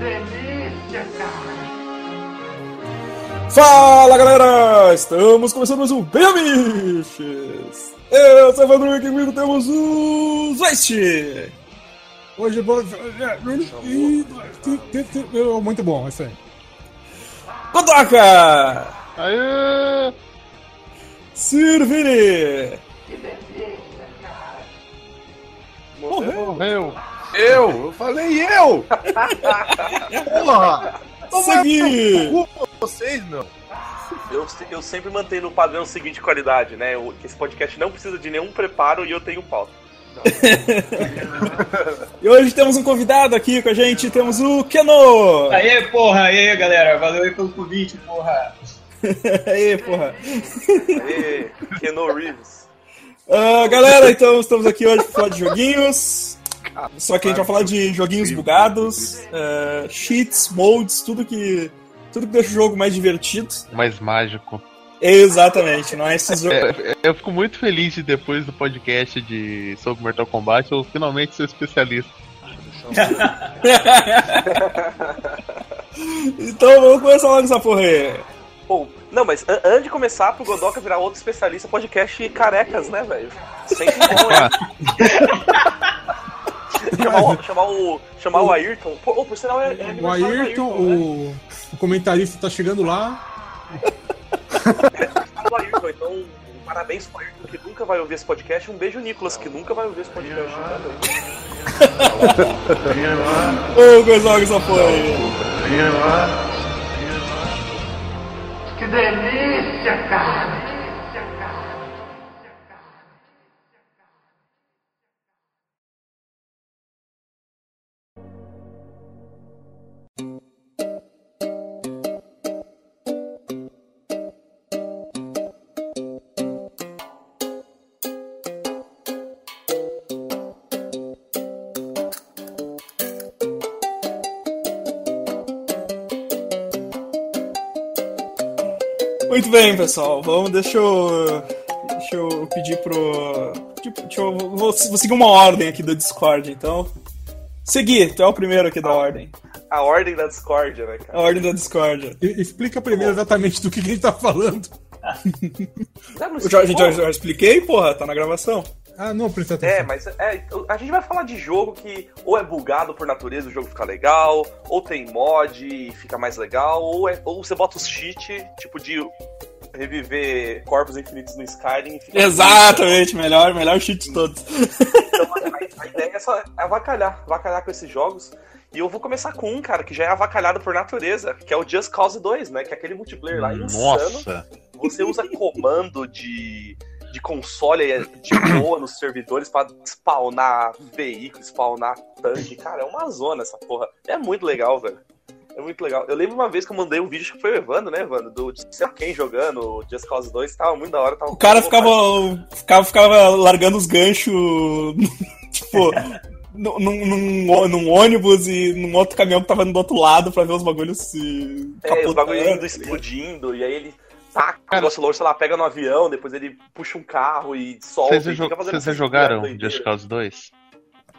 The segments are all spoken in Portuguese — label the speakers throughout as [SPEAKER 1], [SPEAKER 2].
[SPEAKER 1] delícia, cara!
[SPEAKER 2] Fala galera! Estamos começando mais um Bem Amiches! Eu sou o Evandro e comigo temos o Zwest!
[SPEAKER 3] Hoje vou. Muito bom, isso aí.
[SPEAKER 2] Kodoka!
[SPEAKER 4] Aê!
[SPEAKER 2] Sirvini!
[SPEAKER 4] Morreu!
[SPEAKER 5] Eu? Eu falei eu! Porra!
[SPEAKER 2] Segui!
[SPEAKER 5] Vocês, meu!
[SPEAKER 6] Eu, eu sempre mantenho no padrão seguinte de qualidade, né? Que esse podcast não precisa de nenhum preparo e eu tenho pauta.
[SPEAKER 2] E hoje temos um convidado aqui com a gente, temos o Keno!
[SPEAKER 7] Aê, porra, aê, galera. Valeu aí pelo convite, porra.
[SPEAKER 2] Aí, porra!
[SPEAKER 6] Aê, Keno Reeves.
[SPEAKER 2] Ah, galera, então estamos aqui hoje para falar de joguinhos. Só que a gente vai falar de joguinhos bugados, eh, cheats, modes, tudo que tudo que deixa o jogo mais divertido.
[SPEAKER 4] Mais mágico.
[SPEAKER 2] Exatamente, não é esses jogos.
[SPEAKER 4] É, eu fico muito feliz de depois do podcast de sobre Mortal Kombat eu finalmente ser especialista.
[SPEAKER 2] então vamos começar logo essa porra aí.
[SPEAKER 6] Pô, não, mas an- antes de começar, pro Godoka virar outro especialista, podcast carecas, né, velho? Sempre bom, hein? chamar, o, chamar o. Chamar o Ayrton. Pô, ô, por sinal, é, é
[SPEAKER 3] O Ayrton,
[SPEAKER 6] Ayrton, né?
[SPEAKER 3] o, o comentarista tá chegando lá.
[SPEAKER 6] do Ayrton, então um parabéns pro Ayrton que nunca vai ouvir esse podcast. Um beijo, Nicolas, que nunca vai ouvir esse podcast.
[SPEAKER 2] Vamos começar logo essa porra aí.
[SPEAKER 1] Que delícia, cara!
[SPEAKER 2] Muito bem, pessoal. Vamos, deixa eu. Deixa eu pedir pro. Tipo, deixa eu, vou, vou seguir uma ordem aqui do Discord, então. Seguir, tu é o primeiro aqui da ordem.
[SPEAKER 6] A ordem da discórdia, né,
[SPEAKER 2] A
[SPEAKER 6] cara?
[SPEAKER 2] ordem da Discord.
[SPEAKER 3] E- Explica primeiro exatamente do que, que ele tá falando.
[SPEAKER 6] Já não
[SPEAKER 2] Eu já, a gente já expliquei, porra, tá na gravação.
[SPEAKER 3] Ah, não, presta
[SPEAKER 6] É,
[SPEAKER 3] atenção.
[SPEAKER 6] mas é, a gente vai falar de jogo que ou é bugado por natureza, o jogo fica legal, ou tem mod e fica mais legal, ou, é- ou você bota os cheat, tipo de reviver corpos infinitos no Skyrim e fica.
[SPEAKER 2] Exatamente, melhor, melhor cheat de todos.
[SPEAKER 6] Então, a, a ideia é só avacalhar, avacalhar com esses jogos. E eu vou começar com um, cara, que já é avacalhado por natureza, que é o Just Cause 2, né? Que é aquele multiplayer lá insano.
[SPEAKER 4] Nossa!
[SPEAKER 6] Você usa comando de, de console de boa nos servidores pra spawnar veículo, spawnar tanque. Cara, é uma zona essa porra. É muito legal, velho. É muito legal. Eu lembro uma vez que eu mandei um vídeo, que foi o Evandro, né, Evandro? Do sei quem jogando o Just Cause 2, tava muito da hora. Tava
[SPEAKER 2] O cara ficava, ficava, ficava largando os ganchos, tipo, num, num, num ônibus e num outro caminhão que tava do outro lado pra ver os bagulhos se
[SPEAKER 6] É, os bagulho
[SPEAKER 2] capotando.
[SPEAKER 6] indo explodindo, e aí ele taca o negócio longe, sei lá, pega no avião, depois ele puxa um carro e solta.
[SPEAKER 4] Vocês já
[SPEAKER 6] e
[SPEAKER 4] jo-
[SPEAKER 6] fica
[SPEAKER 4] vocês já jogaram. Just Cause 2?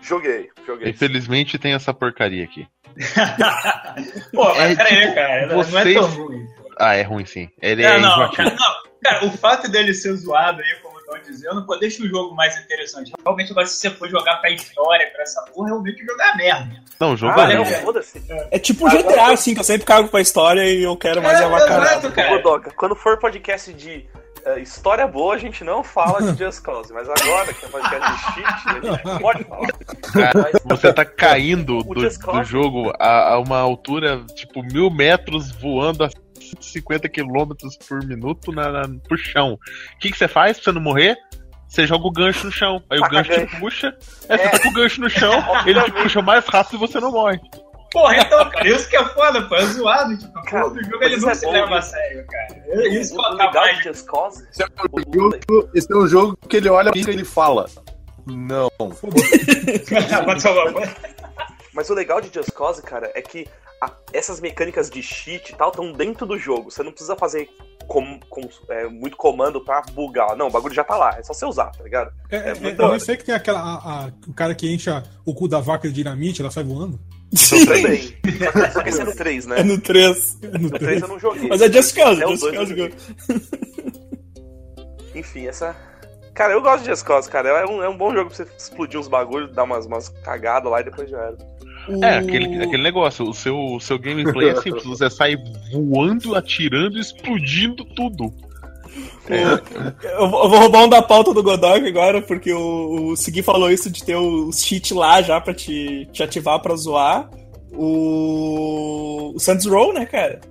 [SPEAKER 6] Joguei, joguei.
[SPEAKER 4] Infelizmente tem essa porcaria aqui.
[SPEAKER 7] Pô, mas
[SPEAKER 4] É,
[SPEAKER 7] peraí,
[SPEAKER 4] tipo,
[SPEAKER 7] cara. Não é
[SPEAKER 4] vocês-
[SPEAKER 7] tão ruim.
[SPEAKER 4] Ah, é ruim sim. Ele
[SPEAKER 7] É,
[SPEAKER 4] é
[SPEAKER 7] não,
[SPEAKER 4] enjoativo.
[SPEAKER 7] cara, não. Cara, o fato dele ser zoado aí, como estão dizendo, pô, deixa o jogo mais interessante. Realmente, agora, se você for jogar pra história, pra essa porra, realmente jogar merda.
[SPEAKER 4] Não, o jogo
[SPEAKER 6] Ah,
[SPEAKER 4] é
[SPEAKER 6] não, foda-se.
[SPEAKER 2] É tipo GTA, assim, que eu sempre cago pra história e eu quero mais
[SPEAKER 7] É.
[SPEAKER 6] Godoka, quando for podcast de eh, história boa, a gente não fala de Just Cause, mas agora que é podcast de cheat, a gente pode falar.
[SPEAKER 4] Cara, você tá caindo
[SPEAKER 6] O
[SPEAKER 4] do, do jogo a, a uma altura, tipo, mil metros voando a 150 km por minuto na, na- pro chão. O que, que você faz pra você não morrer? Você joga o gancho no chão. Aí o
[SPEAKER 6] Taca
[SPEAKER 4] gancho te
[SPEAKER 6] gancho.
[SPEAKER 4] puxa, aí você
[SPEAKER 6] É.
[SPEAKER 4] tá com o gancho no chão, ele te puxa mais rápido e você não morre.
[SPEAKER 7] Porra, então, cara, isso que é foda, pô, é zoado. Tipo,
[SPEAKER 6] Cara,
[SPEAKER 7] do jogo ele não
[SPEAKER 6] é
[SPEAKER 7] se
[SPEAKER 6] bom,
[SPEAKER 7] leva a sério, cara. É Isso
[SPEAKER 6] o
[SPEAKER 7] eu
[SPEAKER 6] legal de Just Cause.
[SPEAKER 5] Esse é, um jogo, esse é um jogo que ele olha e ele fala. Não.
[SPEAKER 6] Mas o legal de Just Cause, cara, é que a- essas mecânicas de cheat e tal estão dentro do jogo. Você não precisa fazer com, com- é, muito comando pra bugar. Não, o bagulho já tá lá. É só você usar, tá ligado?
[SPEAKER 3] É, é,
[SPEAKER 6] muito
[SPEAKER 3] é, eu sei que tem aquela. a- a- o cara que enche a- o cu da vaca de dinamite, ela sai voando.
[SPEAKER 2] Sim,
[SPEAKER 6] Também. Só que esse é no 3, né?
[SPEAKER 2] é no 3.
[SPEAKER 3] É no
[SPEAKER 6] No 3
[SPEAKER 3] 3.
[SPEAKER 6] eu não joguei.
[SPEAKER 2] Mas é Just Cause,
[SPEAKER 6] É
[SPEAKER 2] Just Cause.
[SPEAKER 6] Enfim, essa. Cara, eu gosto de Just Cause, cara. É um, é um bom jogo pra você explodir uns bagulhos, dar umas, umas cagadas lá e depois já era.
[SPEAKER 2] O-
[SPEAKER 4] É, aquele, aquele negócio, o seu, o seu gameplay é simples, você sai voando, atirando explodindo tudo.
[SPEAKER 2] Eu vou eu vou roubar um da pauta do Godog agora, porque o, o Segui falou isso de ter os cheat lá já pra te, te ativar pra zoar. O, o Saints Row, né, cara?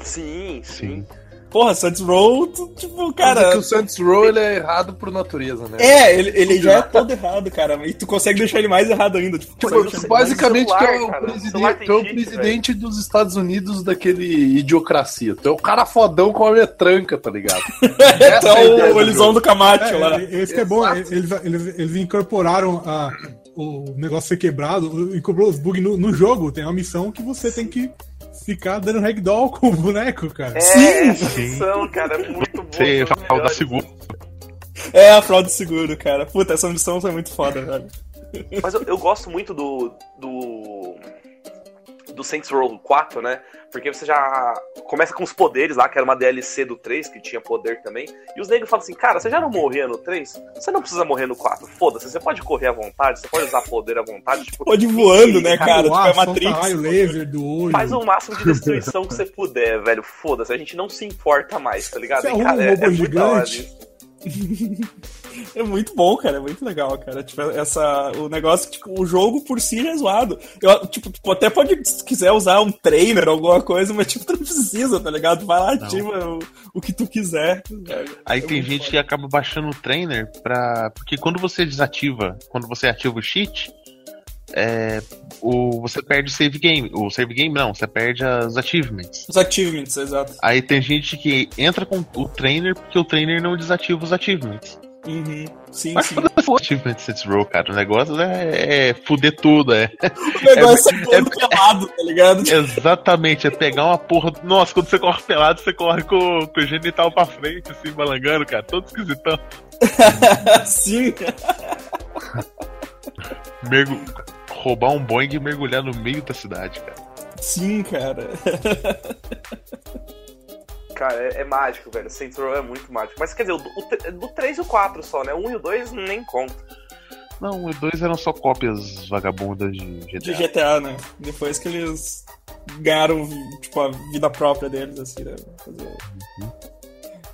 [SPEAKER 6] Sim, sim.
[SPEAKER 2] Porra, Saints Row, tu, tipo,
[SPEAKER 5] Cara,
[SPEAKER 2] cara.
[SPEAKER 5] que o Saints Row ele é errado por natureza, né?
[SPEAKER 2] É, ele, ele já é todo errado, cara. E tu consegue deixar ele mais errado ainda. Tipo,
[SPEAKER 5] Tipo, basicamente,
[SPEAKER 6] celular,
[SPEAKER 5] tu é o
[SPEAKER 6] cara.
[SPEAKER 5] presidente, tu é o presidente dos Estados Unidos daquele idiocracia. Tu é o cara fodão com a metranca, tá ligado? Essa é a
[SPEAKER 2] Então, o Elisão do Camacho lá.
[SPEAKER 3] É, esse que é bom, eles, eles, eles incorporaram a, o negócio ser quebrado, incorporou os bugs no, no jogo. Tem uma missão que você tem que ficar dando ragdoll com o boneco, cara.
[SPEAKER 6] É,
[SPEAKER 2] Sim.
[SPEAKER 6] essa missão, cara, é muito boa.
[SPEAKER 4] Você
[SPEAKER 6] são as
[SPEAKER 4] fala da
[SPEAKER 6] melhores.
[SPEAKER 4] segura.
[SPEAKER 2] É a fraude seguro, cara. Puta, essa missão é muito foda, velho.
[SPEAKER 6] Mas eu, eu gosto muito do. do. do Saints Row 4, né? Porque você já começa com os poderes lá, que era uma DLC do 3, que tinha poder também. E os negros falam assim, cara, você já não morria no 3? Você não precisa morrer no 4. Foda-se, você pode correr à vontade, você pode usar poder à vontade. Tipo,
[SPEAKER 2] Pode ir voando, né,
[SPEAKER 6] cara?
[SPEAKER 2] Tipo, é Matrix.
[SPEAKER 3] raio laser do olho.
[SPEAKER 6] Faz o máximo de destruição que você puder, velho. Foda-se, a gente não se importa mais, tá ligado?
[SPEAKER 3] Você
[SPEAKER 6] E, cara,
[SPEAKER 3] um
[SPEAKER 6] é,
[SPEAKER 3] robô
[SPEAKER 6] é
[SPEAKER 3] gigante.
[SPEAKER 2] É muito bom, cara. É muito legal, cara. Tipo, essa, o negócio, tipo, o jogo por si é zoado. Eu, tipo, tu até pode, se quiser usar um trainer, alguma coisa, mas, tipo, tu não precisa, tá ligado? Vai lá, ativa o, o que tu quiser. velho.
[SPEAKER 4] Aí
[SPEAKER 2] É
[SPEAKER 4] tem gente que acaba baixando o trainer pra. Porque quando você desativa, quando você ativa o cheat, é, o, você perde o save game. O save game não, você perde as achievements.
[SPEAKER 2] Os achievements, exato.
[SPEAKER 4] Aí tem gente que entra com o trainer porque o trainer não desativa os achievements.
[SPEAKER 2] Uhum. Sim,
[SPEAKER 4] Mas
[SPEAKER 2] sim.
[SPEAKER 4] foda-se o achievement Saints Row, cara. O negócio é, é fuder tudo, é.
[SPEAKER 2] O negócio é, todo pelado, tá ligado?
[SPEAKER 4] Exatamente, é pegar uma porra. Nossa, quando você corre pelado, você corre com, com o genital pra frente, assim, balangando, cara. Todo esquisitão.
[SPEAKER 2] sim.
[SPEAKER 4] Mergu... Roubar um Boeing e mergulhar no meio da cidade, cara.
[SPEAKER 2] Sim, cara.
[SPEAKER 6] Cara, é, é mágico, velho. Saints Row é muito mágico. Mas quer dizer, o, o, do 3 e o 4 só, né? O 1 e o 2 nem conta.
[SPEAKER 4] Não, os dois eram só cópias vagabundas de GTA.
[SPEAKER 2] De GTA, né? Depois que eles ganharam, tipo, a vida própria deles, assim, né? Fazer...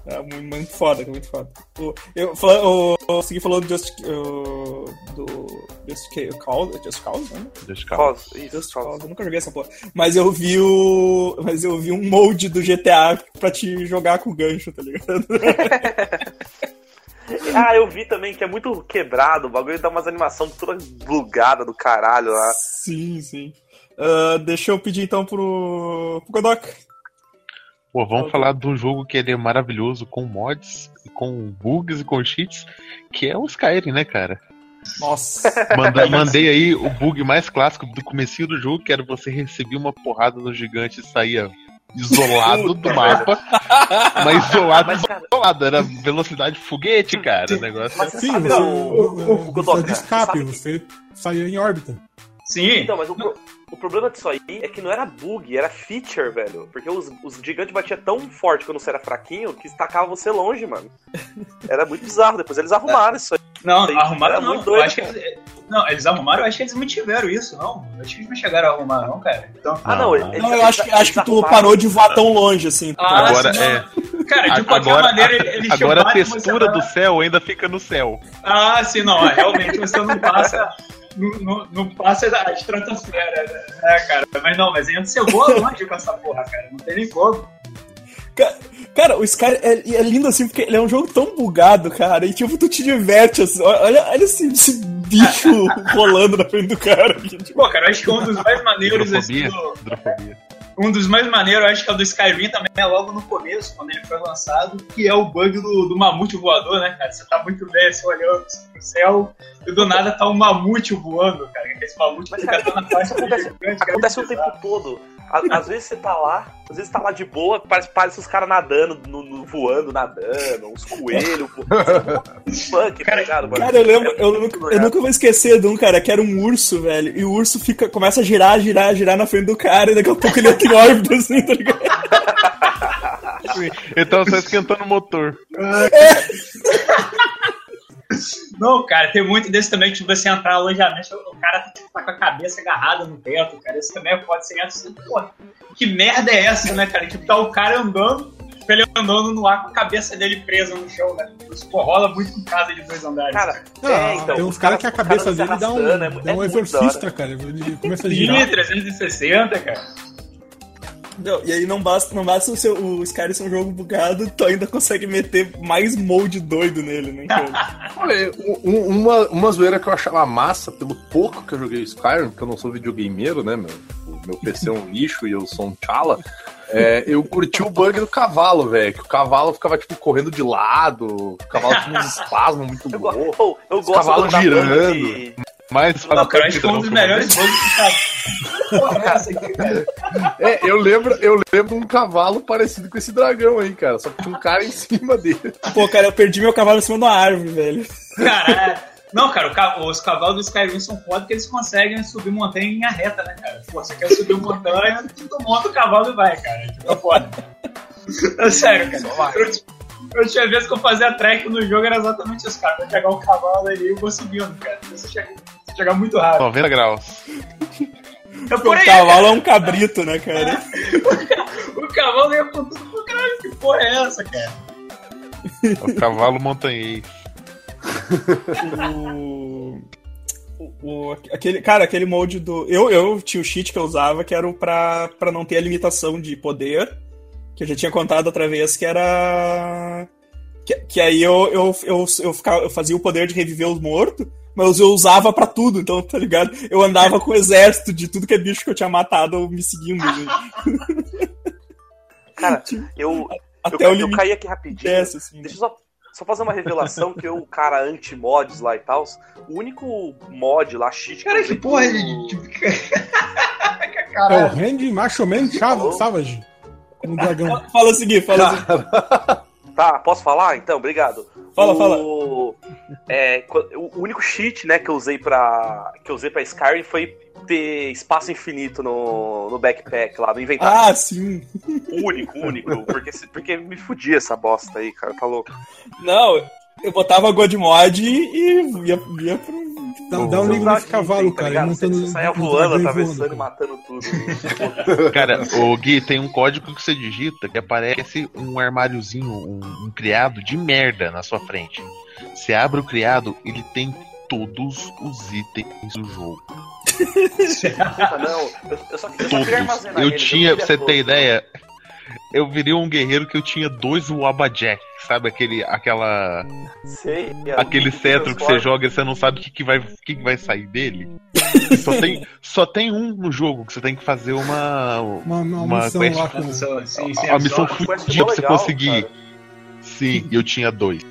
[SPEAKER 2] É muito, muito foda, muito foda. O, eu, o, o Segui falou do Just, o, do Just Cause, Just Cause, né?
[SPEAKER 4] Just Cause.
[SPEAKER 6] Cause, isso,
[SPEAKER 2] Just
[SPEAKER 6] Cause.
[SPEAKER 2] Cause, eu nunca joguei essa porra. Mas eu vi o. Mas eu vi um molde do GTA pra te jogar com gancho, tá ligado?
[SPEAKER 6] Ah, eu vi também que é muito quebrado. O bagulho dá umas animações toda bugada do caralho lá.
[SPEAKER 2] sim, sim. Ah, deixa eu pedir então pro, pro Godok.
[SPEAKER 4] Pô, vamos falar de um jogo que ele é maravilhoso, com mods, com bugs e com cheats, que é o Skyrim, né, cara?
[SPEAKER 2] Nossa.
[SPEAKER 4] Manda- mandei aí o bug mais clássico do comecinho do jogo, que era você receber uma porrada no gigante e saía isolado do mapa, mas isolado,
[SPEAKER 6] Mas, cara-
[SPEAKER 4] isolado, era velocidade foguete, cara, o negócio.
[SPEAKER 6] Mas você
[SPEAKER 3] Sim, você,
[SPEAKER 6] o-
[SPEAKER 3] o, o,
[SPEAKER 6] Godoka,
[SPEAKER 3] de escape,
[SPEAKER 6] sabe que-
[SPEAKER 3] você saía em órbita.
[SPEAKER 7] Sim.
[SPEAKER 6] Então, mas o, o problema disso aí é que não era bug, era feature, velho. Porque os, os gigantes batiam tão forte quando você era fraquinho que estacava você longe, mano. Era muito bizarro. Depois eles arrumaram isso aí.
[SPEAKER 7] Não,
[SPEAKER 6] Isso aí
[SPEAKER 7] arrumaram
[SPEAKER 6] era
[SPEAKER 7] não.
[SPEAKER 6] muito doido,
[SPEAKER 7] eu acho que eles, não, eles arrumaram, eu acho que eles mantiveram isso, não. Eu acho que eles não chegaram a arrumar, não, cara. Então,
[SPEAKER 6] Ah, não, eles,
[SPEAKER 2] Não, eu acho, que- acho que tu
[SPEAKER 6] arrumaram.
[SPEAKER 2] parou de voar tão longe, assim.
[SPEAKER 7] Ah,
[SPEAKER 4] Agora,
[SPEAKER 7] sim,
[SPEAKER 4] é,
[SPEAKER 7] cara, de qualquer
[SPEAKER 4] agora,
[SPEAKER 7] maneira, ele- eles
[SPEAKER 4] agora a textura do céu ainda fica no céu.
[SPEAKER 7] Ah, sim, não. Realmente você não passa. Não, não, passa a estratosfera, né, cara? Mas não, mas ainda você voa longe com essa porra, cara. Não tem nem como.
[SPEAKER 2] Ca- Cara, o Sky é, é lindo assim, porque ele é um jogo tão bugado, cara, e tipo, tu te diverte assim. Olha, olha esse, esse bicho rolando na frente do cara. aqui, tipo.
[SPEAKER 7] Pô, cara, eu acho que um dos mais maneiros assim, do,
[SPEAKER 4] Hidrofobia.
[SPEAKER 7] Um dos mais maneiros, eu acho que é o do Skyrim também, é logo no começo, quando ele foi lançado, que é o bug do, do mamute voador, né, cara? Você tá muito bem assim, olhando pro céu, e do nada tá um mamute voando, cara. Esse mamute
[SPEAKER 6] Mas,
[SPEAKER 7] fica
[SPEAKER 6] cara,
[SPEAKER 7] dando a faixa
[SPEAKER 6] acontece-
[SPEAKER 7] gigante, cara.
[SPEAKER 6] Acontece o tempo todo. Às vezes você tá lá, às vezes tá lá de boa, parece, parece os caras nadando, no- no- voando, nadando, uns coelhos, pô. Funk, tá ligado, mano?
[SPEAKER 2] Cara, eu lembro,
[SPEAKER 6] É
[SPEAKER 2] eu, nunca, eu nunca vou esquecer de um cara que era um urso, velho. E o urso fica, começa a girar, girar, girar na frente do cara, e daqui a pouco ele entra em órbita, assim, tá ligado?
[SPEAKER 4] Sim, Então só esquentando o motor.
[SPEAKER 7] Não, cara, tem muito desse também, tipo, você entrar no alojamento, o cara tipo, tá com a cabeça agarrada no teto, cara. Isso também pode ser assim, pô, que merda é essa, né, cara? Tipo, tá o cara andando, tipo, ele andando no ar com a cabeça dele presa no chão, né? Isso pô, rola muito em casa de dois andares.
[SPEAKER 6] Cara,
[SPEAKER 3] Ah,
[SPEAKER 6] é, então,
[SPEAKER 3] tem uns caras que a cabeça
[SPEAKER 6] se
[SPEAKER 3] dele dá um,
[SPEAKER 6] é-
[SPEAKER 3] dá
[SPEAKER 6] é
[SPEAKER 3] um
[SPEAKER 6] hora.
[SPEAKER 3] exorcista, cara. Ele começa a girar.
[SPEAKER 7] 360, cara.
[SPEAKER 2] Não, e aí não basta, não basta o, seu, o Skyrim ser um jogo bugado, tu ainda consegue meter mais molde doido nele, né, cara?
[SPEAKER 5] Olha, um- um- uma, uma zoeira que eu achava massa, pelo pouco que eu joguei Skyrim, porque eu não sou videogameiro, né, meu? O meu PC é um lixo e eu sou um tchala. É, eu curti o bug do cavalo, velho. Que o cavalo ficava, tipo, correndo de lado. O cavalo tinha uns espasmos muito
[SPEAKER 6] Eu, go-
[SPEAKER 5] loucos.
[SPEAKER 6] eu
[SPEAKER 5] Os
[SPEAKER 6] gosto banda
[SPEAKER 5] girando.
[SPEAKER 6] de-
[SPEAKER 4] Mas
[SPEAKER 7] acho que foi um dos melhores bugs que é essa aqui, cara.
[SPEAKER 5] É, eu lembro, eu lembro um cavalo parecido com esse dragão aí, cara. Só que tinha um cara em cima dele.
[SPEAKER 2] Pô, cara, eu perdi meu cavalo em cima de uma árvore, velho.
[SPEAKER 7] Caralho. Não, cara, o ca- os cavalos do Skyrim são foda porque eles conseguem subir montanha em linha reta, né, cara? Pô, você quer subir montanha, tu monta o cavalo e vai, cara. Tipo, é foda. É sério, cara. Eu, eu tinha vezes que eu fazia track no jogo, era exatamente isso, cara. Vou pegar o cavalo ali e vou subindo, cara. Você chega, você chega muito rápido.
[SPEAKER 4] 90 graus.
[SPEAKER 7] É
[SPEAKER 2] o
[SPEAKER 7] aí,
[SPEAKER 2] cavalo é um cabrito, né, cara?
[SPEAKER 7] O cavalo ia com tudo pro caralho. Que porra é essa, cara?
[SPEAKER 4] O cavalo montanhês.
[SPEAKER 2] o, o, aquele, cara, aquele molde do. Eu, eu tinha o cheat que eu usava, que era pra, pra não ter a limitação de poder. Que eu já tinha contado outra vez, que era. Que, que aí eu, eu, eu, eu, ficava, eu fazia o poder de reviver os mortos, mas eu usava pra tudo, então, tá ligado? Eu andava com o exército de tudo que é bicho que eu tinha matado me seguindo.
[SPEAKER 6] Cara, eu,
[SPEAKER 2] Até
[SPEAKER 6] eu,
[SPEAKER 2] o
[SPEAKER 6] eu caí aqui rapidinho.
[SPEAKER 2] dessa, assim.
[SPEAKER 6] Deixa eu só, só fazer uma revelação que eu, cara, anti-mods lá e tal, o único mod lá, cheat
[SPEAKER 7] Cara, que porra de. de-
[SPEAKER 3] É o. Randy Macho Man Savage. O dragão.
[SPEAKER 2] Fala a seguir, fala a seguir.
[SPEAKER 6] Tá, posso falar? Então, obrigado.
[SPEAKER 2] Fala,
[SPEAKER 6] o... É, co- o único cheat, né, que eu usei pra. que eu usei pra Skyrim foi ter espaço infinito no, no backpack lá, no inventário.
[SPEAKER 2] Ah, sim.
[SPEAKER 6] Único, único. Porque, porque me fudia essa bosta aí, cara, tá louco.
[SPEAKER 2] Não, eu botava Godmod e ia, ia pro.
[SPEAKER 3] Dá, dá um ligo nesse cavalo, cara.
[SPEAKER 6] Tá
[SPEAKER 3] montando,
[SPEAKER 6] Você saia voando, atravessando e
[SPEAKER 3] cara.
[SPEAKER 6] matando tudo.
[SPEAKER 4] Cara, o Gui, tem um código que você digita que aparece um armáriozinho, um, um criado de merda na sua frente. Você abre o criado, ele tem todos os itens do jogo.
[SPEAKER 6] Não. Eu, eu só, eu só queria
[SPEAKER 4] Todos.
[SPEAKER 6] armazenar
[SPEAKER 4] Eu
[SPEAKER 6] eles,
[SPEAKER 4] tinha, pra você ter ideia, eu virei um guerreiro que eu tinha dois Wabajack, sabe? Aquele, aquela,
[SPEAKER 6] Sei. é,
[SPEAKER 4] aquele cetro que você joga e você não sabe o que, que, vai, o que, que vai sair dele. Só tem, só tem um no jogo que você tem que fazer uma.
[SPEAKER 3] Uma, uma,
[SPEAKER 4] Uma
[SPEAKER 3] missão
[SPEAKER 4] quest-
[SPEAKER 3] lá com.
[SPEAKER 7] Sim, sim,
[SPEAKER 4] a missão
[SPEAKER 6] Uma quest
[SPEAKER 4] fudida pra você conseguir.
[SPEAKER 6] cara.
[SPEAKER 4] Sim, eu tinha dois.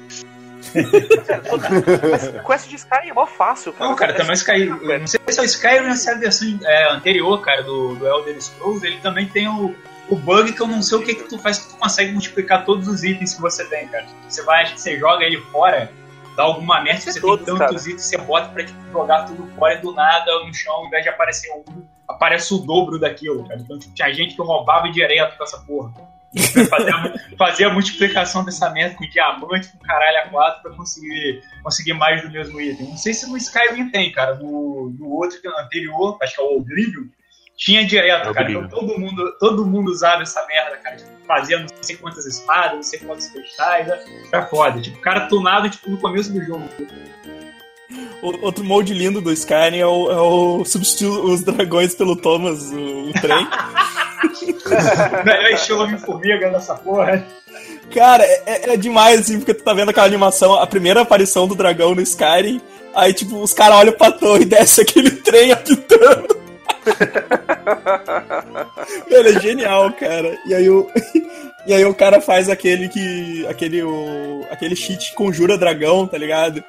[SPEAKER 6] Mas quest de Skyrim é mó fácil, cara.
[SPEAKER 7] Não, cara, também o Skyrim. Não sei se é o Skyrim ou se é a versão é, anterior, cara, do, do Elder Scrolls. Ele também tem o, o bug que eu não sei o que, que tu faz que tu consegue multiplicar todos os itens que você tem, cara. Você vai, acho que você joga ele fora, dá alguma merda, você
[SPEAKER 6] Todos,
[SPEAKER 7] tem tantos itens, você bota pra tipo, jogar tudo fora e do nada no chão, ao invés de aparecer um, aparece o dobro daquilo, cara. Então tipo, tinha gente que roubava direto com essa porra. Fazer a, fazer a multiplicação dessa merda com diamante, com caralho a quatro pra conseguir, conseguir mais do mesmo item. Não sei se no Skyrim tem, cara. No, no outro que é o anterior, acho que é o Oblivion, tinha direto,
[SPEAKER 4] É o
[SPEAKER 7] cara. Então todo mundo, todo mundo usava essa merda, cara. Tipo, fazia não sei quantas espadas, não sei quantos cristais. né? Era foda. Tipo, cara tunado tipo, no começo do jogo.
[SPEAKER 2] O- Outro molde lindo do Skyrim é o, é o substituir os dragões pelo Thomas, o, o trem.
[SPEAKER 7] Melhor estilo Homem-Formiga nessa porra.
[SPEAKER 2] Cara, é, é- é demais, assim, porque tu tá vendo aquela animação, a primeira aparição do dragão no Skyrim, aí, tipo, os caras olham pra torre e desce aquele trem apitando. Ele é genial, cara. E aí o. E aí o cara faz aquele que. aquele. O, aquele cheat que conjura dragão, tá ligado?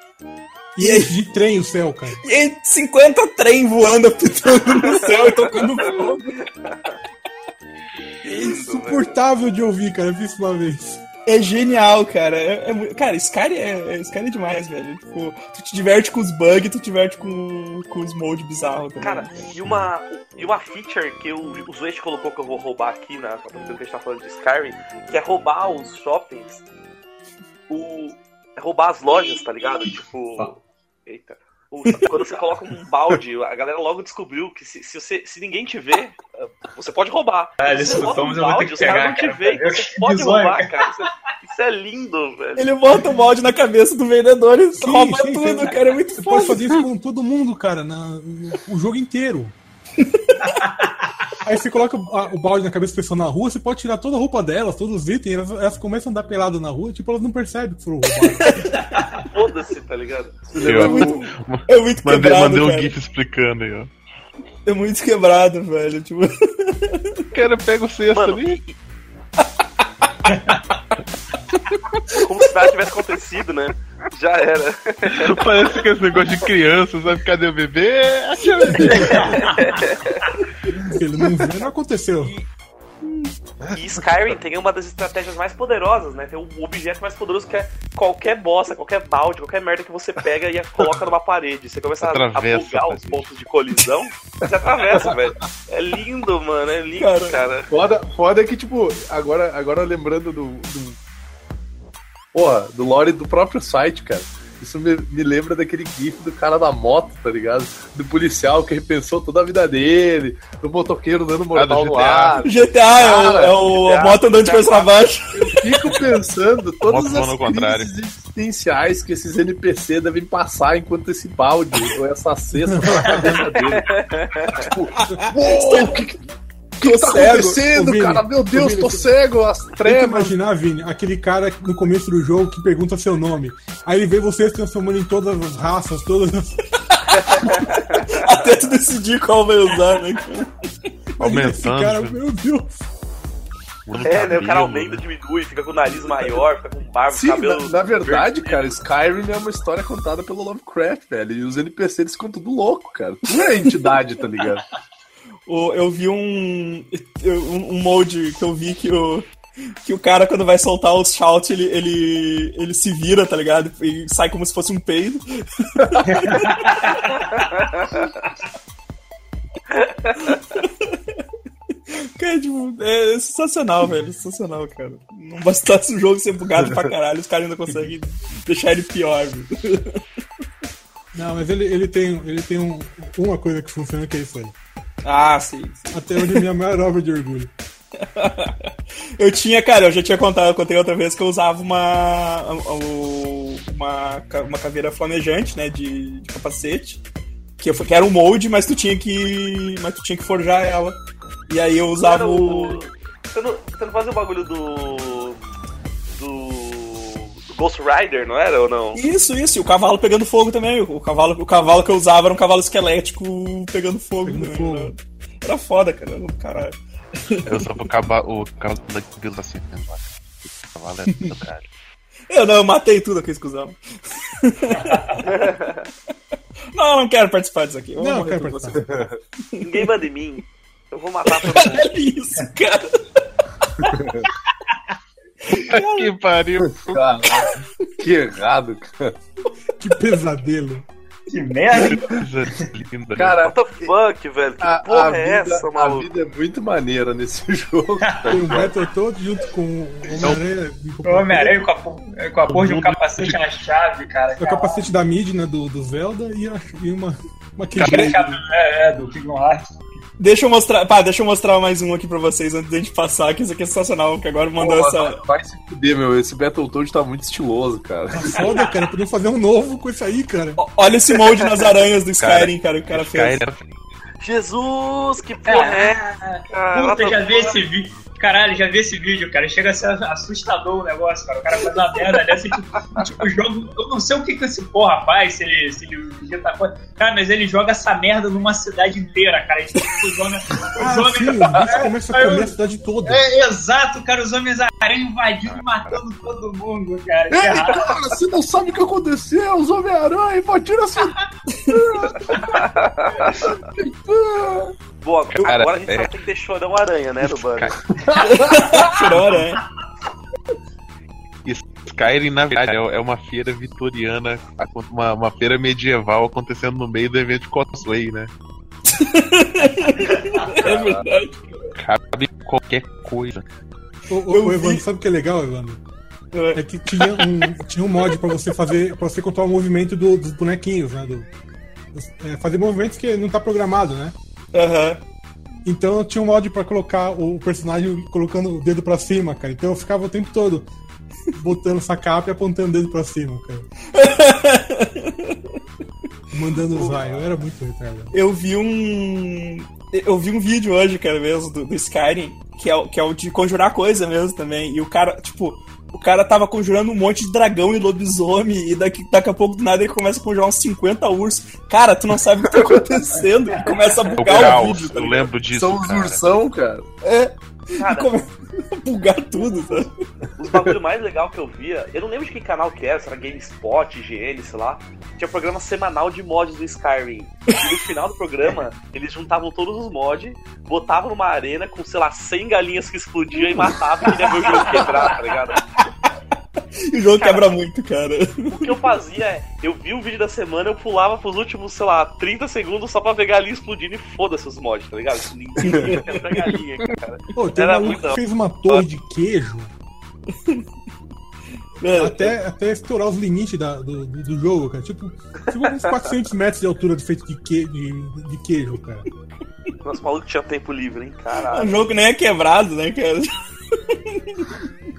[SPEAKER 2] E aí,
[SPEAKER 3] De trem o céu, cara.
[SPEAKER 2] e aí 50 trem voando, apitando no céu e tocando fogo.
[SPEAKER 3] insuportável de ouvir, cara. Eu fiz isso uma vez.
[SPEAKER 2] É genial, cara. É, é cara, Skyrim é, é, Skyrim é demais, velho. Tipo, tu te diverte com os bugs, tu te diverte com, com os moldes bizarros também.
[SPEAKER 6] Cara, e uma, e uma feature que o, o colocou que eu vou roubar aqui na apresentação que a gente tá falando de Skyrim, que é roubar os shoppings, o, é roubar as lojas, tá ligado? Tipo. Eita. Quando você coloca um balde, a galera logo descobriu que se, se, você, se ninguém te vê, você pode roubar.
[SPEAKER 7] Ah,
[SPEAKER 6] Você
[SPEAKER 7] esse
[SPEAKER 6] bota um
[SPEAKER 7] Thomas eu vou ter
[SPEAKER 6] balde,
[SPEAKER 7] que
[SPEAKER 6] os caras não te
[SPEAKER 7] Eu-
[SPEAKER 6] você pode roubar, cara. Isso é, isso é lindo, velho.
[SPEAKER 2] Ele bota o molde na cabeça do vendedor e
[SPEAKER 3] Sim,
[SPEAKER 2] rouba
[SPEAKER 3] sim,
[SPEAKER 2] tudo,
[SPEAKER 3] você-
[SPEAKER 2] cara. É muito
[SPEAKER 3] Você
[SPEAKER 2] foda.
[SPEAKER 3] pode fazer isso com todo mundo, cara, na, o jogo inteiro. Aí você coloca o, a- o balde na cabeça da pessoa na rua, você pode tirar toda a roupa delas, todos os itens, elas, elas começam a andar pelado na rua, tipo, elas não percebem que foram roubadas.
[SPEAKER 6] Foda-se, tá ligado?
[SPEAKER 4] Eu
[SPEAKER 2] É muito, é muito
[SPEAKER 4] mandei,
[SPEAKER 2] quebrado,
[SPEAKER 4] mandei um
[SPEAKER 2] cara.
[SPEAKER 4] GIF explicando aí, ó.
[SPEAKER 2] É muito quebrado, velho. Tipo,
[SPEAKER 4] O cara pega o cesto
[SPEAKER 6] Mano,
[SPEAKER 4] ali.
[SPEAKER 6] Como se nada tivesse acontecido, né? Já era.
[SPEAKER 4] Parece que esse negócio de criança, sabe? Cadê o bebê? Achei o bebê.
[SPEAKER 3] Ele não vê, não aconteceu.
[SPEAKER 6] E Skyrim tem uma das estratégias mais poderosas, né? Tem um objeto mais poderoso que é qualquer bosta, qualquer balde, qualquer merda que você pega e coloca numa parede. Você começa a, a
[SPEAKER 4] Atravessa,
[SPEAKER 6] bugar os pontos de colisão, você atravessa, velho. É lindo, mano. É lindo,
[SPEAKER 2] Cara.
[SPEAKER 6] cara.
[SPEAKER 5] Foda, foda é que, tipo, agora, agora lembrando do, do. Porra, do lore do próprio site, cara. Isso me, me lembra daquele gif do cara da moto, tá ligado? Do policial que repensou toda a vida dele, do motoqueiro dando mortal
[SPEAKER 4] Ah, do
[SPEAKER 5] no
[SPEAKER 4] GTA.
[SPEAKER 5] ar.
[SPEAKER 2] GTA é
[SPEAKER 5] Cara,
[SPEAKER 2] é o
[SPEAKER 6] GTA,
[SPEAKER 2] a moto andando de cabeça pra baixo.
[SPEAKER 5] Fico pensando todas as
[SPEAKER 4] ao contrário.
[SPEAKER 5] crises existenciais que esses NPC devem passar enquanto esse balde ou essa cesta tá na cabeça dele. tipo, uou, o que, que, que tá
[SPEAKER 3] cego.
[SPEAKER 5] acontecendo,
[SPEAKER 3] Vini,
[SPEAKER 5] cara? Meu Deus,
[SPEAKER 3] Vini,
[SPEAKER 5] tô cego, as
[SPEAKER 3] Tem que
[SPEAKER 5] trevas.
[SPEAKER 3] imaginar, Vini, aquele cara no começo do jogo que pergunta seu nome. Aí ele vê você se transformando em todas as raças, todas as.
[SPEAKER 2] Até tu decidir qual vai usar, né?
[SPEAKER 4] Aumentando.
[SPEAKER 3] cara, meu Deus.
[SPEAKER 6] É, né? O cara aumenta, diminui, fica com o nariz maior, fica com barba,
[SPEAKER 5] Sim,
[SPEAKER 6] cabelo.
[SPEAKER 5] na, na verdade, cara, Skyrim é uma história contada pelo Lovecraft, velho. E os NPCs eles ficam tudo louco, cara. Tu é entidade, tá ligado?
[SPEAKER 2] O- eu vi um, um, molde que eu vi que o, que o cara, quando vai soltar os shout, ele, ele, ele se vira, tá ligado? E sai como se fosse um peido. Tipo, é sensacional, velho. Sensacional, cara. Não bastasse o jogo ser bugado pra caralho, os caras ainda conseguem deixar ele pior, velho.
[SPEAKER 3] Não, mas ele, ele tem, ele tem um- uma coisa que funciona que é isso aí.
[SPEAKER 2] Ah, sim.
[SPEAKER 3] Até hoje é minha maior obra de orgulho.
[SPEAKER 2] Eu tinha, cara, eu já tinha contado, eu contei outra vez que eu usava uma o- uma, uma caveira flamejante, né, de, de capacete, que, eu- que era um molde, mas tu tinha que mas tu tinha que forjar ela. E aí eu usava
[SPEAKER 6] Era
[SPEAKER 2] o
[SPEAKER 6] o... Você não, você não fazia o bagulho do. Ghost Rider, não era ou não?
[SPEAKER 2] Isso, isso, e o cavalo pegando fogo também. O cavalo, o cavalo que eu usava era um cavalo esquelético pegando fogo.
[SPEAKER 3] Pegando
[SPEAKER 2] né?
[SPEAKER 3] fogo.
[SPEAKER 2] Era, era foda, cara. era Caralho.
[SPEAKER 4] Eu só vou acabar o cavalo da cabelo assim, né, mano? O cavalo é do caralho.
[SPEAKER 2] Eu não, eu matei tudo aqui, exclusão. não, eu não quero participar disso aqui. Eu
[SPEAKER 3] Não,
[SPEAKER 2] morrer
[SPEAKER 3] quero
[SPEAKER 2] por você.
[SPEAKER 3] participar.
[SPEAKER 6] Ninguém manda em mim. Eu vou matar todo mundo.
[SPEAKER 2] Olha isso, cara.
[SPEAKER 4] Que pariu.
[SPEAKER 5] Caralho, que errado, cara.
[SPEAKER 3] Que pesadelo.
[SPEAKER 7] Que merda.
[SPEAKER 5] Cara,
[SPEAKER 6] What the fuck, velho? Que
[SPEAKER 5] a,
[SPEAKER 6] porra
[SPEAKER 5] a
[SPEAKER 6] é
[SPEAKER 5] vida,
[SPEAKER 6] essa,
[SPEAKER 5] a
[SPEAKER 6] maluco?
[SPEAKER 5] vida é muito maneira nesse jogo.
[SPEAKER 3] Tem um Battletoad junto com o Homem-Aranha.
[SPEAKER 7] O Homem-Aranha com a, com a porra de um capacete na chave, cara.
[SPEAKER 3] É o capacete da Midna do, do Zelda e, a- e uma, uma
[SPEAKER 7] Cara,
[SPEAKER 3] Keyblade.
[SPEAKER 7] É, é, do Kingdom Hearts.
[SPEAKER 2] Deixa eu mostrar. Pá, deixa eu mostrar mais um aqui pra vocês antes da gente passar, que isso aqui é sensacional, que agora mandou
[SPEAKER 5] Pô,
[SPEAKER 2] essa.
[SPEAKER 5] Vai se fuder, meu. Esse Battletoad tá muito estiloso, cara.
[SPEAKER 3] Foda, cara. Podemos fazer um novo com isso aí, cara.
[SPEAKER 2] Olha esse molde nas aranhas do
[SPEAKER 4] Cara,
[SPEAKER 2] Skyrim, cara, que o cara fez.
[SPEAKER 4] Skyrim
[SPEAKER 6] Jesus, que porra é cara?
[SPEAKER 7] Puta,
[SPEAKER 6] What
[SPEAKER 7] já vi esse vídeo. Caralho, já vi esse vídeo, cara. Chega a ser assustador o negócio, cara. O cara faz uma merda dessa e tipo, tipo, o jogo. Eu não sei o que, que esse porra faz, se ele, se ele digita coisa. Cara, mas ele joga essa merda numa cidade inteira, cara. Tipo, os homens. Os
[SPEAKER 3] Ah, sim,
[SPEAKER 7] homens
[SPEAKER 3] bichos começam a
[SPEAKER 7] Aí eu-
[SPEAKER 3] comer a cidade toda.
[SPEAKER 7] é, exato, cara. Os homens aranha invadindo e matando todo mundo, cara.
[SPEAKER 5] Ei,
[SPEAKER 7] errado.
[SPEAKER 5] cara, você não sabe o que aconteceu? Os Homem-Aranha invadiram a cidade.
[SPEAKER 6] Bom,
[SPEAKER 4] Cara,
[SPEAKER 6] agora a gente
[SPEAKER 4] é.
[SPEAKER 6] só tem que ter chorão aranha, né, no banner.
[SPEAKER 2] Chorou, né?
[SPEAKER 4] Skyrim, na verdade, é é uma feira vitoriana, uma, uma feira medieval acontecendo no meio do evento de cosplay, né?
[SPEAKER 2] É verdade.
[SPEAKER 4] Cabe qualquer coisa.
[SPEAKER 3] Ô, ô, ô, Evandro, sabe o que é legal, Evandro? É que tinha um, tinha um mod pra você fazer, para você controlar o movimento do- dos bonequinhos, né? Do, é, fazer movimentos que não tá programado, né?
[SPEAKER 2] Aham.
[SPEAKER 3] Então tinha um mod pra colocar o personagem colocando o dedo pra cima, cara. Então eu ficava o tempo todo botando essa capa e apontando o dedo pra cima, cara. Mandando usar, eu era muito retardado.
[SPEAKER 2] Eu vi um. Eu vi um vídeo hoje, cara, mesmo, do, do Skyrim, que é, que é o de conjurar coisa mesmo também. E o cara, tipo, o cara tava conjurando um monte de dragão e lobisomem, e daqui, daqui a pouco do nada ele começa a conjurar uns 50 ursos. Cara, tu não sabe o que tá acontecendo. E começa a
[SPEAKER 4] O
[SPEAKER 2] bugar o
[SPEAKER 4] Graus,
[SPEAKER 2] vídeo, tá
[SPEAKER 4] eu lembro disso.
[SPEAKER 5] São os
[SPEAKER 4] cara.
[SPEAKER 5] ursão, cara.
[SPEAKER 2] É, e
[SPEAKER 6] Cara,
[SPEAKER 2] bugar tudo, sabe?
[SPEAKER 6] os bagulho mais legal que eu via, eu não lembro de que canal que era, se era GameSpot, IGN, sei lá. Tinha programa semanal de mods do Skyrim. E no final do programa, eles juntavam todos os mods, botavam numa arena com, sei lá, 100 galinhas que explodiam e matavam e ia ver o jogo quebrar, tá ligado?
[SPEAKER 2] E o jogo
[SPEAKER 6] Cara,
[SPEAKER 2] quebra muito, cara.
[SPEAKER 6] O que eu fazia é, eu vi o vídeo da semana, eu pulava pros últimos, sei lá, 30 segundos só pra ver galinha explodindo e foda-se os mods, tá ligado? Ninguém quer galinha, cara.
[SPEAKER 3] Pô, tem um
[SPEAKER 6] Era
[SPEAKER 3] maluco
[SPEAKER 6] muito
[SPEAKER 3] que fez uma torre de queijo
[SPEAKER 2] É,
[SPEAKER 3] até, até estourar os limites da- do, do, jogo, cara. Tipo, tipo uns 400 metros de altura de feito de, que, de, de queijo, cara.
[SPEAKER 6] Nossa, maluco tinha tempo livre, hein?
[SPEAKER 2] o
[SPEAKER 6] Caralho.
[SPEAKER 2] jogo nem é quebrado, né, cara?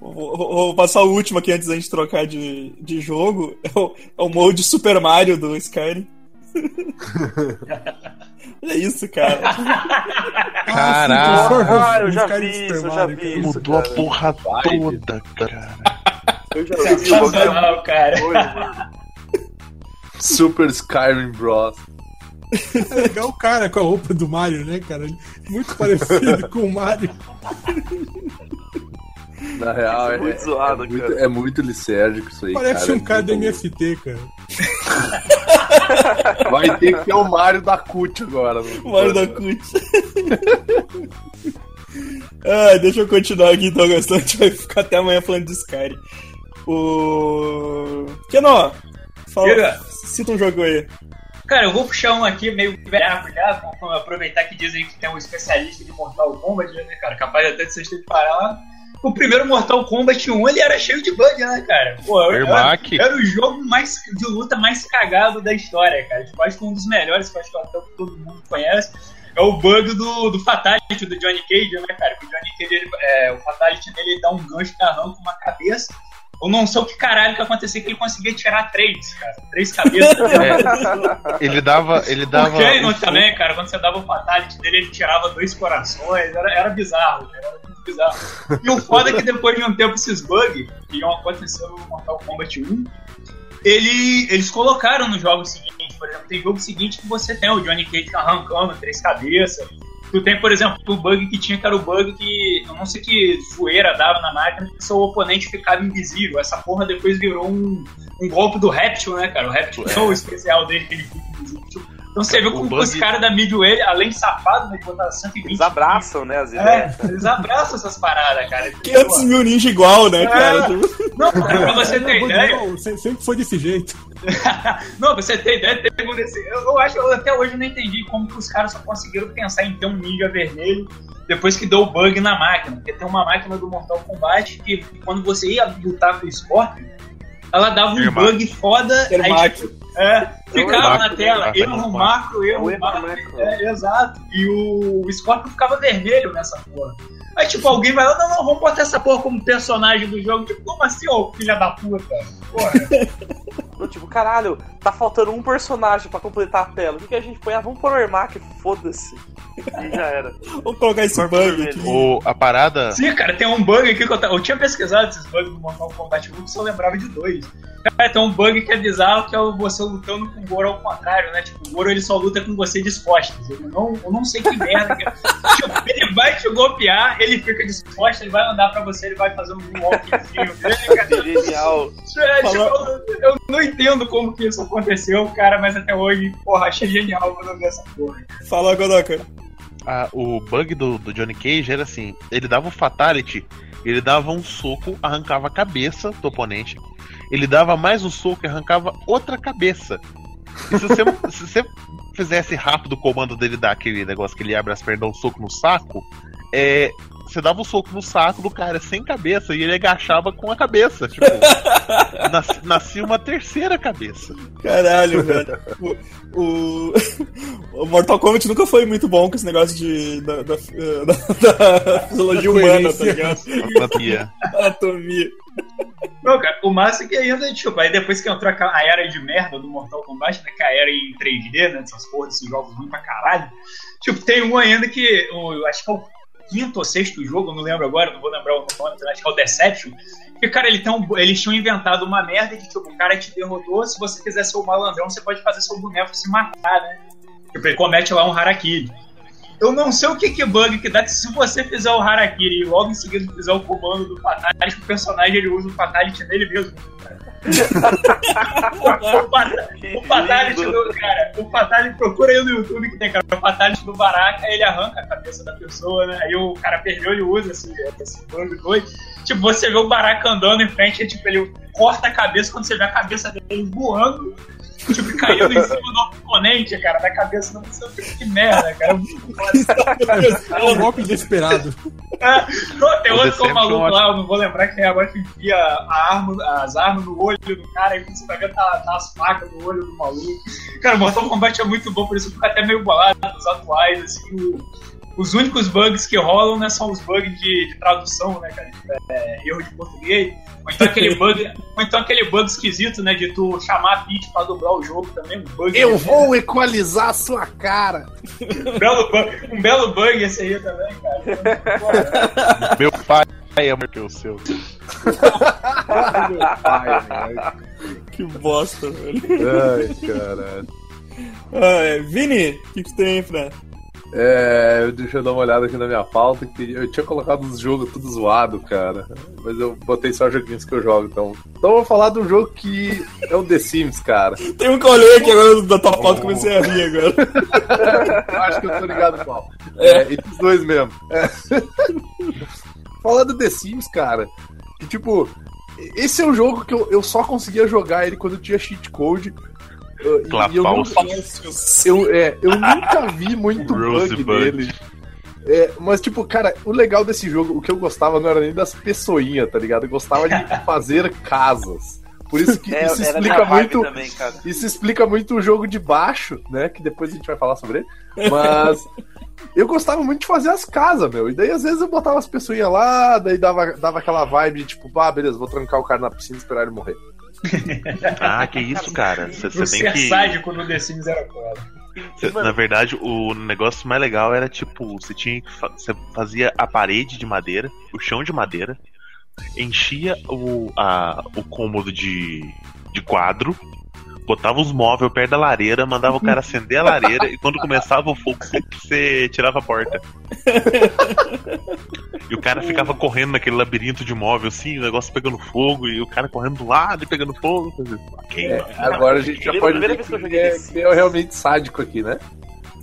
[SPEAKER 2] Vou, vou- passar o último aqui antes da gente trocar de, de jogo. É o, é o mode Super Mario do Skyrim. é isso, cara.
[SPEAKER 4] Caraca.
[SPEAKER 6] Ah, eu já
[SPEAKER 3] Skyrim
[SPEAKER 6] vi isso, eu já vi isso.
[SPEAKER 4] Mudou a porra toda, cara.
[SPEAKER 6] Eu já vi o
[SPEAKER 7] Sensacional, cara.
[SPEAKER 5] Super Skyrim Bros.
[SPEAKER 3] É legal o cara com a roupa do Mario, né, cara? Muito parecido com o Mario.
[SPEAKER 5] Na real, é,
[SPEAKER 6] Muito
[SPEAKER 5] é,
[SPEAKER 6] zoado,
[SPEAKER 5] é muito,
[SPEAKER 6] cara.
[SPEAKER 5] é muito licérgico isso aí.
[SPEAKER 3] Parece
[SPEAKER 5] cara.
[SPEAKER 3] um cara do
[SPEAKER 5] É muito
[SPEAKER 3] MST, cara.
[SPEAKER 5] Vai ter que ter o Mario da CUT agora. né?
[SPEAKER 2] O Mario da Cut. ah, deixa eu continuar aqui então, Gastão. A gente vai ficar até amanhã falando de Skyrim. O. Kenó, fala.
[SPEAKER 7] Diga.
[SPEAKER 2] Cita um jogo aí.
[SPEAKER 7] Cara, eu vou puxar um aqui meio velhaco já, vamos aproveitar que dizem que tem um especialista de Mortal Kombat, né, cara? Capaz até de vocês terem parado. O primeiro Mortal Kombat 1 ele era cheio de bug, né, cara? Pô, era, era o jogo mais, de luta mais cagado da história, cara. Tipo, acho que um dos melhores, que eu acho que até todo mundo conhece. É o bug do, do Fatality do Johnny Cage, né, cara? Que o Johnny Cage, ele, é, o Fatality dele ele dá um gancho que arranca uma cabeça. Eu não sei o que caralho que acontecia que ele conseguia tirar três, cara. Três cabeças.
[SPEAKER 4] É, ele dava. Ele dava.
[SPEAKER 7] O Kano
[SPEAKER 4] um-
[SPEAKER 7] também, cara, quando você dava o fatality dele, ele tirava dois corações, era, era bizarro, cara, era muito bizarro. E o foda é que depois de um tempo esses bugs, que iam acontecer no Mortal Kombat 1, ele, eles colocaram nos jogos seguintes, por exemplo, tem jogo seguinte que você tem o Johnny Cage arrancando três cabeças. Tu tem, por exemplo, o bug que tinha, que era o bug que eu não sei que zoeira dava na máquina, que seu oponente ficava invisível. Essa porra depois virou um, um golpe do Reptil, né, cara? O Reptil é o especial dele, que ele fica invisível. Então você viu
[SPEAKER 4] O
[SPEAKER 7] como
[SPEAKER 4] bug-
[SPEAKER 7] os caras da Midway, além de safado, né, de botar 120.
[SPEAKER 6] Eles abraçam, né, as
[SPEAKER 7] É,
[SPEAKER 6] ideias.
[SPEAKER 7] eles abraçam essas paradas, cara.
[SPEAKER 2] 500 mil ninja igual, né, cara?
[SPEAKER 7] É.
[SPEAKER 2] Tipo,
[SPEAKER 7] Não, cara, pra você ter
[SPEAKER 3] Não,
[SPEAKER 7] ideia.
[SPEAKER 3] não, se- sempre foi desse jeito.
[SPEAKER 7] Não, pra você ter ideia, teve um desse. Eu, eu acho, eu até hoje não entendi como que os caras só conseguiram pensar em ter um ninja vermelho depois que deu o bug na máquina. Porque tem uma máquina do Mortal Kombat que quando você ia lutar com o Scorpion, ela dava um bug foda. aí,
[SPEAKER 2] Ermac.
[SPEAKER 7] tipo, é, ficava
[SPEAKER 4] Macro,
[SPEAKER 7] na tela,
[SPEAKER 4] né?
[SPEAKER 7] erro macro, erro
[SPEAKER 6] É o
[SPEAKER 7] macro.
[SPEAKER 6] macro.
[SPEAKER 7] É, exato. E o, o Scorpion ficava vermelho nessa porra. Aí, tipo, alguém vai lá, não, não, vamos botar essa porra como personagem do jogo. Tipo, como assim, ô filha da puta? Porra.
[SPEAKER 6] Não, tipo, caralho, tá faltando um personagem pra completar a tela. O que, que a gente põe? Ah, vamos pôr o Ermac, foda-se. E já era.
[SPEAKER 2] Vamos colocar esse bug aqui.
[SPEAKER 4] O, a parada.
[SPEAKER 7] Sim, cara, tem um bug aqui que eu, ta- eu tinha pesquisado esses bugs do Mortal Kombat 1 que só lembrava de dois. Cara, tem um bug que é bizarro que é o você lutando com o Goro ao contrário, né? Tipo, o Goro ele só luta com você de costas. Eu não, eu não sei que merda que é. tipo, ele vai te golpear, ele fica de costas, ele vai andar pra você, ele vai fazer um walkzinho dele, cara.
[SPEAKER 6] Genial.
[SPEAKER 7] É, tipo, eu, eu não entendo como que isso aconteceu, cara, mas até hoje, porra, achei genial vi essa porra.
[SPEAKER 2] Fala, Godoka.
[SPEAKER 4] Ah, o bug do, do Johnny Cage era assim: ele dava o Fatality, ele dava um soco, arrancava a cabeça do oponente. Ele dava mais um soco e arrancava outra cabeça. E se você, se você fizesse rápido o comando dele dar aquele negócio que ele abre as pernas, dá um soco no saco, é, você dava um soco no saco do cara sem cabeça e ele agachava com a cabeça. Tipo, nas- nascia uma terceira cabeça.
[SPEAKER 2] Caralho, velho. O, o, o Mortal Kombat nunca foi muito bom com esse negócio de, da, da, da- da fisiologia
[SPEAKER 3] Da
[SPEAKER 2] humana, tá ligado?
[SPEAKER 4] Anatomia.
[SPEAKER 2] Anatomia.
[SPEAKER 7] Não, cara, o massa é que ainda, tipo, aí depois que entrou aquela- a era de merda do Mortal Kombat, né, que a era em 3D, né, essas porras, esses jogos ruins pra caralho, tipo, tem um ainda que, o, acho que é o quinto ou sexto jogo, não lembro agora, não vou lembrar o nome, acho que é o Deception, que, cara, ele tem um- eles tinham inventado uma merda de, tipo, o cara te derrotou, se você quiser ser o malandrão, você pode fazer seu boneco se matar, né? Tipo, ele comete lá um harakiri. Eu não sei o que que bug que dá que se você fizer o harakiri e logo em seguida fizer o comando do Fatality, o personagem ele usa o Fatality nele mesmo. O Fatality do. Cara, o Fatality procura aí no YouTube que tem, cara. O Fatality do Baraka, ele arranca a cabeça da pessoa, né? Aí o cara perdeu, ele usa esse, esse doido. Tipo, você vê o Baraka andando em frente, e, tipo, ele corta a cabeça quando você vê a cabeça dele voando. Tipo, caindo em cima do oponente, cara, da cabeça não sei o que, que merda, cara.
[SPEAKER 3] É um golpe desesperado.
[SPEAKER 7] Não, tem outro que é o
[SPEAKER 4] Deception
[SPEAKER 7] maluco
[SPEAKER 4] eu
[SPEAKER 7] lá, eu não vou lembrar quem é agora que enfia a arma, as armas no olho do cara e você vai ver tá, tá as facas no olho do maluco. Cara, o Mortal Kombat é muito bom, por isso fica até meio bolado nos atuais, assim, o- os únicos bugs que rolam né, são os bugs de, de tradução, né, cara? É, erro de português. Ou então aquele bug, ou então aquele bug esquisito, né, de tu chamar a Peach pra dobrar o jogo também, um bug.
[SPEAKER 5] Eu vou equalizar a sua cara.
[SPEAKER 7] Um belo bug, um belo bug esse aí também, cara.
[SPEAKER 4] Meu pai é maior que o seu.
[SPEAKER 2] Que bosta, velho.
[SPEAKER 5] Ai, caralho.
[SPEAKER 2] Ah, é. Vini, o que, que tem aí, Fran?
[SPEAKER 5] É, deixa eu dar uma olhada aqui na minha pauta. Que eu tinha colocado os jogos tudo zoado, cara. Mas eu botei só joguinhos que eu jogo, então. Então eu vou falar de um jogo que é o The Sims, cara.
[SPEAKER 2] Tem um que eu olhei aqui agora da tua foto e comecei a rir agora.
[SPEAKER 5] Acho que eu tô ligado qual. É, entre os dois mesmo. É. Falar do The Sims, cara. Que tipo, esse é um jogo que eu, eu só conseguia jogar ele quando eu tinha cheat code. E eu eu, é, eu nunca vi muito bug nele. É, mas, tipo, cara, o legal desse jogo, o que eu gostava não era nem das pessoinhas, tá ligado? Eu gostava de fazer casas. Por isso que
[SPEAKER 6] É,
[SPEAKER 5] isso explica muito.
[SPEAKER 6] também.
[SPEAKER 5] Isso explica muito o jogo de baixo, né? Que depois a gente vai falar sobre ele. Mas eu gostava muito de fazer as casas, meu. E daí às vezes eu botava as pessoinhas lá, daí dava, dava aquela vibe de tipo, ah, beleza, vou trancar o cara na piscina e esperar ele morrer.
[SPEAKER 4] Ah, que isso, cara. Você tem que.
[SPEAKER 7] sádico no The Sims era.
[SPEAKER 4] Cê- Na verdade, o negócio mais legal era tipo, você tinha você fazia a parede de madeira, o chão de madeira, enchia o, a, o cômodo de, de quadro, botava os móveis perto da lareira, mandava o cara acender a lareira e quando começava o fogo você, você tirava a porta. E o cara ficava correndo naquele labirinto de móvel assim, o negócio pegando fogo e o cara correndo do lado e pegando fogo. Ok,
[SPEAKER 5] É,
[SPEAKER 4] mano.
[SPEAKER 5] agora a gente já pode
[SPEAKER 6] primeira
[SPEAKER 5] ver
[SPEAKER 6] vez que eu
[SPEAKER 5] que é, que é realmente sádico aqui, né?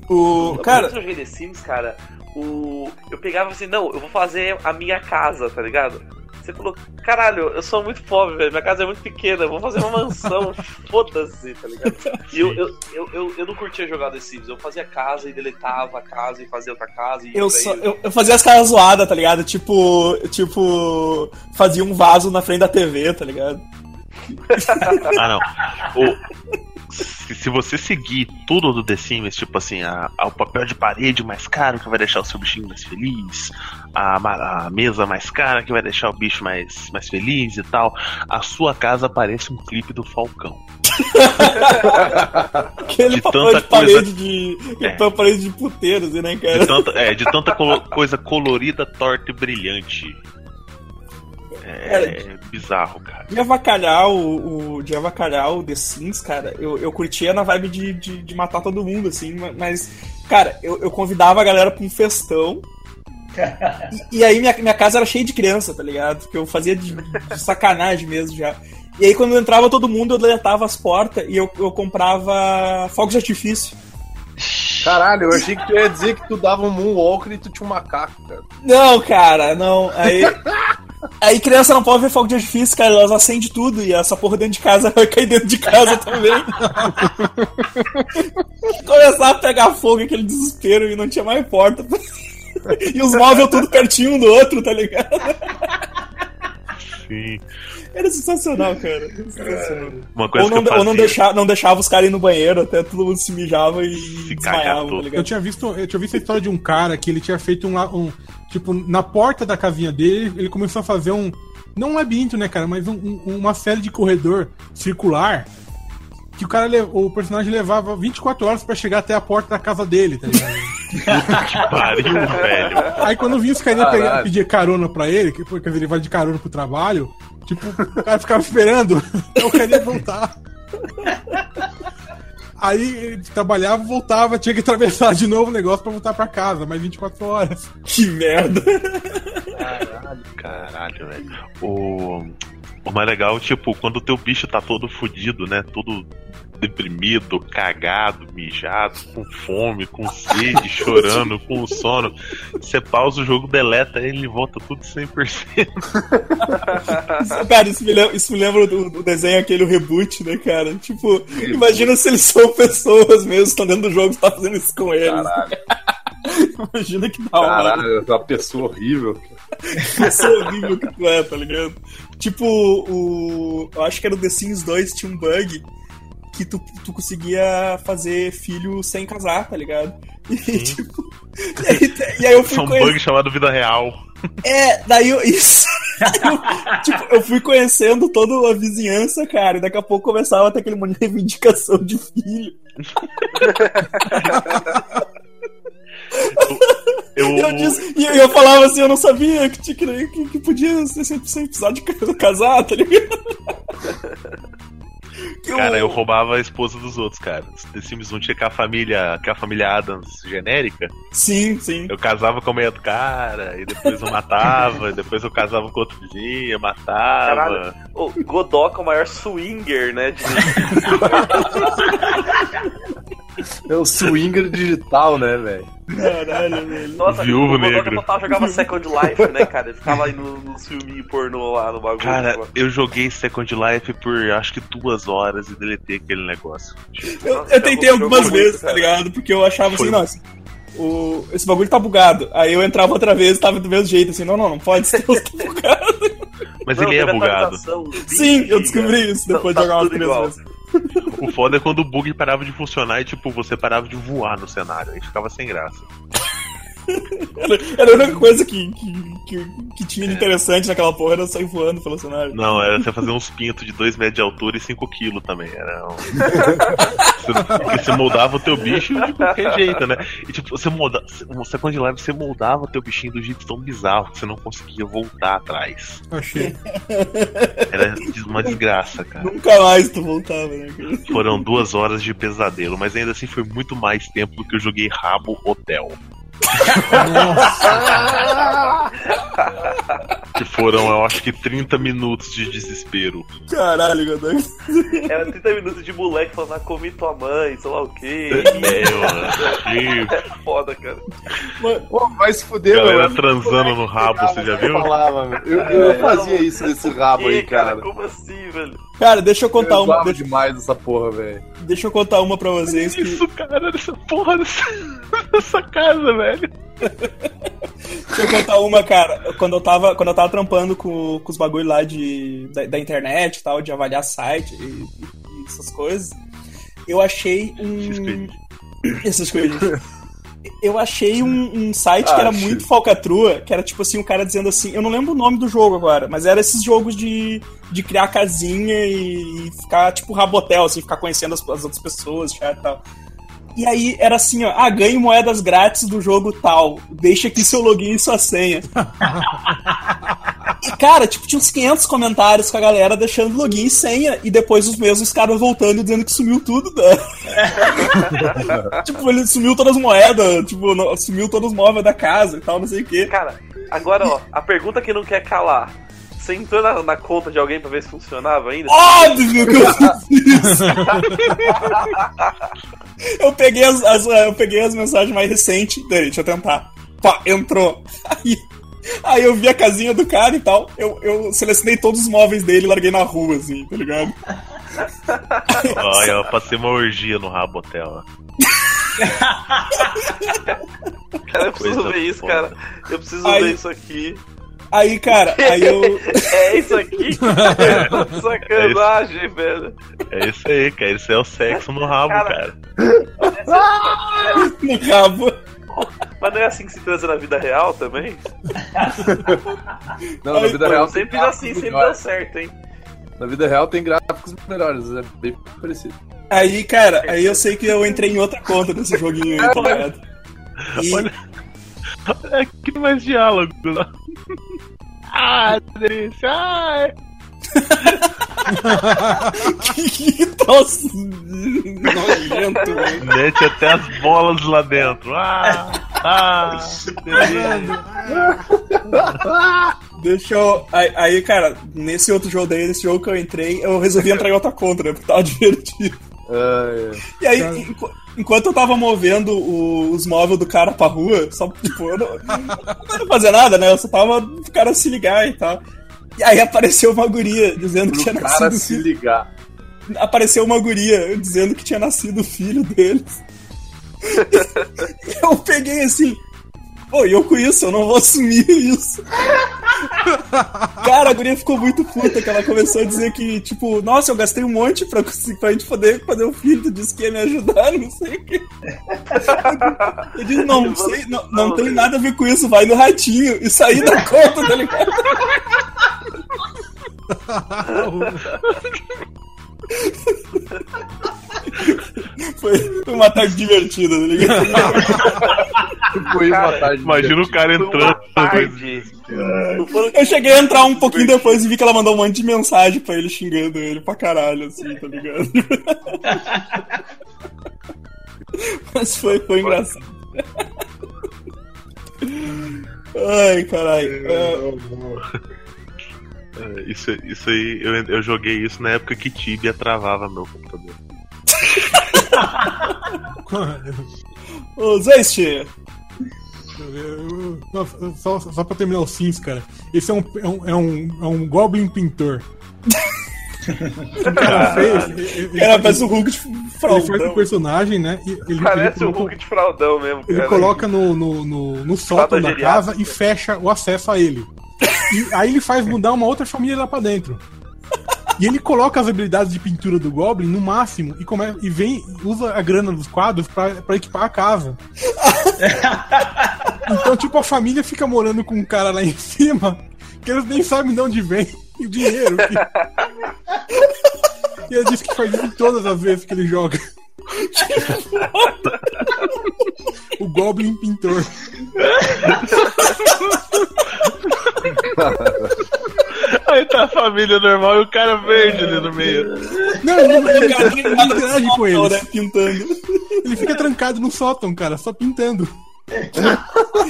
[SPEAKER 2] O.
[SPEAKER 6] A primeira
[SPEAKER 2] Cara,
[SPEAKER 6] vez que eu joguei The Sims, cara, o... eu pegava assim, não, eu vou fazer a minha casa, tá ligado? Você falou, caralho, eu sou muito pobre, velho, minha casa é muito pequena, eu vou fazer uma mansão, foda-se, tá ligado? E eu, eu, eu, eu, eu não curtia jogar The Sims, eu fazia casa e deletava a casa e fazia outra casa e
[SPEAKER 2] eu, só, eu, eu fazia as caras zoadas, tá ligado? Tipo. Tipo. Fazia um vaso na frente da TV, tá ligado?
[SPEAKER 4] Ah, não. O- se, se você seguir tudo do The Sims, tipo assim, a, a- o papel de parede mais caro que vai deixar o seu bichinho mais feliz, a, a mesa mais cara que vai deixar o bicho mais, mais feliz e tal, a sua casa parece um clipe do Falcão.
[SPEAKER 2] Aquele
[SPEAKER 4] De
[SPEAKER 2] papel
[SPEAKER 4] tanta
[SPEAKER 2] de parede
[SPEAKER 4] coisa-
[SPEAKER 2] de.
[SPEAKER 4] É.
[SPEAKER 2] papel de parede de puteiro, assim, né,
[SPEAKER 4] De
[SPEAKER 2] cara?
[SPEAKER 4] tanta, é, de tanta colo- coisa colorida, torta e brilhante. É, bizarro, cara.
[SPEAKER 2] De avacalhar o, o- de avacalhar o The Sims, cara, eu, eu curtia na vibe de, de, de matar todo mundo, assim, ma- mas, cara, eu, eu convidava a galera pra um festão. E, e aí minha, minha casa era cheia de criança, tá ligado? Que eu fazia de, de sacanagem mesmo já. E aí quando entrava todo mundo, eu deletava as portas e eu, eu comprava fogos de artifício.
[SPEAKER 5] Caralho, eu achei que tu ia dizer que tu dava um Moonwalker e tu tinha um macaco, cara.
[SPEAKER 2] Não, cara, não. Aí. Aí criança não pode ver fogo de artifício, cara, elas acendem tudo e essa porra dentro de casa vai cair dentro de casa também. Começar a pegar fogo, aquele desespero e não tinha mais porta. E os móveis tudo pertinho um do outro, tá ligado?
[SPEAKER 4] Sim.
[SPEAKER 2] Era sensacional, cara. Sensacional.
[SPEAKER 4] Uma coisa
[SPEAKER 2] Ou não,
[SPEAKER 4] que eu
[SPEAKER 2] ou não,
[SPEAKER 4] fazia.
[SPEAKER 2] deixava, não deixava os caras ir no banheiro, até todo mundo se mijava e
[SPEAKER 4] Se
[SPEAKER 2] desmaiava, tá
[SPEAKER 4] todo.
[SPEAKER 3] Eu tinha visto, eu tinha visto a história de um cara que ele tinha feito um, um tipo na porta da casinha dele, ele começou a fazer um não um labirinto, né, cara, mas um- um- uma série de corredor circular que o cara o personagem levava 24 horas pra chegar até a porta da casa dele, tá ligado?
[SPEAKER 4] Que pariu, velho.
[SPEAKER 3] Aí quando vinha os caras
[SPEAKER 5] Caralho.
[SPEAKER 3] pegar- pedir carona pra ele, que, quer dizer, ele vai de carona pro trabalho, tipo, o cara ficava esperando até o cara ia voltar. Aí ele trabalhava, voltava, tinha que atravessar de novo o negócio pra voltar pra casa, mais 24 horas.
[SPEAKER 2] Que merda.
[SPEAKER 4] Caralho, velho. O, o mais legal, tipo, quando o teu bicho tá todo fudido, né? Todo deprimido, cagado, mijado, com fome, com sede, chorando, com sono. Você pausa o jogo, deleta ele e volta tudo 100%.
[SPEAKER 2] Cara, isso me lembra, isso me lembra do, do desenho aquele o reboot, né, cara? Tipo, imagina se eles são pessoas mesmo, estão dentro do jogo e tá fazendo isso com eles.
[SPEAKER 5] Caralho,
[SPEAKER 2] Imagina que da hora.
[SPEAKER 5] caralho, uma pessoa horrível.
[SPEAKER 2] Pessoa horrível que tu é, tá ligado? Tipo, o. Eu acho que era o The Sims 2, tinha um bug que tu, tu conseguia fazer filho sem casar, tá ligado? E tipo. E aí, e aí eu fui
[SPEAKER 4] São um
[SPEAKER 2] conhecer.
[SPEAKER 4] bug chamado vida real.
[SPEAKER 2] É, daí eu, isso. Eu, tipo, eu fui conhecendo toda a vizinhança, cara, e daqui a pouco começava a ter aquele monte de reivindicação de filho.
[SPEAKER 4] Eu,
[SPEAKER 2] E eu, disse, e eu falava assim, eu não sabia que, tinha que, que, que podia ser precisar de casar, tá ligado?
[SPEAKER 4] Cara, eu roubava a esposa dos outros, cara. The Sims 1 tinha aquela família, aquela família Adams genérica.
[SPEAKER 2] Sim, sim.
[SPEAKER 4] Eu casava com a mulher do cara, e depois eu matava, e depois eu casava com outro vizinho, matava.
[SPEAKER 6] Caralho. O Godoka é o maior swinger, né? de-
[SPEAKER 5] É o swinger digital, né, velho?
[SPEAKER 2] Caralho, velho.
[SPEAKER 6] Nossa,
[SPEAKER 4] Viúvo
[SPEAKER 6] o
[SPEAKER 4] negro.
[SPEAKER 6] total jogava Second Life, né, cara? Ele ficava aí no, no filminho pornô lá no bagulho.
[SPEAKER 4] Cara,
[SPEAKER 6] pô.
[SPEAKER 4] eu joguei Second Life por acho que duas horas e deletei aquele negócio.
[SPEAKER 2] Eu,
[SPEAKER 6] Nossa,
[SPEAKER 2] eu tentei algumas
[SPEAKER 6] muito,
[SPEAKER 2] vezes, tá ligado? Porque eu achava
[SPEAKER 4] Foi.
[SPEAKER 2] assim, nossa, o, esse bagulho tá bugado. Aí eu entrava outra vez e tava do mesmo jeito, assim, não, não, não pode ser, tá bugado.
[SPEAKER 4] Mas
[SPEAKER 6] Não,
[SPEAKER 4] ele é bugado.
[SPEAKER 2] Sim, eu descobri isso depois
[SPEAKER 6] Tá
[SPEAKER 2] de jogar umas três
[SPEAKER 6] igual.
[SPEAKER 2] vezes.
[SPEAKER 4] O foda é quando o bug parava de funcionar e, tipo, você parava de voar no cenário. Aí ficava sem graça.
[SPEAKER 2] Era, era a única coisa que, que, que, que tinha de interessante naquela porra, era sair voando pelo cenário.
[SPEAKER 4] Não, era você fazer uns pintos de 2 metros de altura e 5 quilos também. Era um... você, porque você moldava o teu bicho de qualquer jeito, né? E tipo, você molda... No Second Life você moldava o teu bichinho do jeito tão bizarro que você não conseguia voltar atrás.
[SPEAKER 3] Achei.
[SPEAKER 4] Era uma desgraça, cara.
[SPEAKER 2] Nunca mais tu voltava, né?
[SPEAKER 4] Foram duas horas de pesadelo, mas ainda assim foi muito mais tempo do que eu joguei Rabo Hotel. Que foram, eu acho que 30 minutos de desespero.
[SPEAKER 2] Caralho, Godoy.
[SPEAKER 6] Era 30 minutos de moleque falando, ah, comi tua mãe, sei lá o quê.
[SPEAKER 4] É, mano.
[SPEAKER 6] É foda, cara.
[SPEAKER 5] Pô, vai se fuder,
[SPEAKER 4] Galera
[SPEAKER 5] mano.
[SPEAKER 4] transando no rabo, você já viu?
[SPEAKER 5] Eu falava, meu. Eu, eu fazia isso nesse rabo aí,
[SPEAKER 6] cara. como assim, velho?
[SPEAKER 2] Cara, deixa eu contar
[SPEAKER 5] Eu
[SPEAKER 2] uma. Deixa,
[SPEAKER 5] demais essa porra, velho.
[SPEAKER 2] deixa eu contar uma pra vocês que.
[SPEAKER 4] Isso, cara, dessa porra dessa, dessa casa, velho.
[SPEAKER 2] Deixa eu contar uma, cara. Quando eu tava, quando eu tava trampando com, com os bagulho lá de, da, da internet e tal, de avaliar site e, e- e essas coisas, eu achei um. Essas coisas. Eu achei um, um site que era
[SPEAKER 5] Acho.
[SPEAKER 2] muito falcatrua, que era tipo assim, um cara dizendo assim, eu não lembro o nome do jogo agora, mas era esses jogos de, de criar casinha e, ficar tipo rabotel, assim, ficar conhecendo as, as outras pessoas, chat e tal. E aí era assim, ó, ah, ganhe moedas grátis do jogo tal. Deixa aqui seu login e sua senha. e cara, tipo, tinha uns 500 comentários com a galera deixando login e senha e depois os mesmos caras voltando e dizendo que sumiu tudo, né? tipo, ele sumiu todas as moedas, tipo, sumiu todos os móveis da casa e tal, não sei o quê.
[SPEAKER 6] Cara, agora, ó, a pergunta que não quer calar. Você entrou na, na conta de alguém pra ver se funcionava ainda?
[SPEAKER 2] Óbvio que eu fiz isso! eu, peguei as, as- eu peguei as mensagens mais recentes dele, deixa eu tentar. Pá, entrou. Aí, aí eu vi a casinha do cara e tal. Eu, eu selecionei todos os móveis dele e larguei na rua, assim, tá ligado?
[SPEAKER 4] Olha, eu passei uma orgia no Rabotel. ó.
[SPEAKER 6] Cara, eu preciso
[SPEAKER 4] Coisa
[SPEAKER 6] ver isso,
[SPEAKER 4] foda.
[SPEAKER 6] cara. Eu preciso
[SPEAKER 2] Aí-
[SPEAKER 6] ver isso aqui.
[SPEAKER 2] Aí, cara, aí eu.
[SPEAKER 6] É isso aqui? Sacanagem, velho.
[SPEAKER 4] É isso aí, cara. Isso é o sexo no rabo,
[SPEAKER 6] Cara.
[SPEAKER 4] cara.
[SPEAKER 2] no rabo.
[SPEAKER 6] Mas não é assim que se transa na vida real também?
[SPEAKER 5] Não, na vida
[SPEAKER 6] Pô,
[SPEAKER 5] real
[SPEAKER 6] sempre assim, sempre deu certo, hein?
[SPEAKER 5] Na vida real tem gráficos melhores, é bem parecido.
[SPEAKER 2] Aí, cara, aí eu sei que eu entrei em outra conta desse joguinho aí, tá ligado? E,
[SPEAKER 4] Olha. É que mais diálogo. lá. Ah, delícia. Ai.
[SPEAKER 2] que troço nojento, velho.
[SPEAKER 4] Mete até as bolas lá dentro. Ah, ah.
[SPEAKER 2] Deixa eu. Aí, aí, cara, nesse outro jogo daí, nesse jogo que eu entrei, eu resolvi entrar em outra conta, né? Porque tava divertido.
[SPEAKER 5] Ah, é.
[SPEAKER 2] E aí, enquanto eu tava movendo o- os móveis do cara pra rua, só, tipo, eu não, não ia fazer nada, né? Eu só tava pro cara se ligar e tal. E aí apareceu uma guria dizendo que tinha
[SPEAKER 5] Pro cara
[SPEAKER 2] nascido
[SPEAKER 5] se
[SPEAKER 2] filho.
[SPEAKER 5] ligar.
[SPEAKER 2] Apareceu uma guria dizendo que tinha nascido o filho deles. eu peguei assim. Pô, eu com isso, eu não vou assumir isso. Cara, a guria ficou muito puta, que ela começou a dizer que, tipo, nossa, eu gastei um monte pra, pra gente poder fazer o filho, tu disse que ia me ajudar, não sei o quê. Eu disse, não, sei, não, não tem nada a ver com isso, vai no ratinho e sair da conta, tá ligado? Foi, uma tarde divertida, tá ligado?
[SPEAKER 5] Foi uma tarde
[SPEAKER 4] Imagina o cara entrando.
[SPEAKER 2] Eu cheguei a entrar um pouquinho depois e vi que ela mandou um monte de mensagem pra ele xingando ele pra caralho, assim, tá ligado? Mas foi, foi engraçado. Ai, caralho. É,
[SPEAKER 4] É, Isso, isso aí, eu, eu joguei isso na época que Tibia travava meu computador.
[SPEAKER 2] Ô,
[SPEAKER 3] eu- Só, só pra terminar os Sims, cara. Esse é um, é um, é um, é um Goblin pintor. O cara fez. Ele, ele-
[SPEAKER 2] cara, parece um Hulk de
[SPEAKER 3] ele faz um
[SPEAKER 2] fraldão.
[SPEAKER 3] personagem, né? Ele,
[SPEAKER 6] Parece
[SPEAKER 3] ele
[SPEAKER 6] um Hulk de fraldão mesmo, cara.
[SPEAKER 3] Ele coloca no, no, no, no sótão da
[SPEAKER 6] geriátrica.
[SPEAKER 3] casa e fecha o acesso a ele. E aí ele faz mudar uma outra família lá pra dentro. E ele coloca as habilidades de pintura do Goblin no máximo e, come, e vem usa a grana dos quadros pra, pra equipar a casa. Então, tipo, a família fica morando com um cara lá em cima que eles nem sabem de onde vem o dinheiro. E ele diz que faz isso todas as vezes que ele joga. o Goblin Pintor.
[SPEAKER 4] Aí tá a família normal e o cara verde ali no meio.
[SPEAKER 3] Não, ele, ele, ele,
[SPEAKER 2] Cara,
[SPEAKER 3] ele interage com
[SPEAKER 2] né,
[SPEAKER 3] eles.
[SPEAKER 2] Pintando.
[SPEAKER 3] Ele fica trancado no sótão, cara, só pintando.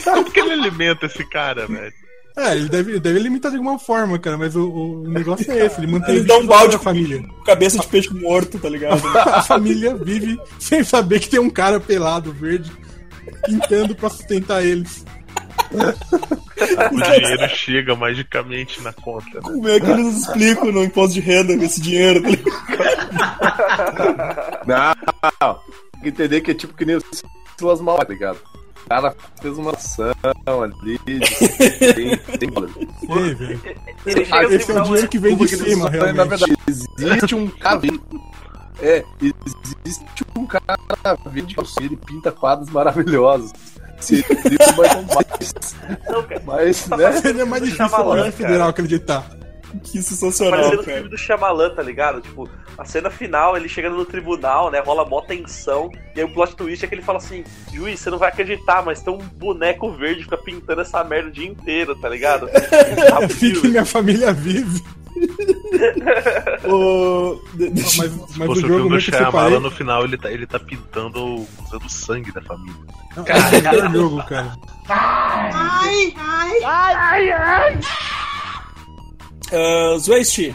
[SPEAKER 4] Como que ele alimenta esse cara, velho?
[SPEAKER 3] É, ele deve, ele deve limitar de alguma forma, cara, mas o, o negócio é esse, ele mantém
[SPEAKER 2] Eles dão um balde
[SPEAKER 3] a família.
[SPEAKER 2] com cabeça de peixe morto, tá ligado?
[SPEAKER 3] A família vive sem saber que tem um cara pelado, verde, pintando pra sustentar eles.
[SPEAKER 4] O dinheiro chega magicamente na conta. Né?
[SPEAKER 2] Como é que eles explicam no imposto de renda esse dinheiro? tá ligado?
[SPEAKER 5] Não, tem que entender que é tipo que nem o Silas Mal, tá ligado? O cara fez uma ação ali. Tem, tem...
[SPEAKER 6] No
[SPEAKER 3] Esse é o dinheiro que vem de cima,
[SPEAKER 5] Na
[SPEAKER 3] realmente.
[SPEAKER 5] verdade, existe um cara. É, existe um cara vivo de ele pinta quadros maravilhosos. Seria.
[SPEAKER 6] Não, cara.
[SPEAKER 5] Mas, né?
[SPEAKER 3] Seria mais difícil
[SPEAKER 6] Shyamalan.
[SPEAKER 3] Federal acreditar.
[SPEAKER 2] Que sensacional,
[SPEAKER 6] Parecendo o
[SPEAKER 2] cara.
[SPEAKER 6] filme do Shyamalan, tá ligado? Tipo, a cena final, ele chegando no tribunal, né? Rola mó tensão. E aí o plot twist é que ele fala assim: Juiz, você não vai acreditar, mas tem um boneco verde que fica pintando essa merda o dia inteiro, tá ligado?
[SPEAKER 3] É assim que minha família vive.
[SPEAKER 2] O...
[SPEAKER 3] Mas,
[SPEAKER 2] deixa-
[SPEAKER 3] mas
[SPEAKER 4] Pô,
[SPEAKER 3] o jogo
[SPEAKER 4] filme do
[SPEAKER 3] meio que eu separei.
[SPEAKER 4] No final ele tá, ele tá pintando usando o sangue da família.
[SPEAKER 3] É o melhor jogo, cara.
[SPEAKER 2] Uh, Zwest,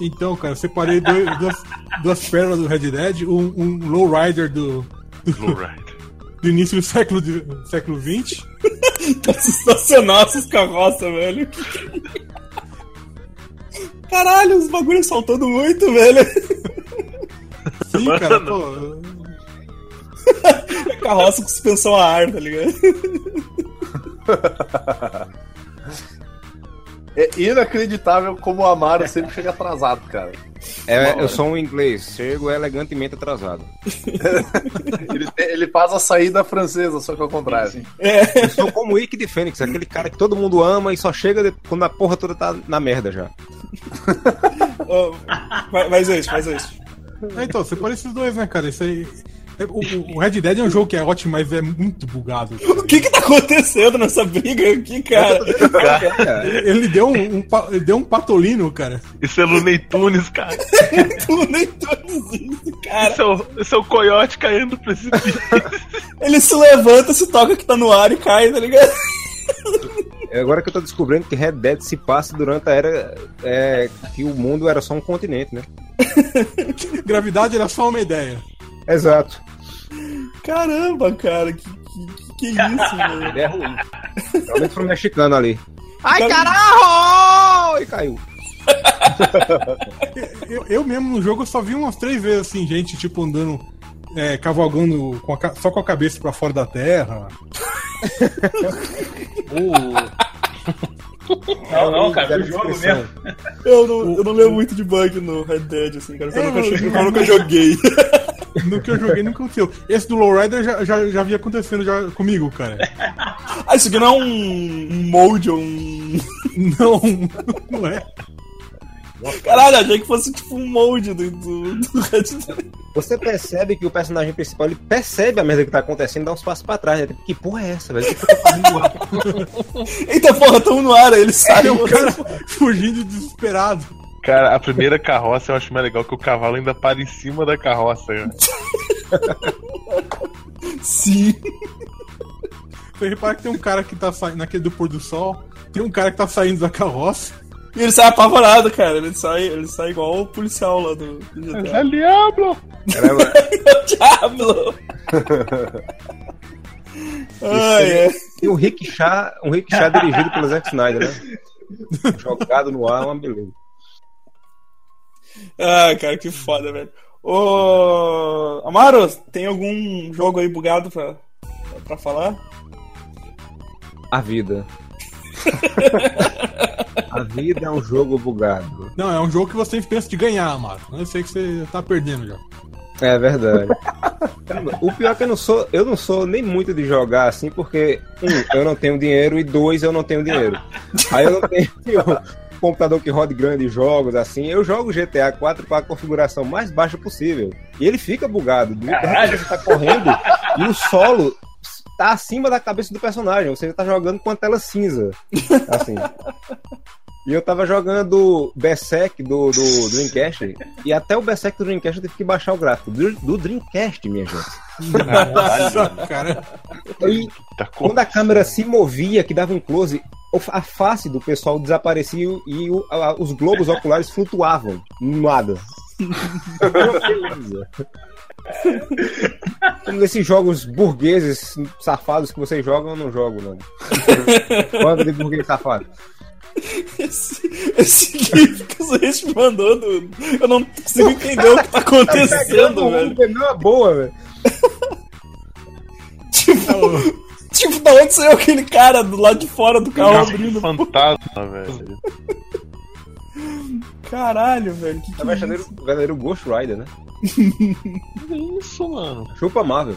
[SPEAKER 3] Então, cara, eu separei dois- duas, duas pérolas do Red Dead, um, um lowrider do,
[SPEAKER 4] Lowrider.
[SPEAKER 3] do início do século, de- século XX.
[SPEAKER 2] tá sensacional essas carroças, velho. Caralho, os bagulhos saltando muito, velho.
[SPEAKER 3] Sim, cara, pô.
[SPEAKER 2] Carroça com suspensão a ar, tá ligado?
[SPEAKER 5] É inacreditável como o Amaro sempre chega atrasado, cara.
[SPEAKER 8] É, eu sou um inglês, chego elegantemente atrasado.
[SPEAKER 5] Ele, ele faz a saída francesa, só que ao contrário.
[SPEAKER 8] Eu sou como o Ike de Fênix, aquele cara que todo mundo ama e só chega de- quando a porra toda tá na merda já.
[SPEAKER 2] Ó, vai- Faz isso, faz isso.
[SPEAKER 3] É, então, separei esses dois, né, cara? Isso aí. O, o- Red Dead é um jogo que é ótimo, mas é muito bugado.
[SPEAKER 2] O que que tá acontecendo nessa briga aqui, cara?
[SPEAKER 3] Ele, deu um, um ele deu um patolino, cara.
[SPEAKER 4] Isso é Looney Tunes, cara.
[SPEAKER 2] Tu nem todos isso, cara.
[SPEAKER 4] Esse é o, esse é o coiote caindo do precipício.
[SPEAKER 2] Ele se levanta, se toca que tá no ar e cai, tá ligado?
[SPEAKER 8] É agora que eu tô descobrindo que Red Dead se passa durante a era é, que o mundo era só um continente, né?
[SPEAKER 3] Gravidade era só uma ideia.
[SPEAKER 8] Exato.
[SPEAKER 2] Caramba, cara, que, que, que, que isso, velho?
[SPEAKER 8] Ele é ruim. Realmente pro mexicano ali. Ai, caralho! E caiu.
[SPEAKER 3] Eu, eu mesmo no jogo eu só vi umas três vezes assim, gente, tipo, andando, é, cavalgando com a só com a cabeça pra fora da terra.
[SPEAKER 7] Não, não, cara, do jogo mesmo.
[SPEAKER 2] Eu não, eu não lembro muito de bug no Red Dead, assim, cara. porque Eu
[SPEAKER 3] É,
[SPEAKER 2] nunca,
[SPEAKER 3] eu
[SPEAKER 2] nunca joguei.
[SPEAKER 3] No que eu joguei nunca aconteceu. Esse do Lowrider já, já, já havia acontecendo já comigo, cara.
[SPEAKER 2] Ah, isso aqui não é um, um molde ou um.
[SPEAKER 3] Não, não é.
[SPEAKER 2] Caralho, achei que fosse tipo um molde do, do, do Red Dead.
[SPEAKER 8] Você percebe que o personagem principal ele percebe a merda que tá acontecendo e dá uns passos pra trás. Né? Tipo, que porra é essa, velho? O que que eu tô fazendo lá?
[SPEAKER 2] Eita porra, tamo no ar, aí ele sai.
[SPEAKER 3] Tem um cara fugindo desesperado.
[SPEAKER 4] Cara, a primeira carroça eu acho mais legal que o cavalo ainda para em cima da carroça.
[SPEAKER 2] Sim.
[SPEAKER 3] Você repara que tem um cara que tá saindo naquele do pôr do sol. Tem um cara que tá saindo da carroça.
[SPEAKER 2] E ele sai apavorado, cara. Ele sai, ele sai igual o policial lá do, do GTA.
[SPEAKER 4] É Diablo!
[SPEAKER 8] Caramba,
[SPEAKER 2] Diablo! Ai, é.
[SPEAKER 8] Tem um rickshaw, um rickshaw dirigido pelo Zack Snyder, né? Jogado no ar, é uma beleza.
[SPEAKER 2] Ah, cara, que foda, velho. Ô. Amaro, tem algum jogo aí bugado pra, pra falar?
[SPEAKER 8] A vida. A vida é um jogo bugado.
[SPEAKER 3] Não, é um jogo que você pensa de ganhar, Mato. Eu sei que você tá perdendo já.
[SPEAKER 8] É verdade. O pior é que eu não sou, eu não sou nem muito de jogar assim, porque um, eu não tenho dinheiro e dois, eu não tenho dinheiro. Aí eu não tenho computador que rode grandes jogos assim. Eu jogo GTA 4 com a configuração mais baixa possível. E ele fica bugado. Repente você tá correndo e o solo tá acima da cabeça do personagem. Você tá jogando com a tela cinza. Assim. E eu tava jogando Berserk do, do Dreamcast. E até o Berserk do Dreamcast eu tive que baixar o gráfico. Do, do Dreamcast, minha gente.
[SPEAKER 3] Nossa, cara.
[SPEAKER 8] E
[SPEAKER 4] Tá
[SPEAKER 8] quando a câmera se movia, que dava um close, a face do pessoal desaparecia e o- a- os globos oculares flutuavam no nada. Como nesses jogos burgueses safados que vocês jogam, eu não jogo, não. Banda de burguês safado.
[SPEAKER 2] Esse, esse GIF que o Zueste me mandou, do... eu não consigo entender o que tá acontecendo, velho.
[SPEAKER 8] Não é boa, velho.
[SPEAKER 2] Tipo, tipo, da onde saiu aquele cara do lado de fora do carro
[SPEAKER 4] Nossa, que
[SPEAKER 2] abrindo?
[SPEAKER 4] fantasma, velho.
[SPEAKER 2] Caralho, velho. Que que
[SPEAKER 8] É o
[SPEAKER 2] é
[SPEAKER 8] verdadeiro,
[SPEAKER 2] isso?
[SPEAKER 8] o verdadeiro Ghost Rider, né?
[SPEAKER 4] Isso, mano.
[SPEAKER 8] Chupa Marvel.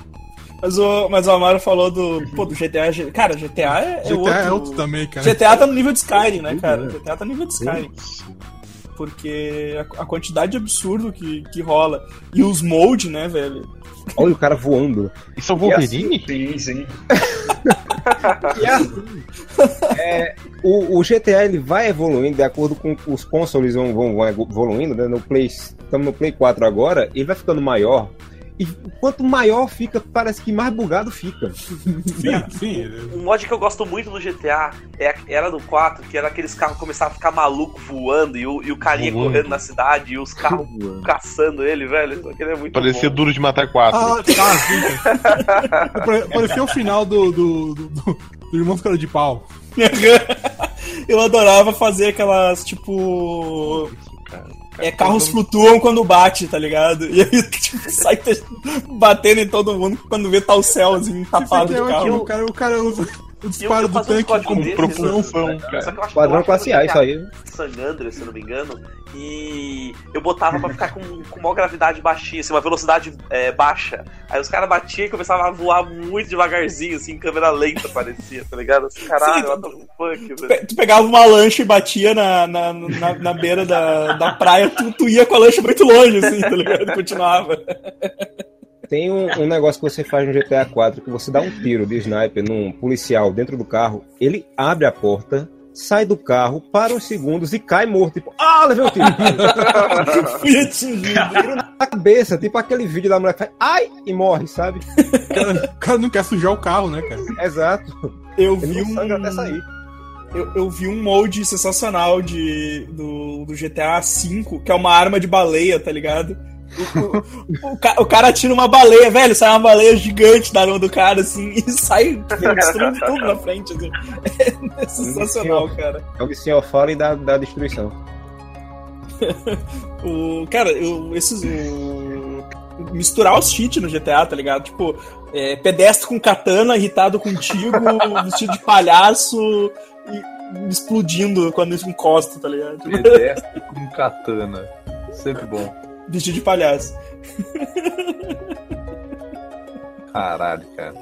[SPEAKER 2] Mas o, mas o Amaro falou do. Pô, do GTA. Cara, GTA é, é
[SPEAKER 3] GTA
[SPEAKER 2] outro.
[SPEAKER 3] é outro também, cara.
[SPEAKER 2] GTA tá no nível de Skyrim, né, cara? GTA tá no nível de Skyrim. Porque a, a quantidade de absurdo que, que rola. E os moldes, né, velho?
[SPEAKER 8] Olha o cara voando.
[SPEAKER 4] Isso é o Wolverine?
[SPEAKER 7] Sim, sim.
[SPEAKER 8] E é assim. É, o, o GTA ele vai evoluindo de acordo com que os consoles vão, vão, vão evoluindo, né? No Play, estamos no Play 4 agora, ele vai ficando maior. E quanto maior fica, parece que mais bugado fica.
[SPEAKER 3] Sim, sim.
[SPEAKER 6] Um mod que eu gosto muito do GTA é, era do 4, que era aqueles carros que começavam a ficar maluco voando e o, e o carinha
[SPEAKER 4] Voando.
[SPEAKER 6] correndo na cidade e os carros caçando ele, velho. Aqui é muito
[SPEAKER 4] Parecia
[SPEAKER 6] bom.
[SPEAKER 4] duro de matar quatro.
[SPEAKER 3] Ah, tá, cara. Parecia o final do, do, do, do, do Irmãos Cara de Pau.
[SPEAKER 2] Eu adorava fazer aquelas, tipo. É, carros flutuam quando bate, tá ligado? E aí, tipo, sai te- batendo em todo mundo quando vê tal céu, assim, tapado de
[SPEAKER 3] é
[SPEAKER 2] carro.
[SPEAKER 3] o, cara, o cara usa o disparo
[SPEAKER 6] eu
[SPEAKER 3] do tanque como
[SPEAKER 6] desse,
[SPEAKER 3] propulsão.
[SPEAKER 6] Só que eu acho que
[SPEAKER 8] Padrão
[SPEAKER 6] eu acho
[SPEAKER 8] classe A, isso aí.
[SPEAKER 6] San Andreas, se eu não me engano, e eu botava pra ficar com, com uma gravidade baixinha, assim, uma velocidade é, baixa. Aí os caras batiam e começavam a voar muito devagarzinho, assim, em câmera lenta parecia, tá ligado? Assim, caralho,
[SPEAKER 2] Sim.
[SPEAKER 6] the fuck, velho.
[SPEAKER 2] Tu pegava uma lancha e batia na, na, na, na beira da, da praia, tu, tu ia com a lancha muito longe, assim, tá ligado? Continuava.
[SPEAKER 8] Tem um, um negócio que você faz no GTA 4 que você dá um tiro de sniper num policial dentro do carro, ele abre a porta, sai do carro, para uns segundos e cai morto. Tipo, ah, levei um tiro.
[SPEAKER 2] Fui atingido.
[SPEAKER 8] na cabeça, tipo aquele vídeo da mulher que faz ai e morre, sabe?
[SPEAKER 3] O cara, o não quer sujar o carro, né, cara?
[SPEAKER 8] Exato.
[SPEAKER 2] Eu
[SPEAKER 8] Ele
[SPEAKER 2] vi um.
[SPEAKER 8] até sair.
[SPEAKER 2] Eu, eu vi um molde sensacional de, do, do GTA V, que é uma arma de baleia, tá ligado? O, o, o ca- o cara tira uma baleia, velho, sai uma baleia gigante da arma do cara, assim, e sai destruindo tudo na frente, assim. É sensacional, cara.
[SPEAKER 8] É o Senhor fala e dá, dá destruição.
[SPEAKER 2] O, cara, eu, esses. O, misturar os cheats no GTA, tá ligado? Tipo, é, pedestre com katana, irritado contigo, vestido de palhaço e explodindo quando isso encosta, tá ligado?
[SPEAKER 5] Pedestre com katana. Sempre bom.
[SPEAKER 2] Vestido de palhaço.
[SPEAKER 5] Caralho, cara.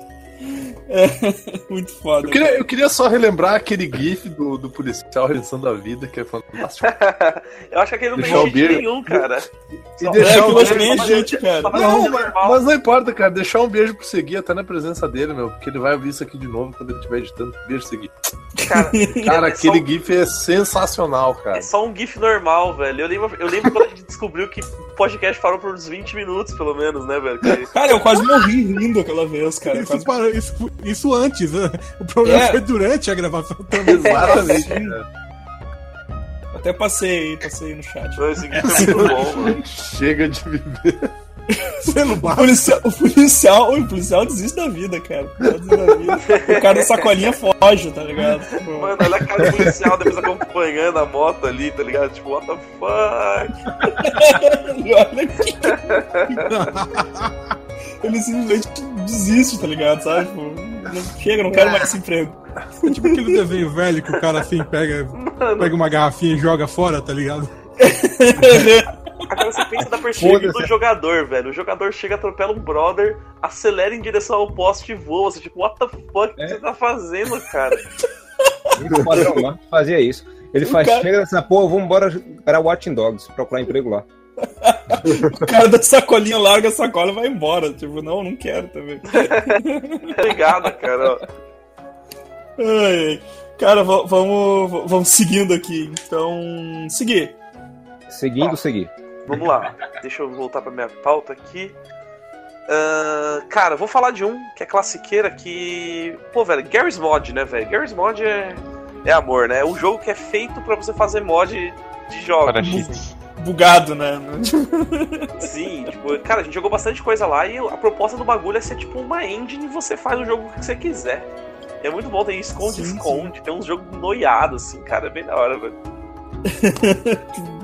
[SPEAKER 2] Muito foda.
[SPEAKER 5] Eu queria, eu queria só relembrar aquele gif do, do policial redenção a vida, que é fantástico.
[SPEAKER 6] Eu acho que aquele não tem
[SPEAKER 5] Deixar o
[SPEAKER 6] cheat
[SPEAKER 5] beijo.
[SPEAKER 6] nenhum, cara.
[SPEAKER 5] E
[SPEAKER 6] Só-
[SPEAKER 5] deixar
[SPEAKER 2] É,
[SPEAKER 5] o beijo-
[SPEAKER 2] nem é gente, cara.
[SPEAKER 5] Não, mas, mas não importa, cara. Deixar um beijo pro Segui até na presença dele, meu. Porque ele vai ouvir isso aqui de novo quando ele estiver editando. Beijo, Segui.
[SPEAKER 6] Cara,
[SPEAKER 5] Cara,
[SPEAKER 6] é
[SPEAKER 5] aquele gif é sensacional, cara.
[SPEAKER 6] É só um GIF normal, velho. Eu lembro, eu lembro quando a gente descobriu que o podcast parou por uns 20 minutos, pelo menos, né, velho? Que-
[SPEAKER 2] Cara, eu quase morri rindo aquela vez, cara.
[SPEAKER 3] Isso,
[SPEAKER 2] Quase...
[SPEAKER 3] para- isso, isso antes, né? O problema
[SPEAKER 2] É.
[SPEAKER 3] foi durante a gravação também.
[SPEAKER 5] Exatamente, cara.
[SPEAKER 2] Até passei, passei no chat.
[SPEAKER 6] Não, Esse GIF é muito bom, mano.
[SPEAKER 5] Chega de viver.
[SPEAKER 3] Sendo
[SPEAKER 2] O policial, o policial, o policial desiste da vida, cara. Da vida. O cara da sacolinha foge, tá ligado? Tipo,
[SPEAKER 6] Mano, olha a cara do policial depois acompanhando a moto ali, tá ligado? Tipo, what the fuck?
[SPEAKER 2] ele olha aqui. Ele simplesmente desiste, tá ligado? Sabe? Tipo, não- chega, não quero mais esse emprego.
[SPEAKER 3] É tipo aquele desenho velho que o cara assim pega, pega uma garrafinha e joga fora, tá ligado?
[SPEAKER 6] Agora você pensa da perspectiva do jogador, velho. O jogador chega, atropela um brother, acelera em direção ao poste e voa. Você, tipo, what the fuck que
[SPEAKER 8] É.
[SPEAKER 6] você tá fazendo, cara?
[SPEAKER 8] O padrão lá fazia isso. Ele faz,
[SPEAKER 2] cara-
[SPEAKER 8] chega nessa porra, vamos embora para Watching Dogs, procurar emprego lá.
[SPEAKER 2] O cara da sacolinha larga a sacola e vai embora. Tipo, não, não quero também.
[SPEAKER 6] Obrigado, cara.
[SPEAKER 2] Ai. Cara, va- vamos, vamos seguindo aqui. Então, seguir.
[SPEAKER 8] Seguindo, seguir.
[SPEAKER 6] Vamos lá. Deixa eu voltar pra minha pauta aqui. Ah, cara, vou falar de um que é classiqueira que. Pô, velho, Garry's Mod, né, velho? Garry's Mod é, é amor, né? É um jogo que é feito pra você fazer mod de jogos.
[SPEAKER 4] Para cheats.
[SPEAKER 2] Bugado, né?
[SPEAKER 6] Sim, tipo, cara, a gente jogou bastante coisa lá e a proposta do bagulho é ser tipo uma engine e você faz o jogo que você quiser. É muito bom, tem esconde-esconde, tem uns jogos noiados, assim, cara, é bem da hora, velho.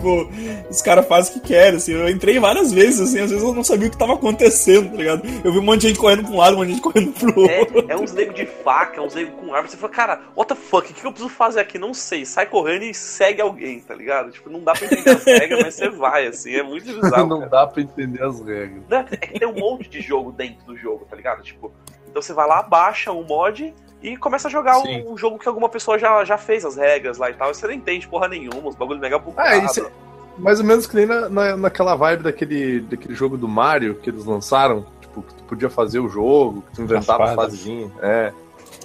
[SPEAKER 2] Tipo, os caras fazem o que querem, assim. Eu entrei várias vezes, assim, às vezes eu não sabia o que tava acontecendo, tá ligado? Eu vi um monte de gente correndo pra um lado, um monte de gente correndo pro outro.
[SPEAKER 6] É, é uns nego de faca, uns nego com arma. Você fala, cara, what the fuck, o que eu preciso fazer aqui? Não sei. Sai correndo e segue alguém, tá ligado? Tipo, não dá pra entender as regras, mas você vai, assim. É muito bizarro.
[SPEAKER 5] Não
[SPEAKER 6] cara.
[SPEAKER 5] dá pra entender as regras.
[SPEAKER 6] É que tem um monte de jogo dentro do jogo, tá ligado? Tipo, então você vai lá, baixa o mod e começa a jogar um, um jogo que alguma pessoa já, já fez as regras lá e tal. E você não entende porra nenhuma, os bagulho mega bugado.
[SPEAKER 5] Ah, isso é- Mais ou menos que nem na, na- naquela vibe daquele, daquele jogo do Mario que eles lançaram. Tipo, que tu podia fazer o jogo, que tu inventava a fasezinha. É.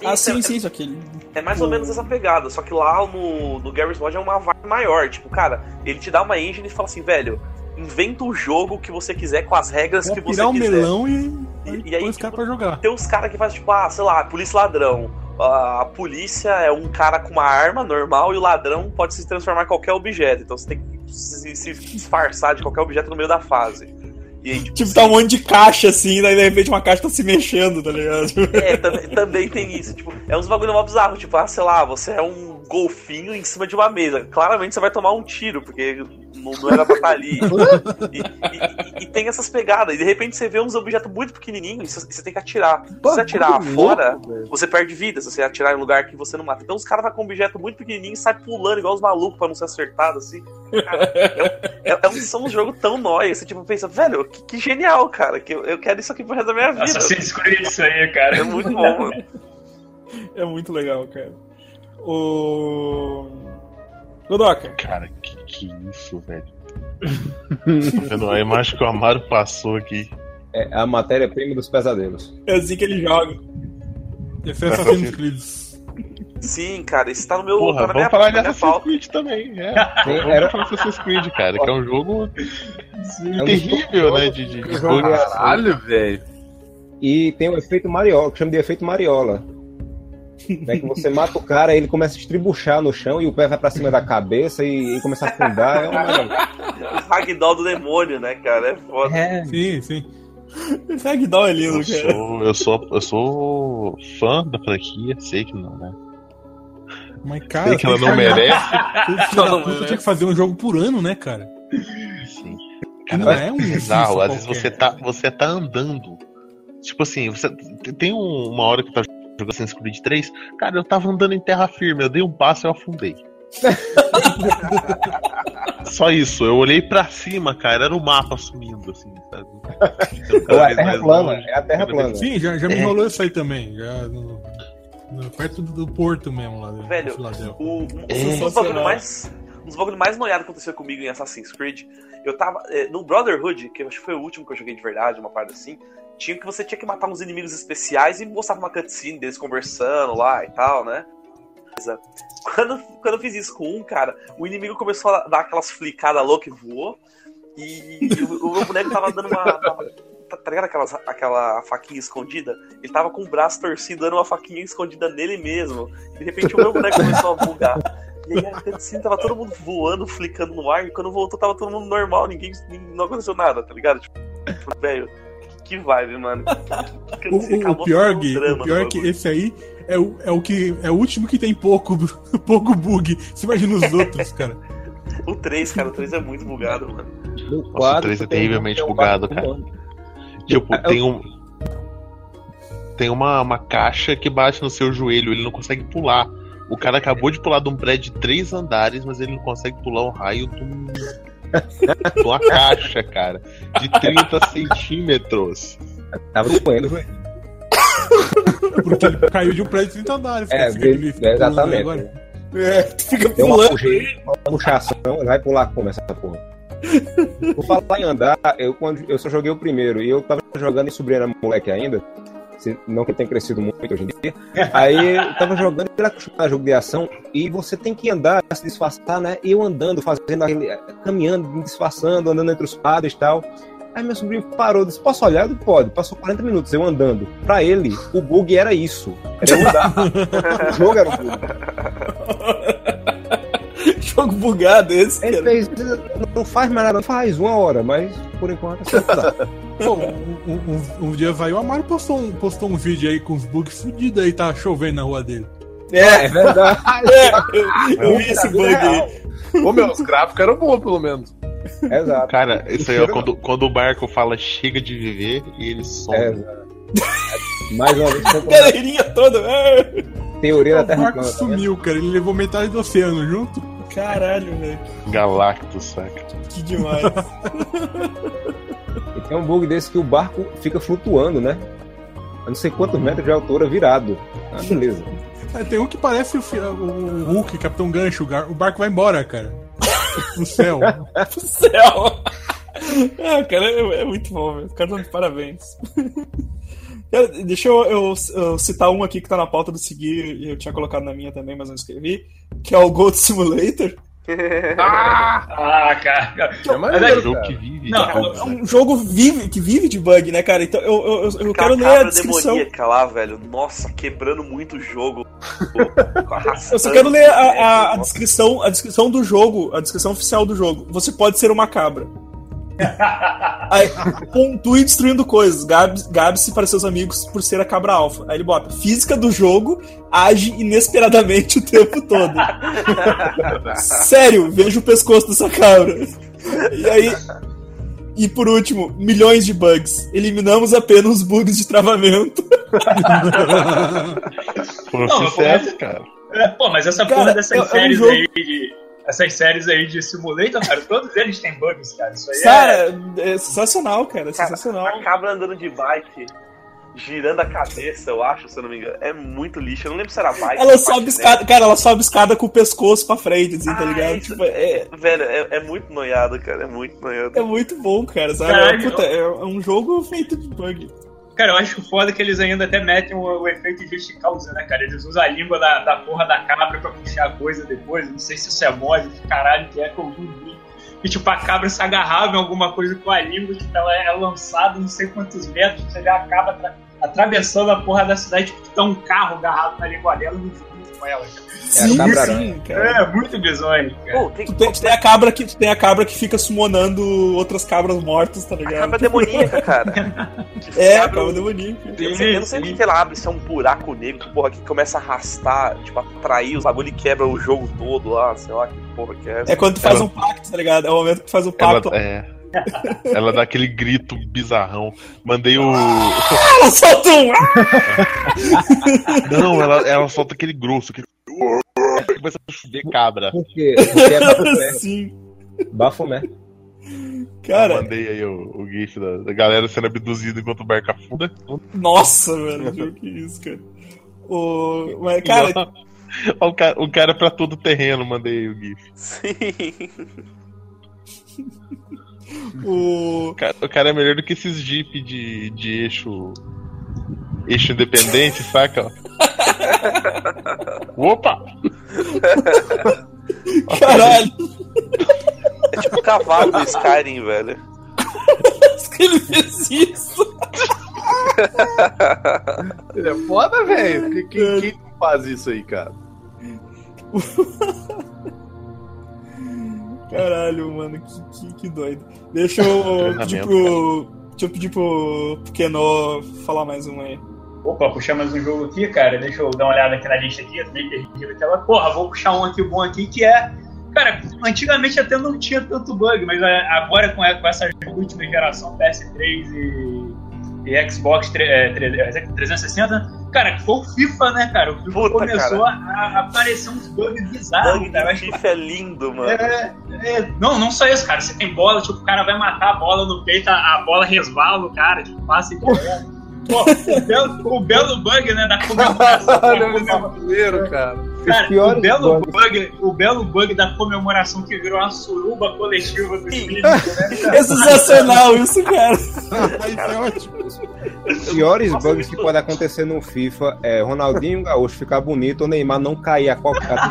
[SPEAKER 2] Ah,
[SPEAKER 6] Isso é-
[SPEAKER 2] sim, sim, isso aqui.
[SPEAKER 6] É mais ou menos essa pegada, só que lá no, no Garry's Mod é uma vibe maior. Tipo, cara, ele te dá uma engine e fala assim, velho, inventa o jogo que você quiser com as regras que você quiser.
[SPEAKER 3] melão e,
[SPEAKER 6] E- aí,
[SPEAKER 3] caras pra jogar.
[SPEAKER 6] Tem uns caras que fazem tipo, ah, sei lá, polícia ladrão. A polícia é um cara com uma arma normal e o ladrão pode se transformar em qualquer objeto. Então você tem que se, se disfarçar de qualquer objeto no meio da fase. E aí, tipo,
[SPEAKER 2] Tipo, tá um monte de caixa assim, daí de repente uma caixa tá se mexendo, tá ligado?
[SPEAKER 6] É, também, também tem isso. Tipo, é uns bagulho mó bizarro. Tipo, ah, sei lá, você é um golfinho em cima de uma mesa. Claramente você vai tomar um tiro, porque não, não era pra estar ali. E, e- e- e tem essas pegadas. E de repente você vê uns objetos muito pequenininhos e você, tem que atirar. Se você atirar fora, você perde vida. Se você atirar em um lugar que você não mata. Então os caras vão com um objeto muito pequenininho e sai pulando igual os malucos pra não ser acertado, assim. Cara, é, é, é um, são um jogo tão nóia. Você tipo, pensa, velho, que, que genial, cara. Que eu, eu quero isso aqui pro resto da minha vida.
[SPEAKER 7] Assassin's Creed isso aí, cara.
[SPEAKER 6] É muito bom, mano.
[SPEAKER 2] É muito legal, cara. O. Godoka.
[SPEAKER 4] Cara, que, que isso, velho. Vendo a imagem que o Amaro passou aqui.
[SPEAKER 8] É a matéria-prima dos pesadelos.
[SPEAKER 2] É assim que ele joga.
[SPEAKER 3] É Assassin's Creed.
[SPEAKER 6] Sim, cara, esse tá no meu.
[SPEAKER 4] Porra,
[SPEAKER 6] tá na minha,
[SPEAKER 4] vamos falar de Assassin's. Creed também. É.
[SPEAKER 8] Tem-
[SPEAKER 4] Vamos
[SPEAKER 8] era-
[SPEAKER 4] falar de Assassin's Creed, cara, que é um jogo
[SPEAKER 8] É um
[SPEAKER 4] terrível, né? De, de, de bugs.
[SPEAKER 5] Caralho, velho.
[SPEAKER 8] E tem o efeito Mariola, que chama de efeito Mariola. É que você mata o cara, ele começa a estribuchar no chão e o pé vai pra cima da cabeça e, e começa a afundar. É uma...
[SPEAKER 6] O Ragdoll do demônio, né, cara? É foda.
[SPEAKER 8] É,
[SPEAKER 3] Sim, sim.
[SPEAKER 2] Esse Ragdoll é lindo,
[SPEAKER 4] Eu
[SPEAKER 2] cara.
[SPEAKER 4] sou, eu, sou, eu sou fã da franquia, sei que não, né?
[SPEAKER 3] Mas, cara,
[SPEAKER 4] sei que ela
[SPEAKER 3] tem
[SPEAKER 4] não merece.
[SPEAKER 3] Da puta tinha que fazer um jogo por ano, né, cara?
[SPEAKER 4] Sim.
[SPEAKER 3] Não é um
[SPEAKER 4] bizarro. Às vezes você tá, você tá andando. Tipo assim, você tem um- uma hora que eu jogando Assassin's Creed 3, cara, eu tava andando em terra firme, eu dei um passo e eu afundei. Só isso, eu olhei pra cima, cara, era o mapa sumindo, assim, sabe?
[SPEAKER 8] É a terra plana, é a terra plana.
[SPEAKER 3] Sim, já, já me
[SPEAKER 4] É.
[SPEAKER 3] rolou isso aí também. Já no, no- perto do, do porto mesmo lá. de
[SPEAKER 6] Velho. O, um, um dos
[SPEAKER 2] Sensacional.
[SPEAKER 6] bagulho mais. Um dos bagulho mais noiados que aconteceu comigo em Assassin's Creed. Eu tava. eh, no Brotherhood, que eu acho que foi o último que eu joguei de verdade, uma parte assim. Tinha que você tinha que matar uns inimigos especiais e mostrava uma cutscene deles conversando lá e tal, né? Quando, quando eu fiz isso com um, cara, o inimigo começou a dar aquelas flicadas loucas e voou. E, o, o meu boneco tava dando uma. uma- tá, tá ligado aquelas, aquela faquinha escondida? Ele tava com o braço torcido dando uma faquinha escondida nele mesmo. De repente o meu boneco começou a bugar. E aí a cutscene tava todo mundo voando, flicando no ar, e quando voltou tava todo mundo normal, ninguém, não aconteceu nada, tá ligado? Tipo, velho, que vibe, mano.
[SPEAKER 3] O, o- o pior,
[SPEAKER 6] um
[SPEAKER 3] Gui,
[SPEAKER 6] drama
[SPEAKER 3] o pior é que esse aí é o, é o que é o último que tem pouco, pouco bug. Você imagina os outros, cara.
[SPEAKER 6] O 3, cara, o 3 é muito bugado, mano.
[SPEAKER 8] No
[SPEAKER 4] Nossa, o
[SPEAKER 8] quadro,
[SPEAKER 4] 3 é
[SPEAKER 8] tem-
[SPEAKER 4] terrivelmente
[SPEAKER 8] tem um
[SPEAKER 4] bugado, cara. Tipo,
[SPEAKER 8] Eu-
[SPEAKER 4] tem um. Tem uma, uma caixa que bate no seu joelho, ele não consegue pular. O cara acabou de pular de um prédio de três andares, mas ele não consegue pular o raio de, um, de uma caixa, cara. De 30 centímetros.
[SPEAKER 8] Tava doendo, velho.
[SPEAKER 3] Porque ele caiu de um prédio de 30 andares.
[SPEAKER 8] É, é,
[SPEAKER 3] pulando
[SPEAKER 8] exatamente.
[SPEAKER 3] agora.
[SPEAKER 2] É, tu fica
[SPEAKER 8] uma,
[SPEAKER 2] pulando.
[SPEAKER 8] uma puxação, ele vai pular como essa porra. Por falar em andar, eu, quando, eu só joguei o primeiro e eu tava jogando e sobrinho era moleque ainda. Se- Não que tenha crescido muito hoje em dia. Aí eu tava jogando, ele acostumado a jogo de ação e você tem que andar, se disfarçar, né? Eu andando, fazendo aquele, caminhando, me disfarçando, andando entre os quadros e tal. Aí meu sobrinho parou, disse: Posso olhar? Eu disse, Pode. Passou 40 minutos eu andando. Pra ele, o bug era isso. Era eu andar. o jogo era o bug.
[SPEAKER 2] Jogo bugado esse,
[SPEAKER 8] Ele
[SPEAKER 2] cara.
[SPEAKER 8] fez, não faz mais nada, faz uma hora, mas por enquanto é só.
[SPEAKER 3] Pô, um, um, um, dia vai o Amaro postou um, postou um vídeo aí com os bugs fudidos aí, tá chovendo na rua dele.
[SPEAKER 2] É,
[SPEAKER 8] É verdade.
[SPEAKER 2] é, eu, eu vi esse bug aí.
[SPEAKER 5] Ô, meu, os gráficos eram bons, pelo menos.
[SPEAKER 8] Exato.
[SPEAKER 4] Cara, isso aí é quando, quando o barco fala chega de viver e ele some.
[SPEAKER 8] É, exato. Mais uma vez,
[SPEAKER 2] galerinha toda. é.
[SPEAKER 8] uma teoria da
[SPEAKER 3] O
[SPEAKER 8] Terra
[SPEAKER 3] barco
[SPEAKER 8] plana. tá vendo?
[SPEAKER 3] sumiu, cara. Ele levou metade do oceano junto.
[SPEAKER 2] Caralho, velho.
[SPEAKER 4] Galactus, saca?
[SPEAKER 2] Que demais.
[SPEAKER 8] E tem um bug desse que o barco fica flutuando, né? A não sei quantos metros de altura virado. Ah, beleza.
[SPEAKER 3] É, tem um que parece o, o Hulk, Capitão Gancho. O gar- O barco vai embora, cara. No céu.
[SPEAKER 2] do céu. Ah, cara, é, é muito bom, velho. Os caras estão de parabéns. Deixa eu, eu- eu citar um aqui que tá na pauta do seguir, e eu tinha colocado na minha também, mas não escrevi, que é o Gold Simulator.
[SPEAKER 7] Ah, cara.
[SPEAKER 5] É maneiro,
[SPEAKER 4] Jogo
[SPEAKER 5] cara.
[SPEAKER 4] que vive.
[SPEAKER 7] Não,
[SPEAKER 4] cara.
[SPEAKER 2] É um jogo vive, que vive de bug, né, cara? Então eu, eu, eu- eu quero ler a descrição.
[SPEAKER 6] demoníaca lá, velho. Nossa, quebrando muito o jogo.
[SPEAKER 2] Eu só quero ler a, a- a descrição, a descrição do jogo, a descrição oficial do jogo. Você pode ser uma cabra. Aí, pontue destruindo coisas. Gabe- Gabe-se para seus amigos por ser a cabra alfa. Aí ele bota: física do jogo age inesperadamente o tempo todo. Sério, veja o pescoço dessa cabra. E aí. E por último, milhões de bugs. Eliminamos apenas os bugs de travamento.
[SPEAKER 4] Um
[SPEAKER 7] eu
[SPEAKER 4] sucesso, cara.
[SPEAKER 7] É, Pô, mas essa
[SPEAKER 2] Cara,
[SPEAKER 7] porra dessas
[SPEAKER 2] é- é um jogo-
[SPEAKER 7] aí de. Essas séries aí de simulator, cara, todos eles têm bugs, cara. Isso aí é.
[SPEAKER 2] Cara, é sensacional, cara. É
[SPEAKER 6] Cara,
[SPEAKER 2] sensacional.
[SPEAKER 6] a cabra andando de bike, girando a cabeça, eu acho, se eu não me engano. É muito lixo. Eu não lembro se era bike.
[SPEAKER 2] Ela sobe escada, cara, ela sobe escada com o pescoço pra frente, assim, tá
[SPEAKER 6] Ah,
[SPEAKER 2] ligado?
[SPEAKER 6] isso-
[SPEAKER 2] Tipo, é,
[SPEAKER 6] Velho, é, é muito noiado, cara. É muito noiado.
[SPEAKER 2] é muito bom, cara, sabe?
[SPEAKER 7] Caralho.
[SPEAKER 2] Puta, é, é um jogo feito de bug.
[SPEAKER 7] Cara, eu acho foda que eles ainda até metem o, o efeito de causa, né, cara? Eles usam a língua da, da porra da cabra pra puxar a coisa depois. Não sei se isso é mod, que caralho que é que eu vi. vi. E tipo, a cabra se agarrava em alguma coisa com a língua, tipo, ela é lançada não sei quantos metros, você vê a cabra atra- atravessando a porra da cidade, tipo, tá um carro agarrado na língua dela com ela, cara.
[SPEAKER 2] Sim,
[SPEAKER 8] cabra
[SPEAKER 2] sim, cara.
[SPEAKER 7] É, muito bizonho, cara.
[SPEAKER 6] Pô, tem,
[SPEAKER 2] Tu tem, tu tem a cabra que, tu tem a cabra que fica summonando outras cabras mortas, tá
[SPEAKER 6] a
[SPEAKER 2] ligado?
[SPEAKER 6] cabra demoníaca, cara. Que
[SPEAKER 2] É, a
[SPEAKER 6] abre
[SPEAKER 2] cabra
[SPEAKER 6] o-
[SPEAKER 2] demoníaca.
[SPEAKER 6] Eu não sei, eu não sei
[SPEAKER 7] Sim,
[SPEAKER 6] porque ela abre, se é um buraco negro, porra, que começa a arrastar, tipo, atrair os bagulho e quebra o jogo todo lá, sei lá que porra que é.
[SPEAKER 2] É quando tu faz
[SPEAKER 4] Ela-
[SPEAKER 2] um pacto, tá ligado? É o momento que tu faz o
[SPEAKER 4] Ela,
[SPEAKER 2] pacto.
[SPEAKER 4] é. Ela dá aquele grito bizarrão. Mandei o.
[SPEAKER 2] Ela solta um.
[SPEAKER 4] Não, ela, ela solta aquele grosso. Que... Começa a chover cabra.
[SPEAKER 8] Por quê? Porque é Bafomé.
[SPEAKER 2] Sim.
[SPEAKER 8] Bafomé.
[SPEAKER 2] Cara,
[SPEAKER 4] Mandei aí o, o gif da, da galera sendo abduzida enquanto o barco afunda.
[SPEAKER 2] nossa, velho, que que isso, cara. O... Mas, cara,
[SPEAKER 4] o, cara, o cara pra todo terreno, mandei o gif.
[SPEAKER 6] Sim.
[SPEAKER 2] O.
[SPEAKER 4] O cara, é melhor do que esses jeep de, de eixo. Eixo independente, saca? Opa!
[SPEAKER 2] Caralho,
[SPEAKER 6] É tipo o cavalo do Skyrim, velho.
[SPEAKER 2] que ele fez isso?
[SPEAKER 5] Ele é foda, velho. Quem, quem faz isso aí, cara?
[SPEAKER 2] Caralho, mano, que, que, que doido. Deixa eu pedir pro. Deixa eu pedir pro, pro Keno falar mais um aí.
[SPEAKER 7] Opa, puxar mais um jogo aqui, cara. Deixa eu dar uma olhada aqui na lista aqui. Eu perdido aquela. Porra, vou puxar um aqui bom aqui que é. Cara, antigamente até não tinha tanto bug, mas é, agora com, com essa última geração PS3 e, e Xbox tre- é, tre- é, 360, cara, foi o FIFA, né, cara? O FIFA
[SPEAKER 6] Puta,
[SPEAKER 7] começou a, a aparecer uns bugs bizarros,
[SPEAKER 6] Bug
[SPEAKER 7] cara.
[SPEAKER 6] FIFA é lindo, mano.
[SPEAKER 7] é, é, não, não só isso, cara. Você tem bola, tipo, o cara vai matar a bola no peito, a, a bola resvala o cara, tipo, passa e. Pô, o belo, o belo bug, né, da comemoração.
[SPEAKER 5] esse
[SPEAKER 7] comemora-
[SPEAKER 5] brasileiro, cara.
[SPEAKER 7] Cara, o belo, bug, o belo bug da comemoração que virou uma suruba coletiva do espírito, né,
[SPEAKER 2] É sensacional isso, cara.
[SPEAKER 3] Isso é ótimo.
[SPEAKER 8] Os piores bugs que podem acontecer no FIFA é Ronaldinho Gaúcho ficar bonito ou Neymar não cair a qualquer.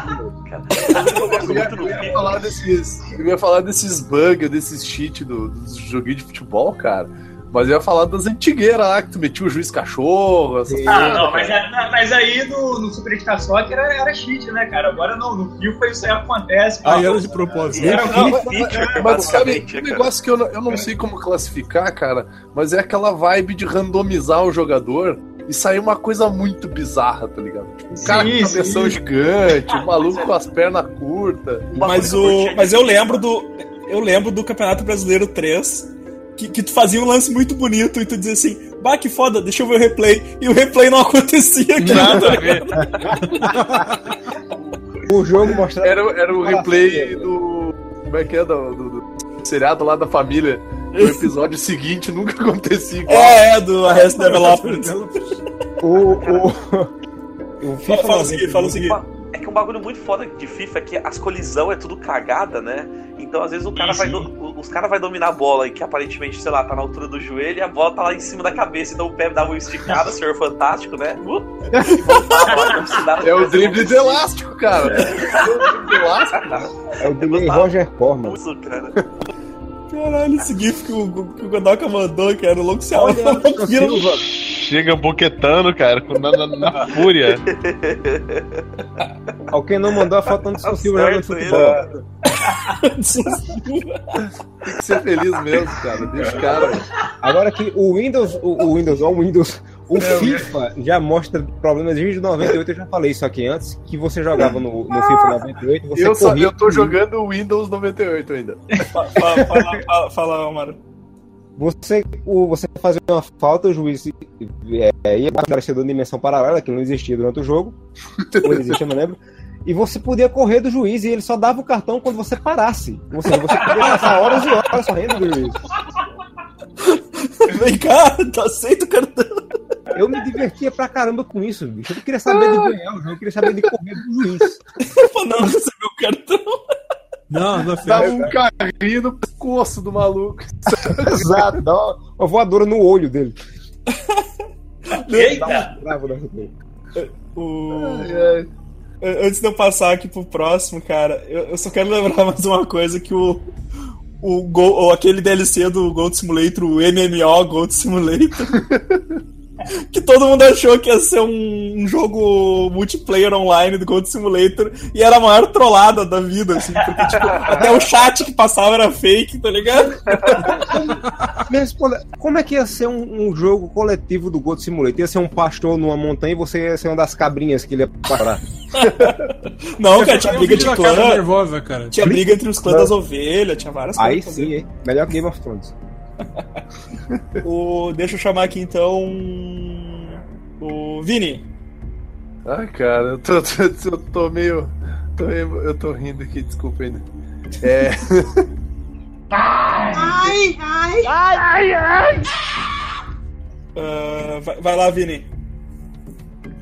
[SPEAKER 5] Eu ia, eu ia falar desses, eu ia falar desses bugs, desses cheat do, dos joguinhos de futebol, cara. Mas eu ia falar das antigueiras lá, que tu metia o juiz cachorro, essas.
[SPEAKER 7] Ah,
[SPEAKER 5] coisas,
[SPEAKER 7] não, mas,
[SPEAKER 5] cara.
[SPEAKER 7] é- mas aí no, no Superstar Soccer era, era cheat, né, cara? Agora não, no FIFA isso aí acontece.
[SPEAKER 3] Aí era de propósito.
[SPEAKER 6] Era
[SPEAKER 5] Não,
[SPEAKER 6] um
[SPEAKER 5] mas-
[SPEAKER 6] feature,
[SPEAKER 5] Mas sabe, um
[SPEAKER 6] cara.
[SPEAKER 5] negócio que eu não, eu não sei como classificar, cara, mas é aquela vibe de randomizar o jogador e sair uma coisa muito bizarra, tá ligado? Tipo, um cara
[SPEAKER 7] Sim,
[SPEAKER 5] com cabeção
[SPEAKER 7] sim.
[SPEAKER 5] gigante, um maluco com as pernas curtas.
[SPEAKER 2] Mas, o, mas eu lembro do. Eu lembro do Campeonato Brasileiro 3. Que, que tu fazia um lance muito bonito e tu dizia assim, bah, que foda, deixa eu ver o replay. E o replay não acontecia, cara.
[SPEAKER 4] Nada a ver.
[SPEAKER 8] O jogo mostrava.
[SPEAKER 5] Era, era o replay do. Como é que é? Do, do- do seriado lá da família. O episódio seguinte nunca acontecia igual.
[SPEAKER 2] É, é, do Arrest Development.
[SPEAKER 8] O, o, o FIFA
[SPEAKER 2] Fala, fala o seguinte, fala o seguinte.
[SPEAKER 6] É que um bagulho muito foda de FIFA é que as colisão é tudo cagada, né? Então às vezes o cara
[SPEAKER 7] Sim,
[SPEAKER 6] vai no. Os caras vão dominar a bola e que aparentemente, sei lá, tá na altura do joelho e a bola tá lá em cima da cabeça, então o pé dava uma esticada, senhor fantástico, né? Uh,
[SPEAKER 5] É o drible de elástico, cara. É o drible de elástico, cara.
[SPEAKER 8] É o delay
[SPEAKER 6] botava-
[SPEAKER 8] Roger Corman.
[SPEAKER 6] Isso, cara.
[SPEAKER 2] Caralho, esse gif que o, que o Godoka mandou, cara, o louco se
[SPEAKER 8] Olha,
[SPEAKER 2] olha.
[SPEAKER 8] Silva.
[SPEAKER 4] Chega boquetando, cara, com- na, na- na fúria.
[SPEAKER 8] Alguém não mandou a foto antes
[SPEAKER 6] Tá
[SPEAKER 8] do Silva jogando futebol.
[SPEAKER 5] Tem que ser feliz mesmo, cara. Deixa o cara.
[SPEAKER 8] Agora que o Windows, o, o Windows, ó, o Windows, o FIFA já mostra problemas desde 98, eu já falei isso aqui antes, que você jogava no, no FIFA 98, você
[SPEAKER 5] Eu, só,
[SPEAKER 8] corria
[SPEAKER 5] eu tô jogando o Windows 98 ainda.
[SPEAKER 2] Fala, fala, fala, fala, Omar.
[SPEAKER 8] Você, o, você fazia uma falta, o juiz é, ia aparecer da dimensão paralela, que não existia durante o jogo, ou existe, eu não lembro, e você podia correr do juiz e ele só dava o cartão quando você parasse. Ou seja, você podia passar horas e horas correndo do juiz.
[SPEAKER 2] Vem cá, tu aceita o cartão?
[SPEAKER 8] Eu me divertia pra caramba com isso, bicho. Eu não queria saber de ganhar o jogo, eu queria saber de correr do juiz.
[SPEAKER 2] Não receber o cartão.
[SPEAKER 3] Não, não
[SPEAKER 5] Dava um carrinho no pescoço do maluco.
[SPEAKER 8] Exato, dá uma, uma voadora no olho dele.
[SPEAKER 7] Eita!
[SPEAKER 2] O...
[SPEAKER 5] Ai.
[SPEAKER 2] Antes de eu passar aqui pro próximo, cara, eu, eu só quero lembrar mais uma coisa que o. O Go, ou aquele DLC do Gold Simulator, o MMO Gold Simulator. Que todo mundo achou que ia ser um, um jogo multiplayer online do Gold Simulator e era a maior trollada da vida, assim, porque tipo, até o chat que passava era fake, tá ligado?
[SPEAKER 8] Me responda, como é que ia ser um, um jogo coletivo do Gold Simulator? Ia ser um pastor numa montanha e você ia ser uma das cabrinhas que ele ia parar.
[SPEAKER 2] Não, cara, tinha briga de clã,
[SPEAKER 3] nervosa, cara.
[SPEAKER 2] tinha briga entre os clãs das ovelhas, tinha várias
[SPEAKER 8] Aí
[SPEAKER 2] coisas.
[SPEAKER 8] sim, hein? Melhor que Game of Thrones.
[SPEAKER 2] O, deixa eu chamar aqui então. O Vini.
[SPEAKER 5] Ai, cara, eu tô, tô, eu tô meio. tô eu tô rindo aqui, desculpa ainda. É.
[SPEAKER 2] Ah, vai, vai lá, Vini.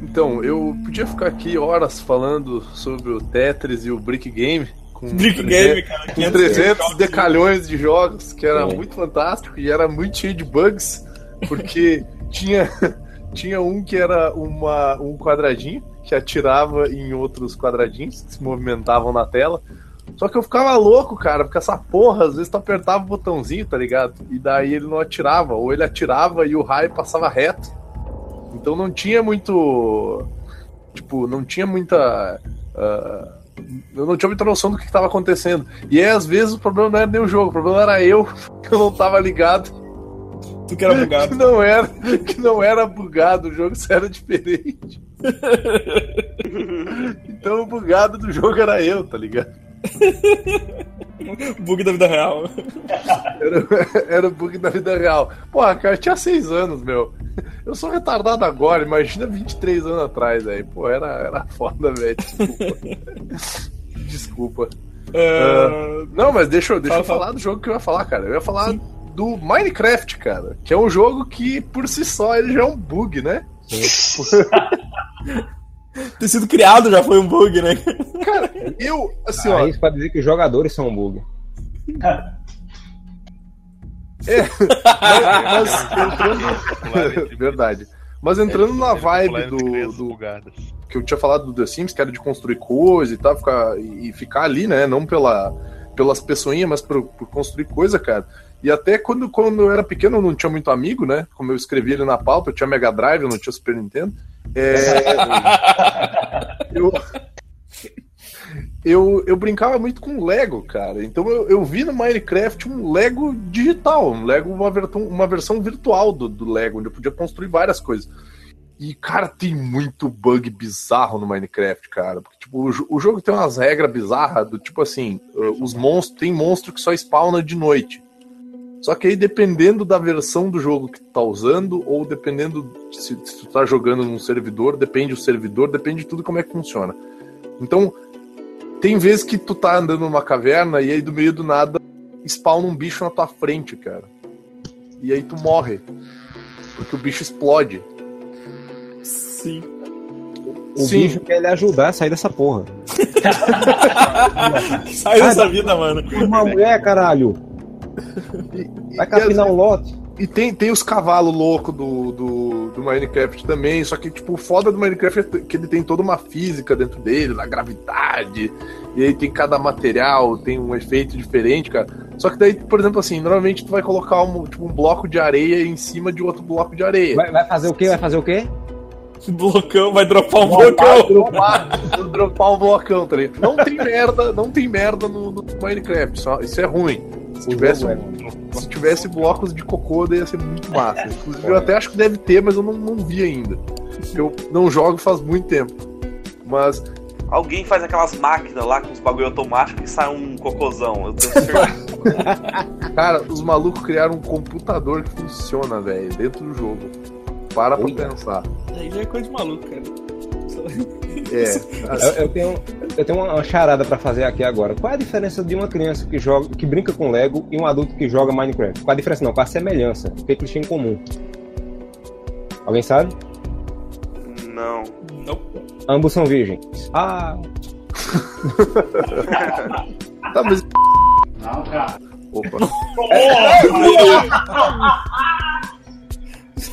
[SPEAKER 5] Então, eu podia ficar aqui horas falando sobre o Tetris e o Brick Game. Com
[SPEAKER 2] Brick
[SPEAKER 5] 300
[SPEAKER 2] Game, cara.
[SPEAKER 5] Com
[SPEAKER 2] 500
[SPEAKER 5] 300
[SPEAKER 2] jogos.
[SPEAKER 5] decalhões de jogos, que era
[SPEAKER 8] É.
[SPEAKER 5] muito fantástico e era muito cheio de bugs, porque tinha, tinha um que era uma, um quadradinho que atirava em outros quadradinhos que se movimentavam na tela. Só que eu ficava louco, cara, porque essa porra, às vezes tu apertava o botãozinho, tá ligado? E daí ele não atirava, ou ele atirava e o raio passava reto. Então não tinha muito. Tipo, não tinha muita. ah, eu não tinha muita noção do que estava acontecendo. E aí, às vezes, o problema não era nem o jogo, o problema era eu, que eu não tava ligado.
[SPEAKER 2] Tu que era
[SPEAKER 5] Que
[SPEAKER 2] bugado.
[SPEAKER 5] não era, que não era bugado, o jogo era diferente. Então o bugado do jogo era eu, tá ligado?
[SPEAKER 2] Bug da vida real.
[SPEAKER 5] Era, era o bug da vida real. Porra, cara, eu tinha seis anos, meu. Eu sou retardado agora, imagina 23 anos atrás, aí. Pô, era, era foda, velho. Desculpa. Desculpa.
[SPEAKER 2] Ah,
[SPEAKER 5] Não, mas deixa, eu- deixa eu
[SPEAKER 2] Fala,
[SPEAKER 5] falar do jogo que eu ia falar, cara. Eu ia falar do Minecraft, cara. Que é um jogo que, por si só, ele já é um bug, né?
[SPEAKER 2] ter sido criado já foi um bug, né?
[SPEAKER 5] Eu, assim, ó.
[SPEAKER 8] Aí isso pra dizer que os jogadores são um bug.
[SPEAKER 5] Mas entrando. Verdade. Mas entrando na vibe do, do, que eu tinha falado do The Sims, que era de construir coisa e tal, ficar, e e ficar ali, né? Não pela, pelas pessoinhas, mas por, por construir coisa, cara. E até quando, quando eu era pequeno, eu não tinha muito amigo, né? Como eu escrevi ali na pauta, eu tinha Mega Drive, eu não tinha Super Nintendo. É, eu, eu, eu brincava muito com Lego, cara. Então eu, eu vi no Minecraft um Lego digital, um Lego, uma, versão, uma versão virtual do, do Lego, onde eu podia construir várias coisas. E, cara, tem muito bug bizarro no Minecraft, cara. Porque, tipo, o, o jogo tem umas regras bizarras do tipo assim: uh, os monstros. Tem monstro que só spawna de noite. Só que aí, dependendo da versão do jogo que tu tá usando, ou dependendo de se, se tu tá jogando num servidor, depende do servidor, depende de tudo como é que funciona. Então, tem vezes que tu tá andando numa caverna e aí do meio do nada spawna um bicho na tua frente, cara. E aí tu morre. Porque o bicho explode.
[SPEAKER 2] Sim.
[SPEAKER 8] O
[SPEAKER 5] Sim.
[SPEAKER 8] bicho quer lhe ajudar a sair dessa porra.
[SPEAKER 2] Sai dessa vida, mano.
[SPEAKER 8] Uma mulher, caralho.
[SPEAKER 5] E,
[SPEAKER 8] Vai capinar
[SPEAKER 5] e
[SPEAKER 8] um lote.
[SPEAKER 5] E tem, tem os cavalos loucos do, do, do Minecraft também, só que, tipo, o foda do Minecraft é que ele tem toda uma física dentro dele, da gravidade, e aí tem cada material, tem um efeito diferente, cara. Só que daí, por exemplo, assim, normalmente tu vai colocar um, tipo, um bloco de areia em cima de outro bloco de areia.
[SPEAKER 8] Vai, vai fazer o quê? Vai fazer o quê?
[SPEAKER 2] Blocão, vai dropar um
[SPEAKER 5] Vai
[SPEAKER 2] blocão.
[SPEAKER 5] dropar, dropar um blocão, tá ligado? Não tem merda, não tem merda no, no Minecraft, só, isso é ruim. Se tivesse,
[SPEAKER 8] jogo
[SPEAKER 5] um- se tivesse blocos de cocô, daí ia ser muito massa. Inclusive, eu até acho que deve ter, mas eu não, não vi ainda. Eu não jogo faz muito tempo. Mas,
[SPEAKER 6] Alguém faz aquelas máquinas lá com os bagulho automático que sai um cocôzão. Eu tenho certeza.
[SPEAKER 5] cara, os malucos criaram um computador que funciona, velho, dentro do jogo. Para pra pensar.
[SPEAKER 2] Aí já é coisa de maluco, cara.
[SPEAKER 5] É,
[SPEAKER 8] Eu, eu tenho, eu tenho uma, charada pra fazer aqui agora. Qual é a diferença de uma criança que joga, que brinca com Lego e um adulto que joga Minecraft? Qual a diferença não? Qual a semelhança? O que, que eles têm em comum? Alguém sabe?
[SPEAKER 6] Não.
[SPEAKER 2] Não.
[SPEAKER 8] Ambos são virgens. Ah,
[SPEAKER 5] tá, mas.
[SPEAKER 1] Não, cara.
[SPEAKER 5] Opa.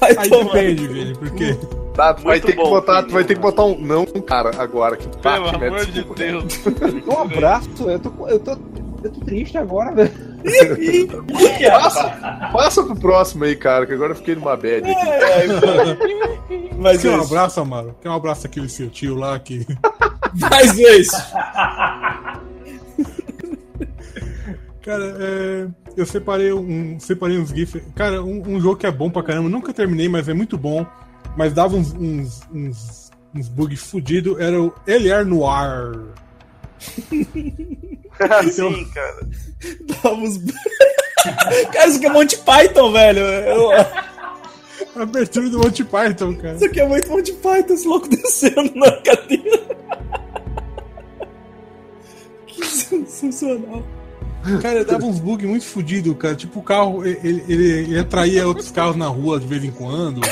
[SPEAKER 3] Aí
[SPEAKER 2] tomar.
[SPEAKER 3] depende, Vini, porque
[SPEAKER 5] Tá, tu vai
[SPEAKER 6] Muito
[SPEAKER 5] ter que
[SPEAKER 6] bom,
[SPEAKER 5] botar, tu
[SPEAKER 6] filho.
[SPEAKER 5] vai ter que botar um não, cara, agora. Que tá,
[SPEAKER 4] Pelo
[SPEAKER 5] que
[SPEAKER 4] amor de
[SPEAKER 5] desculpa.
[SPEAKER 4] Deus.
[SPEAKER 8] um abraço. Eu tô, eu tô, eu tô triste agora, velho.
[SPEAKER 5] Passa, passa pro próximo aí, cara, que agora eu fiquei numa bad aqui.
[SPEAKER 2] Pô. Mas
[SPEAKER 3] Quer um
[SPEAKER 2] isso.
[SPEAKER 3] abraço, Amaro? Quer um abraço daquele seu tio lá que.
[SPEAKER 2] Mais isso.
[SPEAKER 3] Cara, é, eu separei um, separei uns GIFs. Cara, um, um jogo que é bom pra caramba, nunca terminei, mas é muito bom. Mas dava uns, uns, uns, uns bugs fudidos. Era o Eliar Noir.
[SPEAKER 6] Sim, cara.
[SPEAKER 2] Vamos. Cara, isso aqui é Monty Python, velho. Eu-
[SPEAKER 3] A abertura do Monty Python, cara.
[SPEAKER 2] Isso aqui é muito Monty Python, esse louco descendo na cadeira. Que sensacional.
[SPEAKER 3] Cara, dava uns bugs muito fudidos, cara. Tipo, o carro, ele, ele, ele atraía outros carros na rua de vez em quando.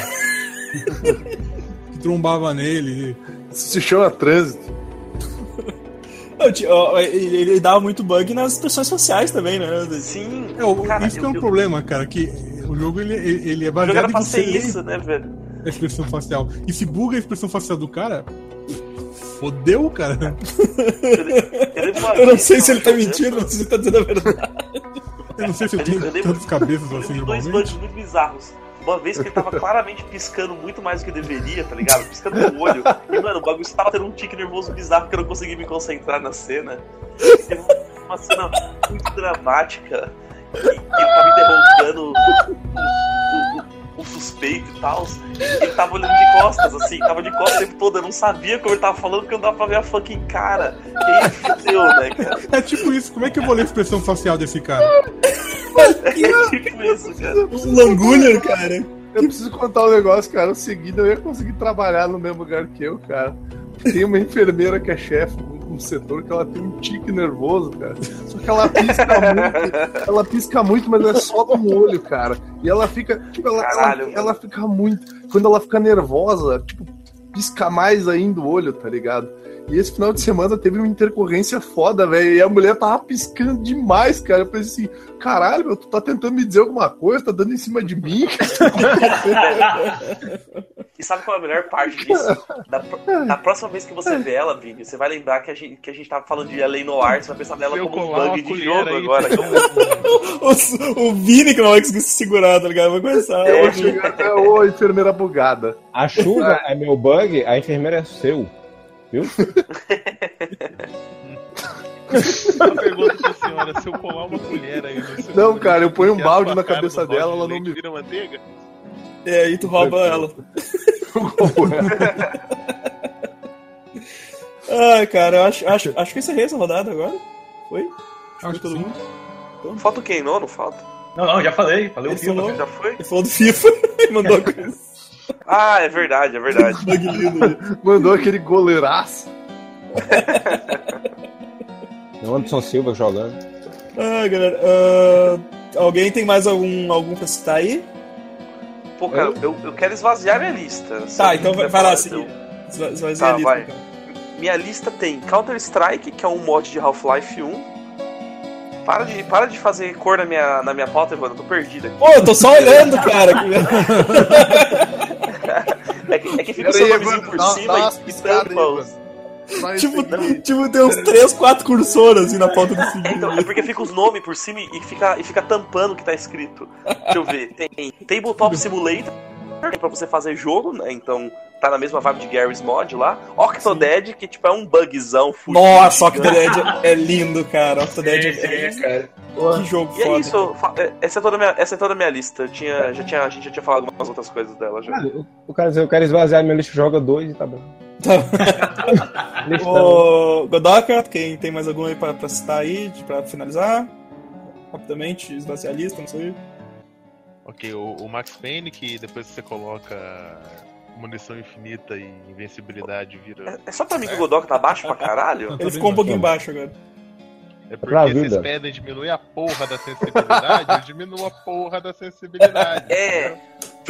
[SPEAKER 3] que trombava nele.
[SPEAKER 5] Isso se chama trânsito.
[SPEAKER 2] Eu Ele, ele dava muito bug nas expressões sociais também, né?
[SPEAKER 6] Sim.
[SPEAKER 3] É, o-
[SPEAKER 6] cara,
[SPEAKER 3] isso que é
[SPEAKER 6] eu-
[SPEAKER 3] um
[SPEAKER 6] eu-
[SPEAKER 3] problema, cara, que o jogo ele, ele é
[SPEAKER 6] O jogo
[SPEAKER 3] baseado
[SPEAKER 6] era pra ser
[SPEAKER 3] ler
[SPEAKER 6] isso, né, velho?
[SPEAKER 3] a expressão facial. E se buga a expressão facial do cara, fodeu, cara.
[SPEAKER 6] Eu,
[SPEAKER 2] Eu não sei se
[SPEAKER 6] eu
[SPEAKER 2] ele tá mentindo ou se ele tá dizendo a verdade.
[SPEAKER 3] Eu não sei se eu
[SPEAKER 6] Eu
[SPEAKER 3] tenho
[SPEAKER 6] lembro-
[SPEAKER 3] tantas cabeças
[SPEAKER 6] Eu
[SPEAKER 3] assim
[SPEAKER 6] vi dois bugs muito bizarros. Uma vez que ele tava claramente piscando muito mais do que deveria, tá ligado? Piscando o olho. E, mano, o bagulho estava tendo um tique nervoso bizarro porque eu não consegui me concentrar na cena. Teve uma cena muito dramática. Que, que ele tava interrogando o, o- o- o suspeito e tal. Ele tava olhando de costas, assim, tava de costas o tempo todo. Eu não sabia como ele tava falando porque não dava pra ver a fucking cara. E aí fudeu, né, cara?
[SPEAKER 3] É tipo isso, como é que eu vou ler a expressão facial desse cara?
[SPEAKER 6] É tipo isso, cara.
[SPEAKER 2] Um langulho, cara.
[SPEAKER 5] Eu preciso contar um negócio, cara. O seguinte, eu ia conseguir trabalhar no mesmo lugar que eu, cara. Tem uma enfermeira que é chefe no setor que ela tem um tique nervoso, cara. Só que ela pisca muito. Ela pisca muito, mas é só no olho, cara. E ela fica. Tipo, ela,
[SPEAKER 6] Caralho,
[SPEAKER 5] ela, ela fica muito. Quando ela fica nervosa, tipo, pisca mais ainda o olho, tá ligado? E esse final de semana teve uma intercorrência foda, velho. E a mulher tava piscando demais, cara. Eu pensei assim, caralho, meu, tu tá tentando me dizer alguma coisa, tá dando em cima de mim,
[SPEAKER 6] E sabe qual é a melhor parte disso? Da, da próxima vez que você vê ela, Vini, você vai lembrar que a gente, que a gente tava falando de L.A. Noir, você vai pensar nela
[SPEAKER 4] eu
[SPEAKER 6] como um bug de jogo
[SPEAKER 4] aí,
[SPEAKER 6] agora.
[SPEAKER 2] O, o Vini que não vai conseguir se segurar, tá ligado? Vai começar.
[SPEAKER 6] É,
[SPEAKER 5] Vou chegar até ô enfermeira bugada.
[SPEAKER 8] A chuva é meu bug, a enfermeira é seu. Viu?
[SPEAKER 4] Uma pergunta pra senhora: se eu colar uma colher aí no seu
[SPEAKER 5] Não, cara, eu ponho um
[SPEAKER 4] a
[SPEAKER 5] balde na cabeça dela,
[SPEAKER 4] de
[SPEAKER 5] ela não me-
[SPEAKER 4] vira manteiga?
[SPEAKER 2] E aí tu rouba ela. Ai, cara, eu acho, acho, acho que encerrei essa rodada agora. Foi?
[SPEAKER 3] Acho que
[SPEAKER 2] todo
[SPEAKER 3] sim.
[SPEAKER 2] mundo.
[SPEAKER 6] Falta o quem? Não, não falta.
[SPEAKER 7] Não, não, já falei. Falei o
[SPEAKER 2] Ele
[SPEAKER 7] filme.
[SPEAKER 2] falou.
[SPEAKER 6] Já foi?
[SPEAKER 2] Ele falou do FIFA e mandou a coisa.
[SPEAKER 6] Ah, é verdade, é verdade.
[SPEAKER 5] Mandou aquele goleiraço.
[SPEAKER 8] É o Anderson Silva jogando.
[SPEAKER 2] Ah, galera. ah, alguém tem mais algum, algum pra citar aí?
[SPEAKER 6] Pô, cara, eu, eu quero esvaziar minha lista.
[SPEAKER 2] Tá, então vai, vai lá,
[SPEAKER 6] falar,
[SPEAKER 2] seguir.
[SPEAKER 6] então. Tá,
[SPEAKER 2] ali,
[SPEAKER 6] vai.
[SPEAKER 2] então.
[SPEAKER 6] Minha lista tem Counter-Strike, que é um mod de Half-Life 1. Para de, para de fazer cor na minha, na minha pauta, Evandro. Eu tô perdido aqui.
[SPEAKER 2] Pô, eu tô só olhando, cara.
[SPEAKER 6] É que, é que fica o seu nomezinho por
[SPEAKER 5] dá-
[SPEAKER 6] cima
[SPEAKER 5] dá
[SPEAKER 6] e- e tampa os.
[SPEAKER 2] Tipo, tipo, tem uns 3, 4 cursores assim na pauta do segundo.
[SPEAKER 6] Então, é porque fica os nomes por cima e fica, e fica tampando o que tá escrito. Deixa eu ver. Tem Tabletop Simulator, é pra você fazer jogo, né? Então tá na mesma vibe de Gary's Mod lá. Octodad, que tipo é um bugzão fudido,
[SPEAKER 2] Nossa. Octodad é lindo, cara. Octodad
[SPEAKER 7] Esse
[SPEAKER 2] é,
[SPEAKER 7] é, cara.
[SPEAKER 2] que jogo
[SPEAKER 6] E é
[SPEAKER 2] foda.
[SPEAKER 6] isso, fa- é- essa é toda a minha, essa é toda a minha lista. Eu tinha, já tinha, a gente já tinha falado algumas outras coisas dela já.
[SPEAKER 8] O, o cara diz, eu quero esvaziar meu lixo, joga dois e tá bom. Listão.
[SPEAKER 2] Ô, Godoka, quem tem mais algum aí pra, pra citar aí, pra finalizar? Rapidamente, esvaziar a lista, não sei.
[SPEAKER 4] Ok, o, o Max Payne, que depois que você coloca munição infinita e invencibilidade vira.
[SPEAKER 6] É, é só pra mim que o Godok tá baixo pra caralho?
[SPEAKER 2] Ele ficou um pouquinho baixo agora.
[SPEAKER 4] É
[SPEAKER 8] pra
[SPEAKER 4] porque vocês pedem diminuir a porra da sensibilidade, eu diminuo a porra da sensibilidade.
[SPEAKER 6] É,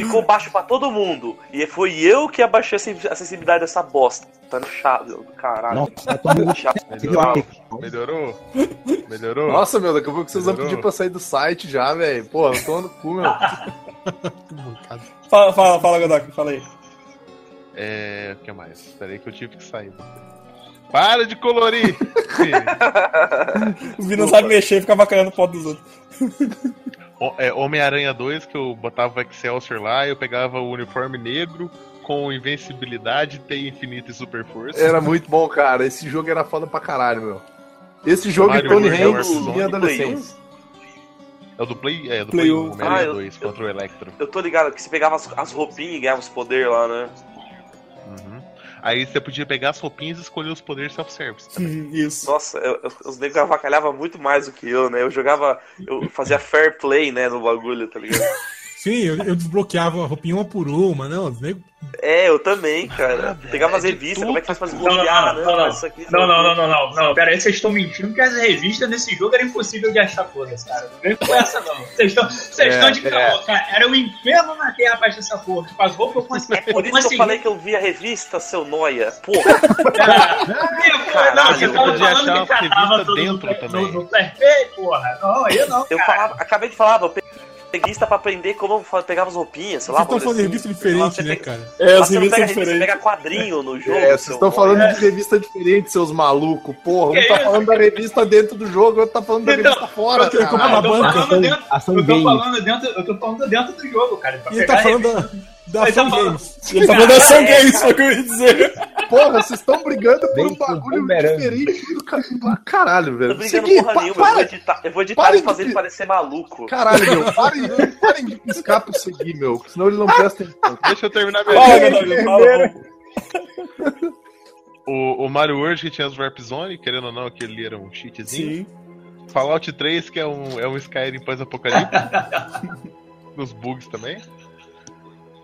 [SPEAKER 6] ficou baixo pra todo mundo. E foi eu que abaixei a sen- a sensibilidade dessa bosta. Tá no chato, caralho.
[SPEAKER 8] Nossa, muito
[SPEAKER 6] Chato.
[SPEAKER 4] Melhorou? Melhorou? Melhorou?
[SPEAKER 5] Nossa, meu, daqui a pouco vocês vão
[SPEAKER 4] Melhorou?
[SPEAKER 5] pedir pra sair do site já, velho. Pô, eu tô no cu, meu.
[SPEAKER 2] Fala, fala, fala Godoka, fala aí.
[SPEAKER 4] É. O que mais? Peraí que eu tive que sair. Para de colorir!
[SPEAKER 2] Os meninos não sabem mexer e fica bacana foto dos outros.
[SPEAKER 4] É, Homem-Aranha 2, que eu botava o Excelsior lá, eu pegava o uniforme negro com invencibilidade, T infinita e super força.
[SPEAKER 5] Era muito bom, cara. Esse jogo era foda pra caralho, meu. Esse jogo
[SPEAKER 4] Mario
[SPEAKER 5] e Tony Hanks em adolescência.
[SPEAKER 4] É o do Play, é, do
[SPEAKER 2] Play
[SPEAKER 4] Play
[SPEAKER 2] um.
[SPEAKER 4] 1, Homem-Aranha
[SPEAKER 6] Ah, eu-
[SPEAKER 4] 2 contra o Electro.
[SPEAKER 6] Eu tô ligado que você pegava as, as roupinhas e ganhava os poderes lá, né?
[SPEAKER 4] Aí você podia pegar as roupinhas e escolher os poderes self-service.
[SPEAKER 2] Isso.
[SPEAKER 6] Nossa, eu- eu- os negros avacalhavam muito mais do que eu, né? Eu jogava. Eu fazia fair play, né, no bagulho, tá ligado?
[SPEAKER 3] Sim, eu, eu desbloqueava a roupinha uma por uma, não. Os nego...
[SPEAKER 6] É, eu também, cara.
[SPEAKER 4] velho,
[SPEAKER 6] Pegava as
[SPEAKER 4] é
[SPEAKER 6] revistas, como é que faz pra desbloquear,
[SPEAKER 7] não, não,
[SPEAKER 6] né?
[SPEAKER 7] não.
[SPEAKER 6] Isso aqui,
[SPEAKER 7] Não, não, não, não, não, não. Pera aí, vocês estão mentindo que as revistas nesse jogo era impossível de achar todas, cara. Não vem com essa, não. Vocês estão vocês
[SPEAKER 5] É,
[SPEAKER 7] estão de
[SPEAKER 5] é.
[SPEAKER 7] caô, cara. Era o inferno na terra pra achar essa porra. Tipo, as roupas eu consegui.
[SPEAKER 6] É por isso que eu falei que eu vi a revista, seu noia. Porra,
[SPEAKER 7] Não, você
[SPEAKER 6] eu
[SPEAKER 7] tava
[SPEAKER 4] podia
[SPEAKER 7] falando
[SPEAKER 4] achar
[SPEAKER 7] que catava
[SPEAKER 4] revista
[SPEAKER 7] tudo
[SPEAKER 4] dentro
[SPEAKER 7] no,
[SPEAKER 4] também.
[SPEAKER 7] no, no perfeito, porra. Não, aí não,
[SPEAKER 6] eu
[SPEAKER 7] cara.
[SPEAKER 6] falava, acabei de falar, eu peguei revista pra aprender como pegava as roupinhas, sei lá.
[SPEAKER 3] Vocês estão falando de
[SPEAKER 6] assim.
[SPEAKER 3] revista diferente, né, cara?
[SPEAKER 2] É, as revistas
[SPEAKER 6] revista, você
[SPEAKER 2] diferentes.
[SPEAKER 6] pega quadrinho no jogo.
[SPEAKER 5] É, vocês estão falando de revista diferente, seus malucos. Porra, um tá
[SPEAKER 7] isso?
[SPEAKER 5] falando da revista dentro do jogo, outro tá falando da
[SPEAKER 7] Então,
[SPEAKER 5] revista fora,
[SPEAKER 3] eu tô-
[SPEAKER 5] cara.
[SPEAKER 7] Eu
[SPEAKER 3] banca,
[SPEAKER 7] falando dentro, eu tô falando dentro, eu tô falando dentro do jogo, cara. Pra
[SPEAKER 3] E ele
[SPEAKER 7] pegar
[SPEAKER 3] tá falando da,
[SPEAKER 7] Ele tá
[SPEAKER 3] Ação
[SPEAKER 7] falando-
[SPEAKER 3] Games.
[SPEAKER 2] Ele tá falando da Ação Games, foi o que eu ia dizer.
[SPEAKER 5] Porra, vocês estão brigando por um bagulho diferente do ca- pra caralho,
[SPEAKER 6] Tô
[SPEAKER 5] velho.
[SPEAKER 6] brigando
[SPEAKER 5] Segui,
[SPEAKER 6] porra nenhuma, eu vou
[SPEAKER 5] para,
[SPEAKER 6] editar, eu vou editar e fazer
[SPEAKER 5] de-
[SPEAKER 6] ele parecer maluco.
[SPEAKER 5] Caralho, meu, parem, parem de piscar pro seguir, meu, senão ele não presta atenção.
[SPEAKER 4] Deixa eu terminar minha
[SPEAKER 2] Fala.
[SPEAKER 4] O, o Mario World que tinha as Warp Zone, querendo ou não, aquele ali era um cheatzinho.
[SPEAKER 2] Sim.
[SPEAKER 4] Fallout 3, que é um, é um Skyrim pós-apocalipse. Os bugs também.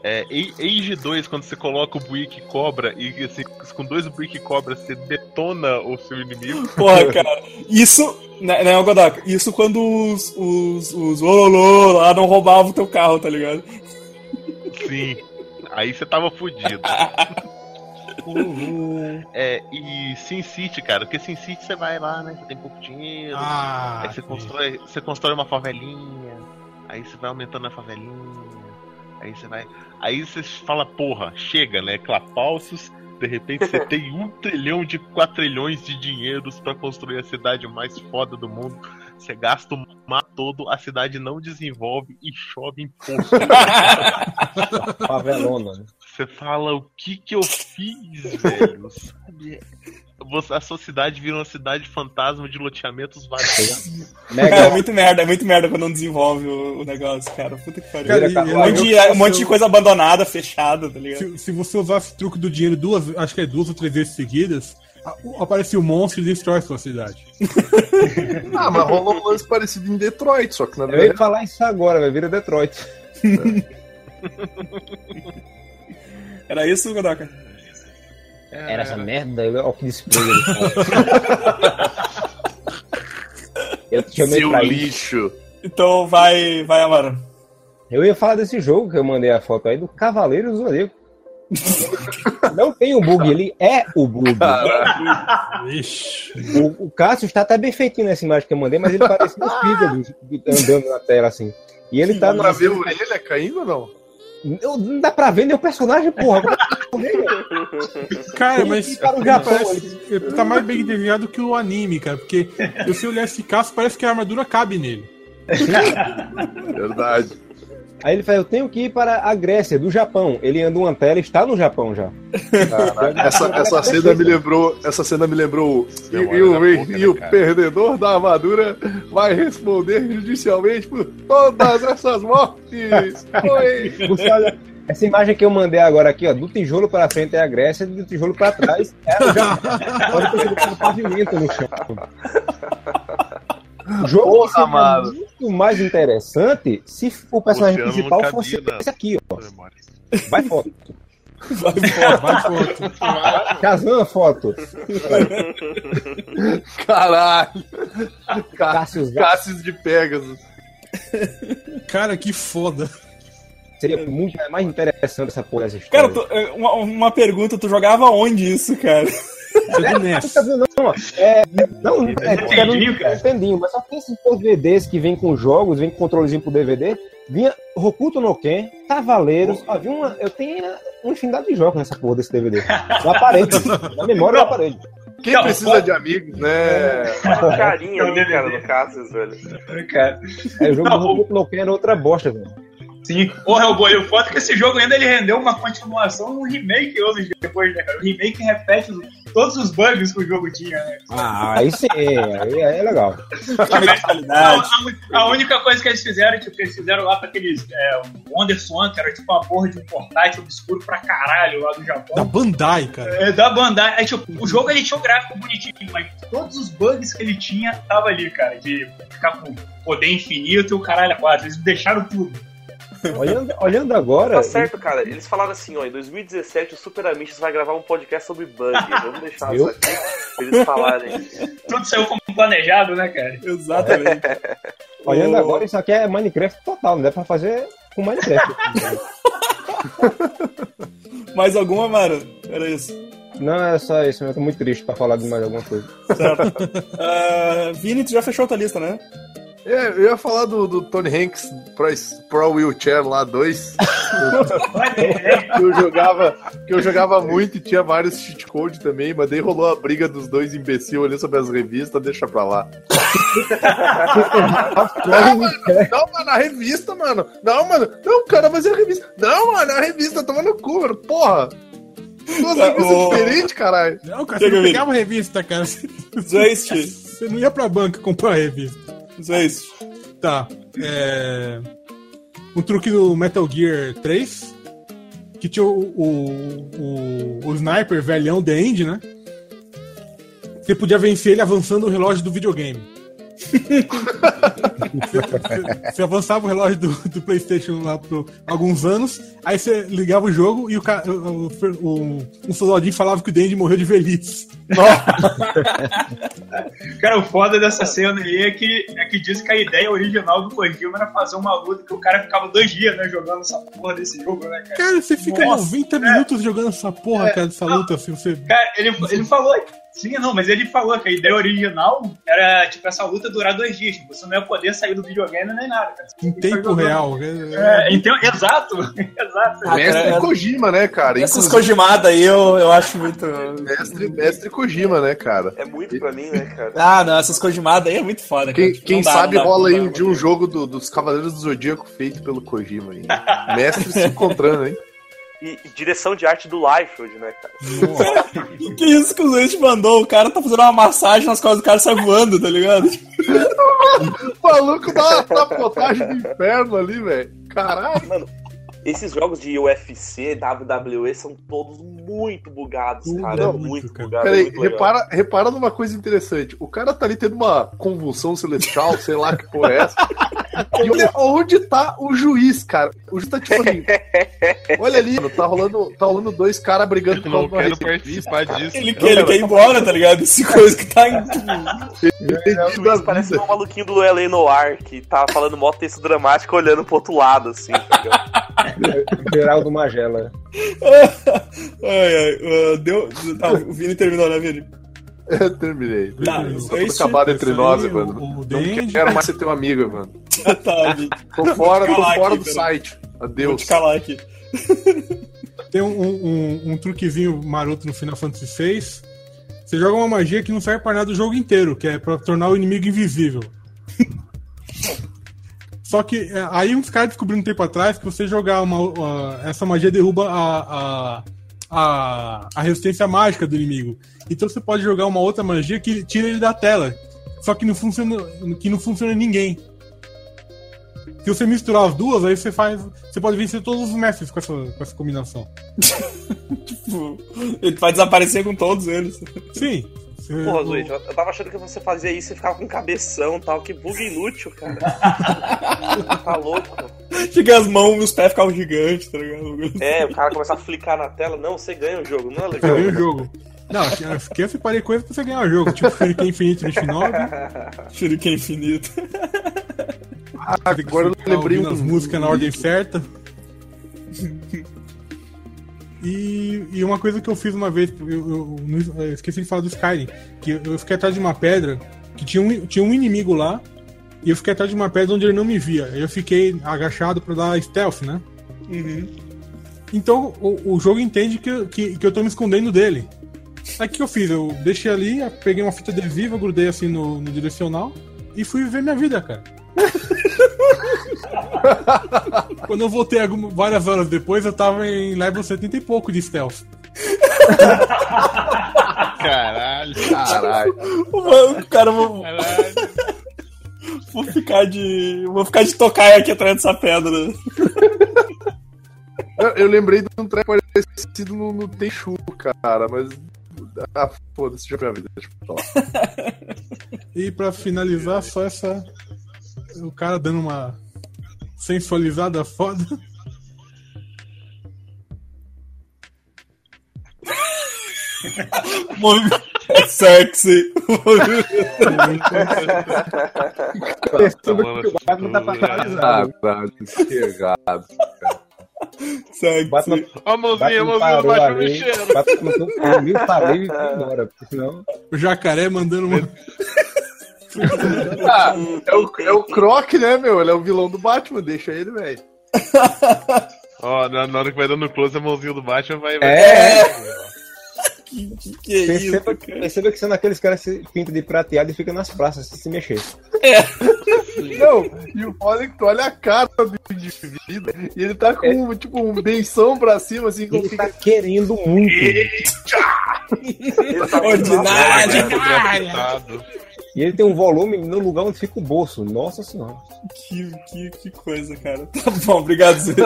[SPEAKER 4] É, Age 2, quando você coloca o Brick Cobra e assim, com dois Brick Cobra você detona o seu inimigo.
[SPEAKER 2] Porra, cara. Isso. Né, né, Godoka? Isso quando os. Os. Os ololô lá não roubavam o teu carro, tá ligado?
[SPEAKER 4] Sim. Aí você tava fudido. É, e Sin City, cara, porque Sin City você vai lá, né? Você tem pouco dinheiro.
[SPEAKER 3] Ah,
[SPEAKER 4] Aí você constrói, você constrói uma favelinha, aí você vai aumentando a favelinha, aí você vai. Aí você fala, porra, chega, né? Clapalcios, de repente você tem um trilhão de quatrilhões de dinheiros pra construir a cidade mais foda do mundo. Você gasta o mar todo, a cidade não desenvolve e chove imposto.
[SPEAKER 8] Favelona, né?
[SPEAKER 4] Você fala, o que que eu fiz, velho? Sabe? A sua cidade vira uma cidade fantasma de loteamentos vazios.
[SPEAKER 2] Cara, é
[SPEAKER 8] Mega.
[SPEAKER 2] muito merda, é muito merda quando não desenvolve o, o negócio, cara. Puta que pariu.
[SPEAKER 3] Cara, e-
[SPEAKER 2] um, monte de, um monte de coisa abandonada, fechada, tá ligado?
[SPEAKER 3] Se, se você usar esse truque do dinheiro duas, acho que é duas ou três vezes seguidas, o- aparece o monstro e destrói sua cidade.
[SPEAKER 5] Ah, mas rolou um lance parecido em Detroit, só que na
[SPEAKER 8] Eu ia
[SPEAKER 5] verdade.
[SPEAKER 8] falar isso agora, vai vira Detroit.
[SPEAKER 2] Era isso, Godoka?
[SPEAKER 8] Era essa merda, olha o que desprezo. Eu chamei
[SPEAKER 5] Seu
[SPEAKER 8] pra
[SPEAKER 5] lixo.
[SPEAKER 2] Então vai, vai, Amaro.
[SPEAKER 8] Eu ia falar desse jogo que eu mandei a foto aí do Cavaleiro do Zodíaco. Não tem o bug, ele é o bug.
[SPEAKER 3] Ixi.
[SPEAKER 8] O, o Cássio está até bem feitinho nessa imagem que eu mandei, mas ele parece um fígado andando na tela assim. E ele tá
[SPEAKER 5] Pra
[SPEAKER 8] na.
[SPEAKER 5] ver a orelha caindo ou não?
[SPEAKER 8] Eu- Não dá pra ver nem o personagem, porra.
[SPEAKER 3] Cara, mas
[SPEAKER 8] Japão,
[SPEAKER 3] parece- ele tá mais bem desenhado que o anime, cara. Porque se você olhar esse caso, parece que a armadura cabe nele.
[SPEAKER 5] Verdade.
[SPEAKER 8] Aí ele fala, eu tenho que ir para a Grécia, do Japão. Ele anda uma tela e está no Japão já.
[SPEAKER 5] Essa, essa cena me lembrou. Essa cena me lembrou. E, e o,
[SPEAKER 4] porra,
[SPEAKER 5] e o
[SPEAKER 4] né, cara?
[SPEAKER 5] perdedor da armadura vai responder judicialmente por todas essas mortes. Oi.
[SPEAKER 8] Essa imagem que eu mandei agora aqui, ó, do tijolo para frente é a Grécia, do tijolo para trás é o Japão. Pode que tem um pavimento no chão. O jogo
[SPEAKER 5] Porra,
[SPEAKER 8] seria
[SPEAKER 5] mano.
[SPEAKER 8] muito mais interessante se o personagem
[SPEAKER 4] Oceano
[SPEAKER 8] principal fosse esse aqui, ó. Vai foto.
[SPEAKER 3] Vai fora, vai fora.
[SPEAKER 8] Kazan foto.
[SPEAKER 5] Caralho. Ca-
[SPEAKER 8] Cássio Zá.
[SPEAKER 5] Cássios de Pegasus.
[SPEAKER 3] Cara, que foda.
[SPEAKER 8] Seria muito mais interessante essa porra dessa história.
[SPEAKER 2] Cara, tu- é, uma, uma pergunta, tu jogava onde isso, cara?
[SPEAKER 3] É do NES.
[SPEAKER 8] Não, é, não, é,
[SPEAKER 7] Entendi, cara.
[SPEAKER 8] entendinho, mas só que esses DVDs que vem com jogos, vem com controlezinho pro DVD, vinha Hokuto no Ken, Cavaleiros, havia uma, eu tenho uma infinidade de jogos nessa porra desse DVD. Na parede, na memória da parede.
[SPEAKER 5] Quem
[SPEAKER 7] Não,
[SPEAKER 5] precisa
[SPEAKER 7] pode-
[SPEAKER 5] de amigos, né?
[SPEAKER 6] Carinha
[SPEAKER 7] É o
[SPEAKER 6] ali,
[SPEAKER 7] DVD.
[SPEAKER 6] cara, do Cassius, velho.
[SPEAKER 7] Cara.
[SPEAKER 8] Aí o jogo
[SPEAKER 7] Não,
[SPEAKER 8] do Hokuto no Ken era outra bosta, velho.
[SPEAKER 7] Sim. Porra, o boi, o foda é que esse jogo ainda ele rendeu uma continuação, um remake anos depois, né, cara? O remake repete os- todos os bugs que o jogo tinha, né?
[SPEAKER 8] Ah, aí sim, aí, é legal.
[SPEAKER 7] A, a- a única coisa que eles fizeram, tipo, eles fizeram lá pra aqueles. É, o Wonder Swan, que era tipo uma porra de um portátil obscuro pra caralho lá do Japão.
[SPEAKER 3] Da Bandai, cara.
[SPEAKER 7] É, da Bandai. Aí, tipo, o jogo ele tinha um gráfico bonitinho, mas todos os bugs que ele tinha tava ali, cara. De ficar com poder infinito e o caralho a quatro. Eles deixaram tudo.
[SPEAKER 8] Olhando, olhando agora,
[SPEAKER 6] Tá certo, cara. Eles falaram assim, ó, em 2017 o Super Amishes vai gravar um podcast sobre bugs. Vamos deixar
[SPEAKER 8] Viu?
[SPEAKER 6] isso aqui pra eles falarem.
[SPEAKER 7] Tudo saiu como planejado, né, cara?
[SPEAKER 2] Exatamente.
[SPEAKER 8] olhando
[SPEAKER 2] O-
[SPEAKER 8] agora, isso aqui é Minecraft total, não dá pra fazer com Minecraft.
[SPEAKER 2] Mais alguma, mano? Era isso.
[SPEAKER 8] não, é só isso, eu tô muito triste pra falar de mais alguma coisa.
[SPEAKER 2] Certo. Ah, Vini, tu já fechou a tua lista, né?
[SPEAKER 5] É, eu ia falar do, do Tony Hanks Pro, Pro Wheelchair lá 2. que eu jogava que eu jogava muito e tinha vários cheat code também, mas daí rolou a briga dos dois imbecil ali sobre as revistas, deixa pra lá. Não, mano, não, mano, a revista, mano. Não, mano. Não, cara, mas é a revista. Não, mano, a revista toma no cu, mano. Porra. Duas
[SPEAKER 2] Tá,
[SPEAKER 5] revistas diferentes, caralho.
[SPEAKER 3] Não, cara, você não pegava revista, cara. Você
[SPEAKER 2] Zwist.
[SPEAKER 3] você não ia pra banca comprar revista.
[SPEAKER 2] Zwist.
[SPEAKER 3] Tá. É... Um truque do Metal Gear 3. Que tinha o, o, o, o sniper velhão The End, né? Você podia vencer ele avançando o relógio do videogame. Você, avançava o relógio do, do PlayStation lá por alguns anos, aí você ligava o jogo e o, o, o, o- um soldadinho falava que o Dandy morreu de velhice.
[SPEAKER 7] Cara, o foda dessa cena aí é que, é que diz que a ideia original do Kojima era fazer uma luta que o cara ficava dois dias, né, jogando essa porra desse jogo, né, cara?
[SPEAKER 3] Cara, você fica
[SPEAKER 7] Nossa,
[SPEAKER 3] 90 minutos jogando essa porra, cara, dessa luta, assim, você.
[SPEAKER 7] Cara, ele, ele falou. Sim, não, mas ele falou que a ideia original era, tipo, essa luta durar dois dias. Tipo, você não ia poder sair do videogame nem nada, cara.
[SPEAKER 3] Em tempo real.
[SPEAKER 7] É, então, exato, exato.
[SPEAKER 2] Ah,
[SPEAKER 5] Mestre
[SPEAKER 2] cara,
[SPEAKER 5] Kojima, né, cara?
[SPEAKER 2] Essas
[SPEAKER 5] Inclusive,
[SPEAKER 2] cojimadas aí eu, eu acho muito.
[SPEAKER 5] mestre, mestre Kojima, né, cara?
[SPEAKER 6] É muito pra mim, né, cara?
[SPEAKER 2] Ah, não, essas cojimadas aí é muito foda. cara.
[SPEAKER 5] Quem,
[SPEAKER 2] Tipo,
[SPEAKER 5] quem
[SPEAKER 2] dá,
[SPEAKER 5] sabe
[SPEAKER 2] dá,
[SPEAKER 5] rola
[SPEAKER 2] não
[SPEAKER 5] aí
[SPEAKER 2] dá.
[SPEAKER 5] de um jogo do- dos Cavaleiros do Zodíaco feito pelo Kojima aí. Mestre se encontrando, hein?
[SPEAKER 6] E, e direção de arte do Liefeld, né, cara?
[SPEAKER 2] Que isso que o Zwist mandou? O cara tá fazendo uma massagem nas costas do cara e sai voando, tá ligado?
[SPEAKER 5] O maluco dá uma sapotagem do inferno ali, velho. Caralho.
[SPEAKER 6] Esses jogos de UFC, WWE são todos muito bugados,
[SPEAKER 3] Tudo
[SPEAKER 6] cara. É
[SPEAKER 3] muito,
[SPEAKER 6] muito
[SPEAKER 3] cara.
[SPEAKER 6] bugado. é
[SPEAKER 5] Peraí,
[SPEAKER 6] muito legal.
[SPEAKER 5] repara, repara numa coisa interessante. O cara tá ali tendo uma convulsão celestial, sei lá que porra é essa. E olha onde tá o juiz, cara. O juiz tá tipo assim. Olha ali, mano, tá rolando, tá rolando dois caras brigando
[SPEAKER 4] Eu não
[SPEAKER 5] por causa de
[SPEAKER 4] quero participar disso.
[SPEAKER 2] Ele, quer, ele quer ir embora, tá ligado? Esse coisa que tá em.
[SPEAKER 6] O juiz parece um maluquinho do L.A. Noir que tá falando mó texto dramático olhando pro outro lado, assim. tá ligado?
[SPEAKER 8] Geraldo Magela.
[SPEAKER 2] ai, ai. ah, deu. Tá, o Vini terminou, né, Vini?
[SPEAKER 5] Eu terminei.
[SPEAKER 2] Tá,
[SPEAKER 5] Só acabado entre
[SPEAKER 3] isso
[SPEAKER 5] nós,
[SPEAKER 3] aí,
[SPEAKER 5] mano.
[SPEAKER 3] o- o
[SPEAKER 5] Não quero mais ser teu amigo, mano.
[SPEAKER 2] tá, Vini.
[SPEAKER 5] Tô fora, tô fora
[SPEAKER 2] aqui,
[SPEAKER 5] do site.
[SPEAKER 2] Vou
[SPEAKER 5] Adeus.
[SPEAKER 2] te calar aqui.
[SPEAKER 3] Tem um, um, um truquezinho maroto no Final Fantasy VI. Você joga uma magia que não serve pra nada o jogo inteiro, que é pra tornar o inimigo invisível. Só que é, aí uns caras descobriram um tempo atrás que você jogar uma, uma- essa magia derruba a, a, a, a resistência mágica do inimigo. Então você pode jogar uma outra magia que tira ele da tela. Só que não funciona, que não funciona ninguém. Se você misturar as duas, aí você faz. Você pode vencer todos os mestres com essa, com essa combinação.
[SPEAKER 2] Tipo, ele vai desaparecer com todos eles.
[SPEAKER 3] Sim.
[SPEAKER 6] Porra, Luiz, eu tava achando que você fazia isso e ficava com cabeção e tal. Que bug inútil, cara. tá louco.
[SPEAKER 2] Chega as mãos e os pés ficavam gigantes, tá ligado?
[SPEAKER 6] É, o cara começa a flicar na tela. Não, você ganha o jogo, não é legal.
[SPEAKER 3] Ganhei o jogo. Não, aqui eu separei coisa pra você ganhar o jogo. Tipo, Shuriken Infinito no Shinobi.
[SPEAKER 2] Shuriken infinito.
[SPEAKER 5] Agora eu lembrei
[SPEAKER 3] ouvindo as
[SPEAKER 5] um-
[SPEAKER 3] músicas na ordem certa. E, e uma coisa que eu fiz uma vez, eu, eu- eu- esqueci de falar do Skyrim, que eu, fiquei atrás de uma pedra, que tinha um, tinha um inimigo lá, e eu fiquei atrás de uma pedra onde ele não me via. Eu fiquei agachado pra dar stealth, né? Então o, o jogo entende que, eu- que, que eu tô me escondendo dele. Aí o que eu fiz? Eu deixei ali, peguei uma fita adesiva, grudei assim no, no direcional e fui viver minha vida, cara. Quando eu voltei alguma- várias horas depois, eu tava em level 70 e pouco de stealth.
[SPEAKER 4] Caralho.
[SPEAKER 5] Caralho.
[SPEAKER 2] Mano, cara, vou,
[SPEAKER 4] Caralho.
[SPEAKER 2] vou ficar de. Vou ficar de tocar aqui atrás dessa pedra.
[SPEAKER 5] Eu, eu lembrei de um treco parecido no, no Tenchu, cara, mas. Ah, foda-se, já foi a vida. Deixa eu falar.
[SPEAKER 3] E pra finalizar, só essa. O cara dando uma sensualizada foda.
[SPEAKER 2] Sexy.
[SPEAKER 8] Que o Batman tá paralisado.
[SPEAKER 5] Caralho, que errado.
[SPEAKER 2] sexy.
[SPEAKER 8] Batman,
[SPEAKER 4] a mãozinha, a mãozinha do
[SPEAKER 8] parou
[SPEAKER 4] Batman
[SPEAKER 8] ali.
[SPEAKER 4] mexendo.
[SPEAKER 8] Batman começou a mil saliva e foi embora. Porque senão.
[SPEAKER 3] O jacaré mandando uma.
[SPEAKER 5] Ah, é o, é o Croc, né, meu? Ele é o vilão do Batman, deixa ele, velho.
[SPEAKER 4] Ó, na, na hora que vai dando close, a mãozinha do Batman vai. vai-
[SPEAKER 8] É,
[SPEAKER 2] Que, que, que é isso,
[SPEAKER 8] perceba,
[SPEAKER 2] cara?
[SPEAKER 8] perceba que são aqueles caras que se pintam de prateado e ficam nas praças se, se mexer.
[SPEAKER 5] Não, e o foda é que tu olha a cara do indivíduo e ele tá com, tipo, um benção pra cima, assim, como
[SPEAKER 8] Ele
[SPEAKER 5] fica.
[SPEAKER 8] tá querendo muito.
[SPEAKER 6] Ele tá muito
[SPEAKER 2] Ordinário.
[SPEAKER 8] E ele tem um volume no lugar onde fica o bolso. Nossa senhora.
[SPEAKER 2] Que, que, que coisa, cara. Tá bom, obrigado, Zé.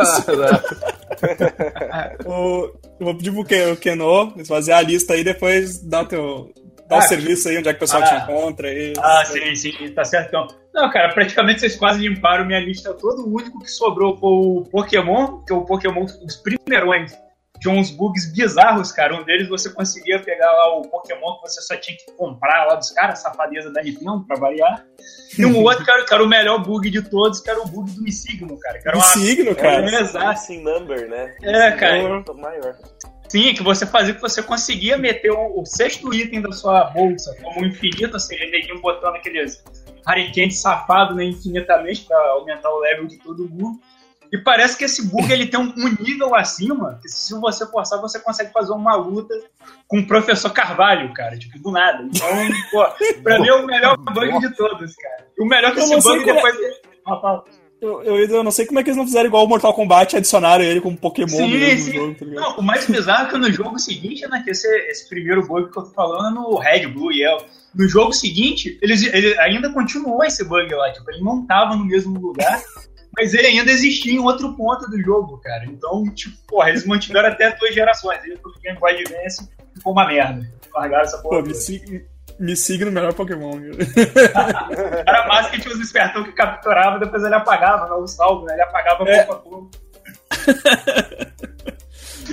[SPEAKER 2] O- Eu vou pedir pro Ken- o Kenô fazer a lista aí depois dá o teu. Dá o
[SPEAKER 7] Ah,
[SPEAKER 2] serviço aí, onde é que o pessoal
[SPEAKER 7] ah.
[SPEAKER 2] te encontra aí.
[SPEAKER 7] Ah, sim, sim, tá certo então. Não, cara, praticamente vocês quase limparam minha lista toda. O único que sobrou foi o Pokémon, que é o Pokémon, os primeirões. Tinha uns bugs bizarros, cara. Um deles você conseguia pegar lá o Pokémon que você só tinha que comprar lá dos caras, safadeza da Nintendo, pra variar. E um outro, cara, que era o melhor bug de todos, que era o bug do Missigno, cara. Que era uma...
[SPEAKER 2] signo, cara.
[SPEAKER 7] É, exato.
[SPEAKER 6] Assim, number, né?
[SPEAKER 7] É, cara.
[SPEAKER 6] Maior.
[SPEAKER 7] Sim, que você fazia que você conseguia meter o, o sexto item da sua bolsa como infinito, ou seja, neguinho botando aqueles hurricanes safados né, infinitamente pra aumentar o level de todo mundo. E parece que esse bug ele tem um, um nível acima, que se você forçar, você consegue fazer uma luta com o professor Carvalho, cara, tipo, do nada. Então, pô, pra mim é o melhor bug de todos, cara. E o melhor que
[SPEAKER 2] Eu
[SPEAKER 7] esse
[SPEAKER 2] não sei
[SPEAKER 7] bug
[SPEAKER 2] como é-
[SPEAKER 7] depois. Ah.
[SPEAKER 2] Eu, eu, eu não sei como é que eles não fizeram igual o Mortal Kombat adicionaram ele como Pokémon
[SPEAKER 7] Sim, sim.
[SPEAKER 2] no jogo, tá?
[SPEAKER 7] Não, o mais bizarro é que no jogo seguinte, né, que esse, esse primeiro bug que eu tô falando é no Red, Blue e Yellow. No jogo seguinte, eles, ele ainda continuou esse bug lá, tipo, ele não tava no mesmo lugar, mas ele ainda existia em outro ponto do jogo, cara. Então, tipo, porra, eles mantiveram até duas gerações. Aí pro Game Boy Advance ficou uma merda. Largaram essa porra.
[SPEAKER 2] Pô, me, sig- me siga no melhor Pokémon.
[SPEAKER 7] Era massa que tinha os espertão que capturava, depois ele apagava, não o salvo, né? Ele apagava
[SPEAKER 2] É.
[SPEAKER 7] pouco a pouco.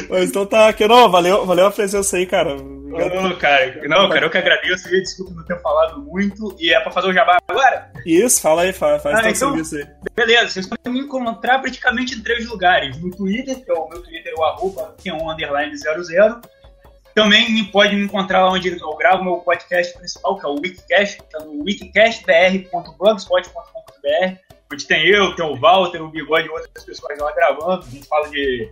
[SPEAKER 2] Mas então tá, Kenô, valeu, valeu a presença aí, cara. Obrigado.
[SPEAKER 7] Ô, cara, não, cara, eu que agradeço desculpa não ter falado muito. E é pra fazer o jabá agora?
[SPEAKER 2] Isso, fala aí, faz, faz
[SPEAKER 7] Ah,
[SPEAKER 2] teu
[SPEAKER 7] então-
[SPEAKER 2] serviço aí.
[SPEAKER 7] Beleza, vocês podem me encontrar praticamente em três lugares. No Twitter, que é o meu Twitter, é o arroba Q1 underline 00. Também pode me encontrar lá onde eu gravo meu podcast principal, que é o Wikicast, que é no wikicastbr.blogspot.com.br, onde tem eu, tem o Walter, o Bigode e outras pessoas lá gravando. A gente fala de.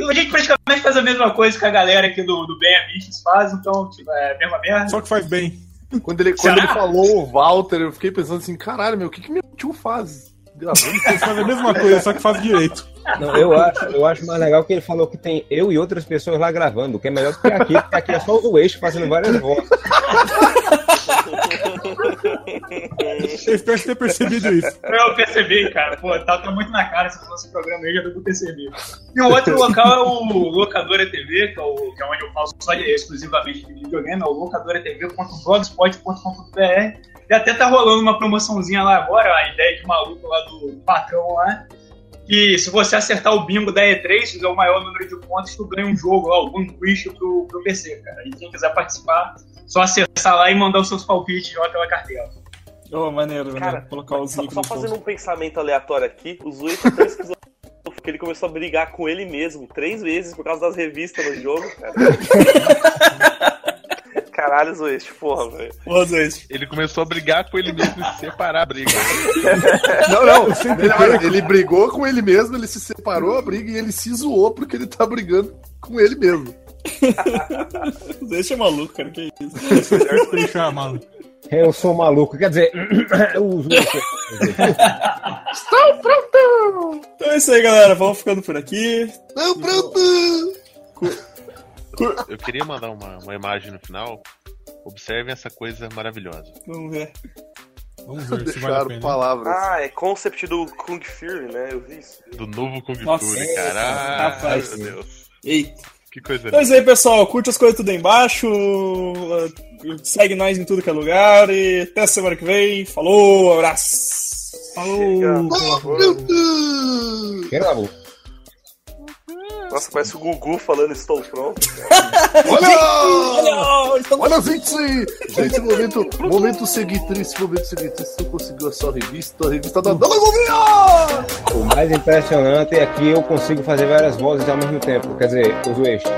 [SPEAKER 7] E a gente praticamente faz a mesma coisa que a galera aqui do, do Bem Amistos faz, então, tipo, é a mesma merda.
[SPEAKER 3] Só que faz bem.
[SPEAKER 5] Quando ele, quando
[SPEAKER 7] Será?
[SPEAKER 5] ele falou o Walter, eu fiquei pensando assim, caralho, meu, o que, que meu tio faz? Gravando
[SPEAKER 3] Eles fazem a mesma coisa, só que faz direito.
[SPEAKER 8] Não, eu acho, eu acho mais legal que ele falou que tem eu e outras pessoas lá gravando, que é melhor do que aqui, porque aqui é só o eixo fazendo várias vozes.
[SPEAKER 3] Eu espero ter percebido isso.
[SPEAKER 7] Eu percebi, cara. Pô, tá, tá muito na cara esse nosso programa aí, já pra perceber. E o outro local é o Locadora TV, que é, o, que é onde eu falo só de, exclusivamente de videogame, é o locadoratv.blogspot.com.br. E até tá rolando uma promoçãozinha lá agora, a ideia de maluco lá do patrão lá. Que se você acertar o bingo da E3, fizer o maior número de pontos, tu ganha um jogo lá, algum wish pro, pro PC, cara. E quem quiser participar, só acessar lá e mandar os seus palpites lá pela cartela.
[SPEAKER 2] Ô, maneiro, maneiro.
[SPEAKER 6] Cara,
[SPEAKER 2] Colocar os
[SPEAKER 6] Só, só fazendo um pensamento aleatório aqui, o Zui tá tão esquizofrênico que ele começou a brigar com ele mesmo três vezes por causa das revistas no jogo, cara. Caralho, Zueste, porra, velho.
[SPEAKER 4] Ele começou a brigar com ele mesmo e separar a briga.
[SPEAKER 5] Não, não. Ele, ele brigou com ele mesmo, ele se separou a briga e ele se zoou porque ele tá brigando com ele mesmo.
[SPEAKER 2] Zé é maluco, cara, que isso.
[SPEAKER 3] Deixa, maluco.
[SPEAKER 8] Eu sou maluco, quer dizer, eu uso
[SPEAKER 2] Então é isso aí, galera. Vamos ficando por aqui.
[SPEAKER 5] Não, pronto!
[SPEAKER 4] Eu queria mandar uma, uma imagem no final. Observem essa coisa maravilhosa.
[SPEAKER 2] Vamos ver.
[SPEAKER 3] Vamos ver se vale a
[SPEAKER 5] Deixaram
[SPEAKER 3] pena.
[SPEAKER 5] palavras.
[SPEAKER 6] Ah, é concept do Kung Fury, né? Eu vi isso.
[SPEAKER 4] Do novo Kung
[SPEAKER 2] Nossa,
[SPEAKER 4] Fury, cara. Ah,
[SPEAKER 2] rapaz.
[SPEAKER 4] meu Deus.
[SPEAKER 2] Eita.
[SPEAKER 4] Que coisa
[SPEAKER 2] Então é isso aí, pessoal. Curte as coisas tudo aí embaixo. Segue nós em tudo que é lugar. E até semana que vem. Falou, abraço.
[SPEAKER 6] Chega, Nossa, parece o Gugu falando estou pronto.
[SPEAKER 5] Olha! Olha os 20 aí! Gente, momento, momento seguir triste, momento seguir triste. Você conseguiu a sua revista, a revista da Dona Gominha!
[SPEAKER 8] O mais impressionante é que eu consigo fazer várias vozes ao mesmo tempo, quer dizer, uso eixo.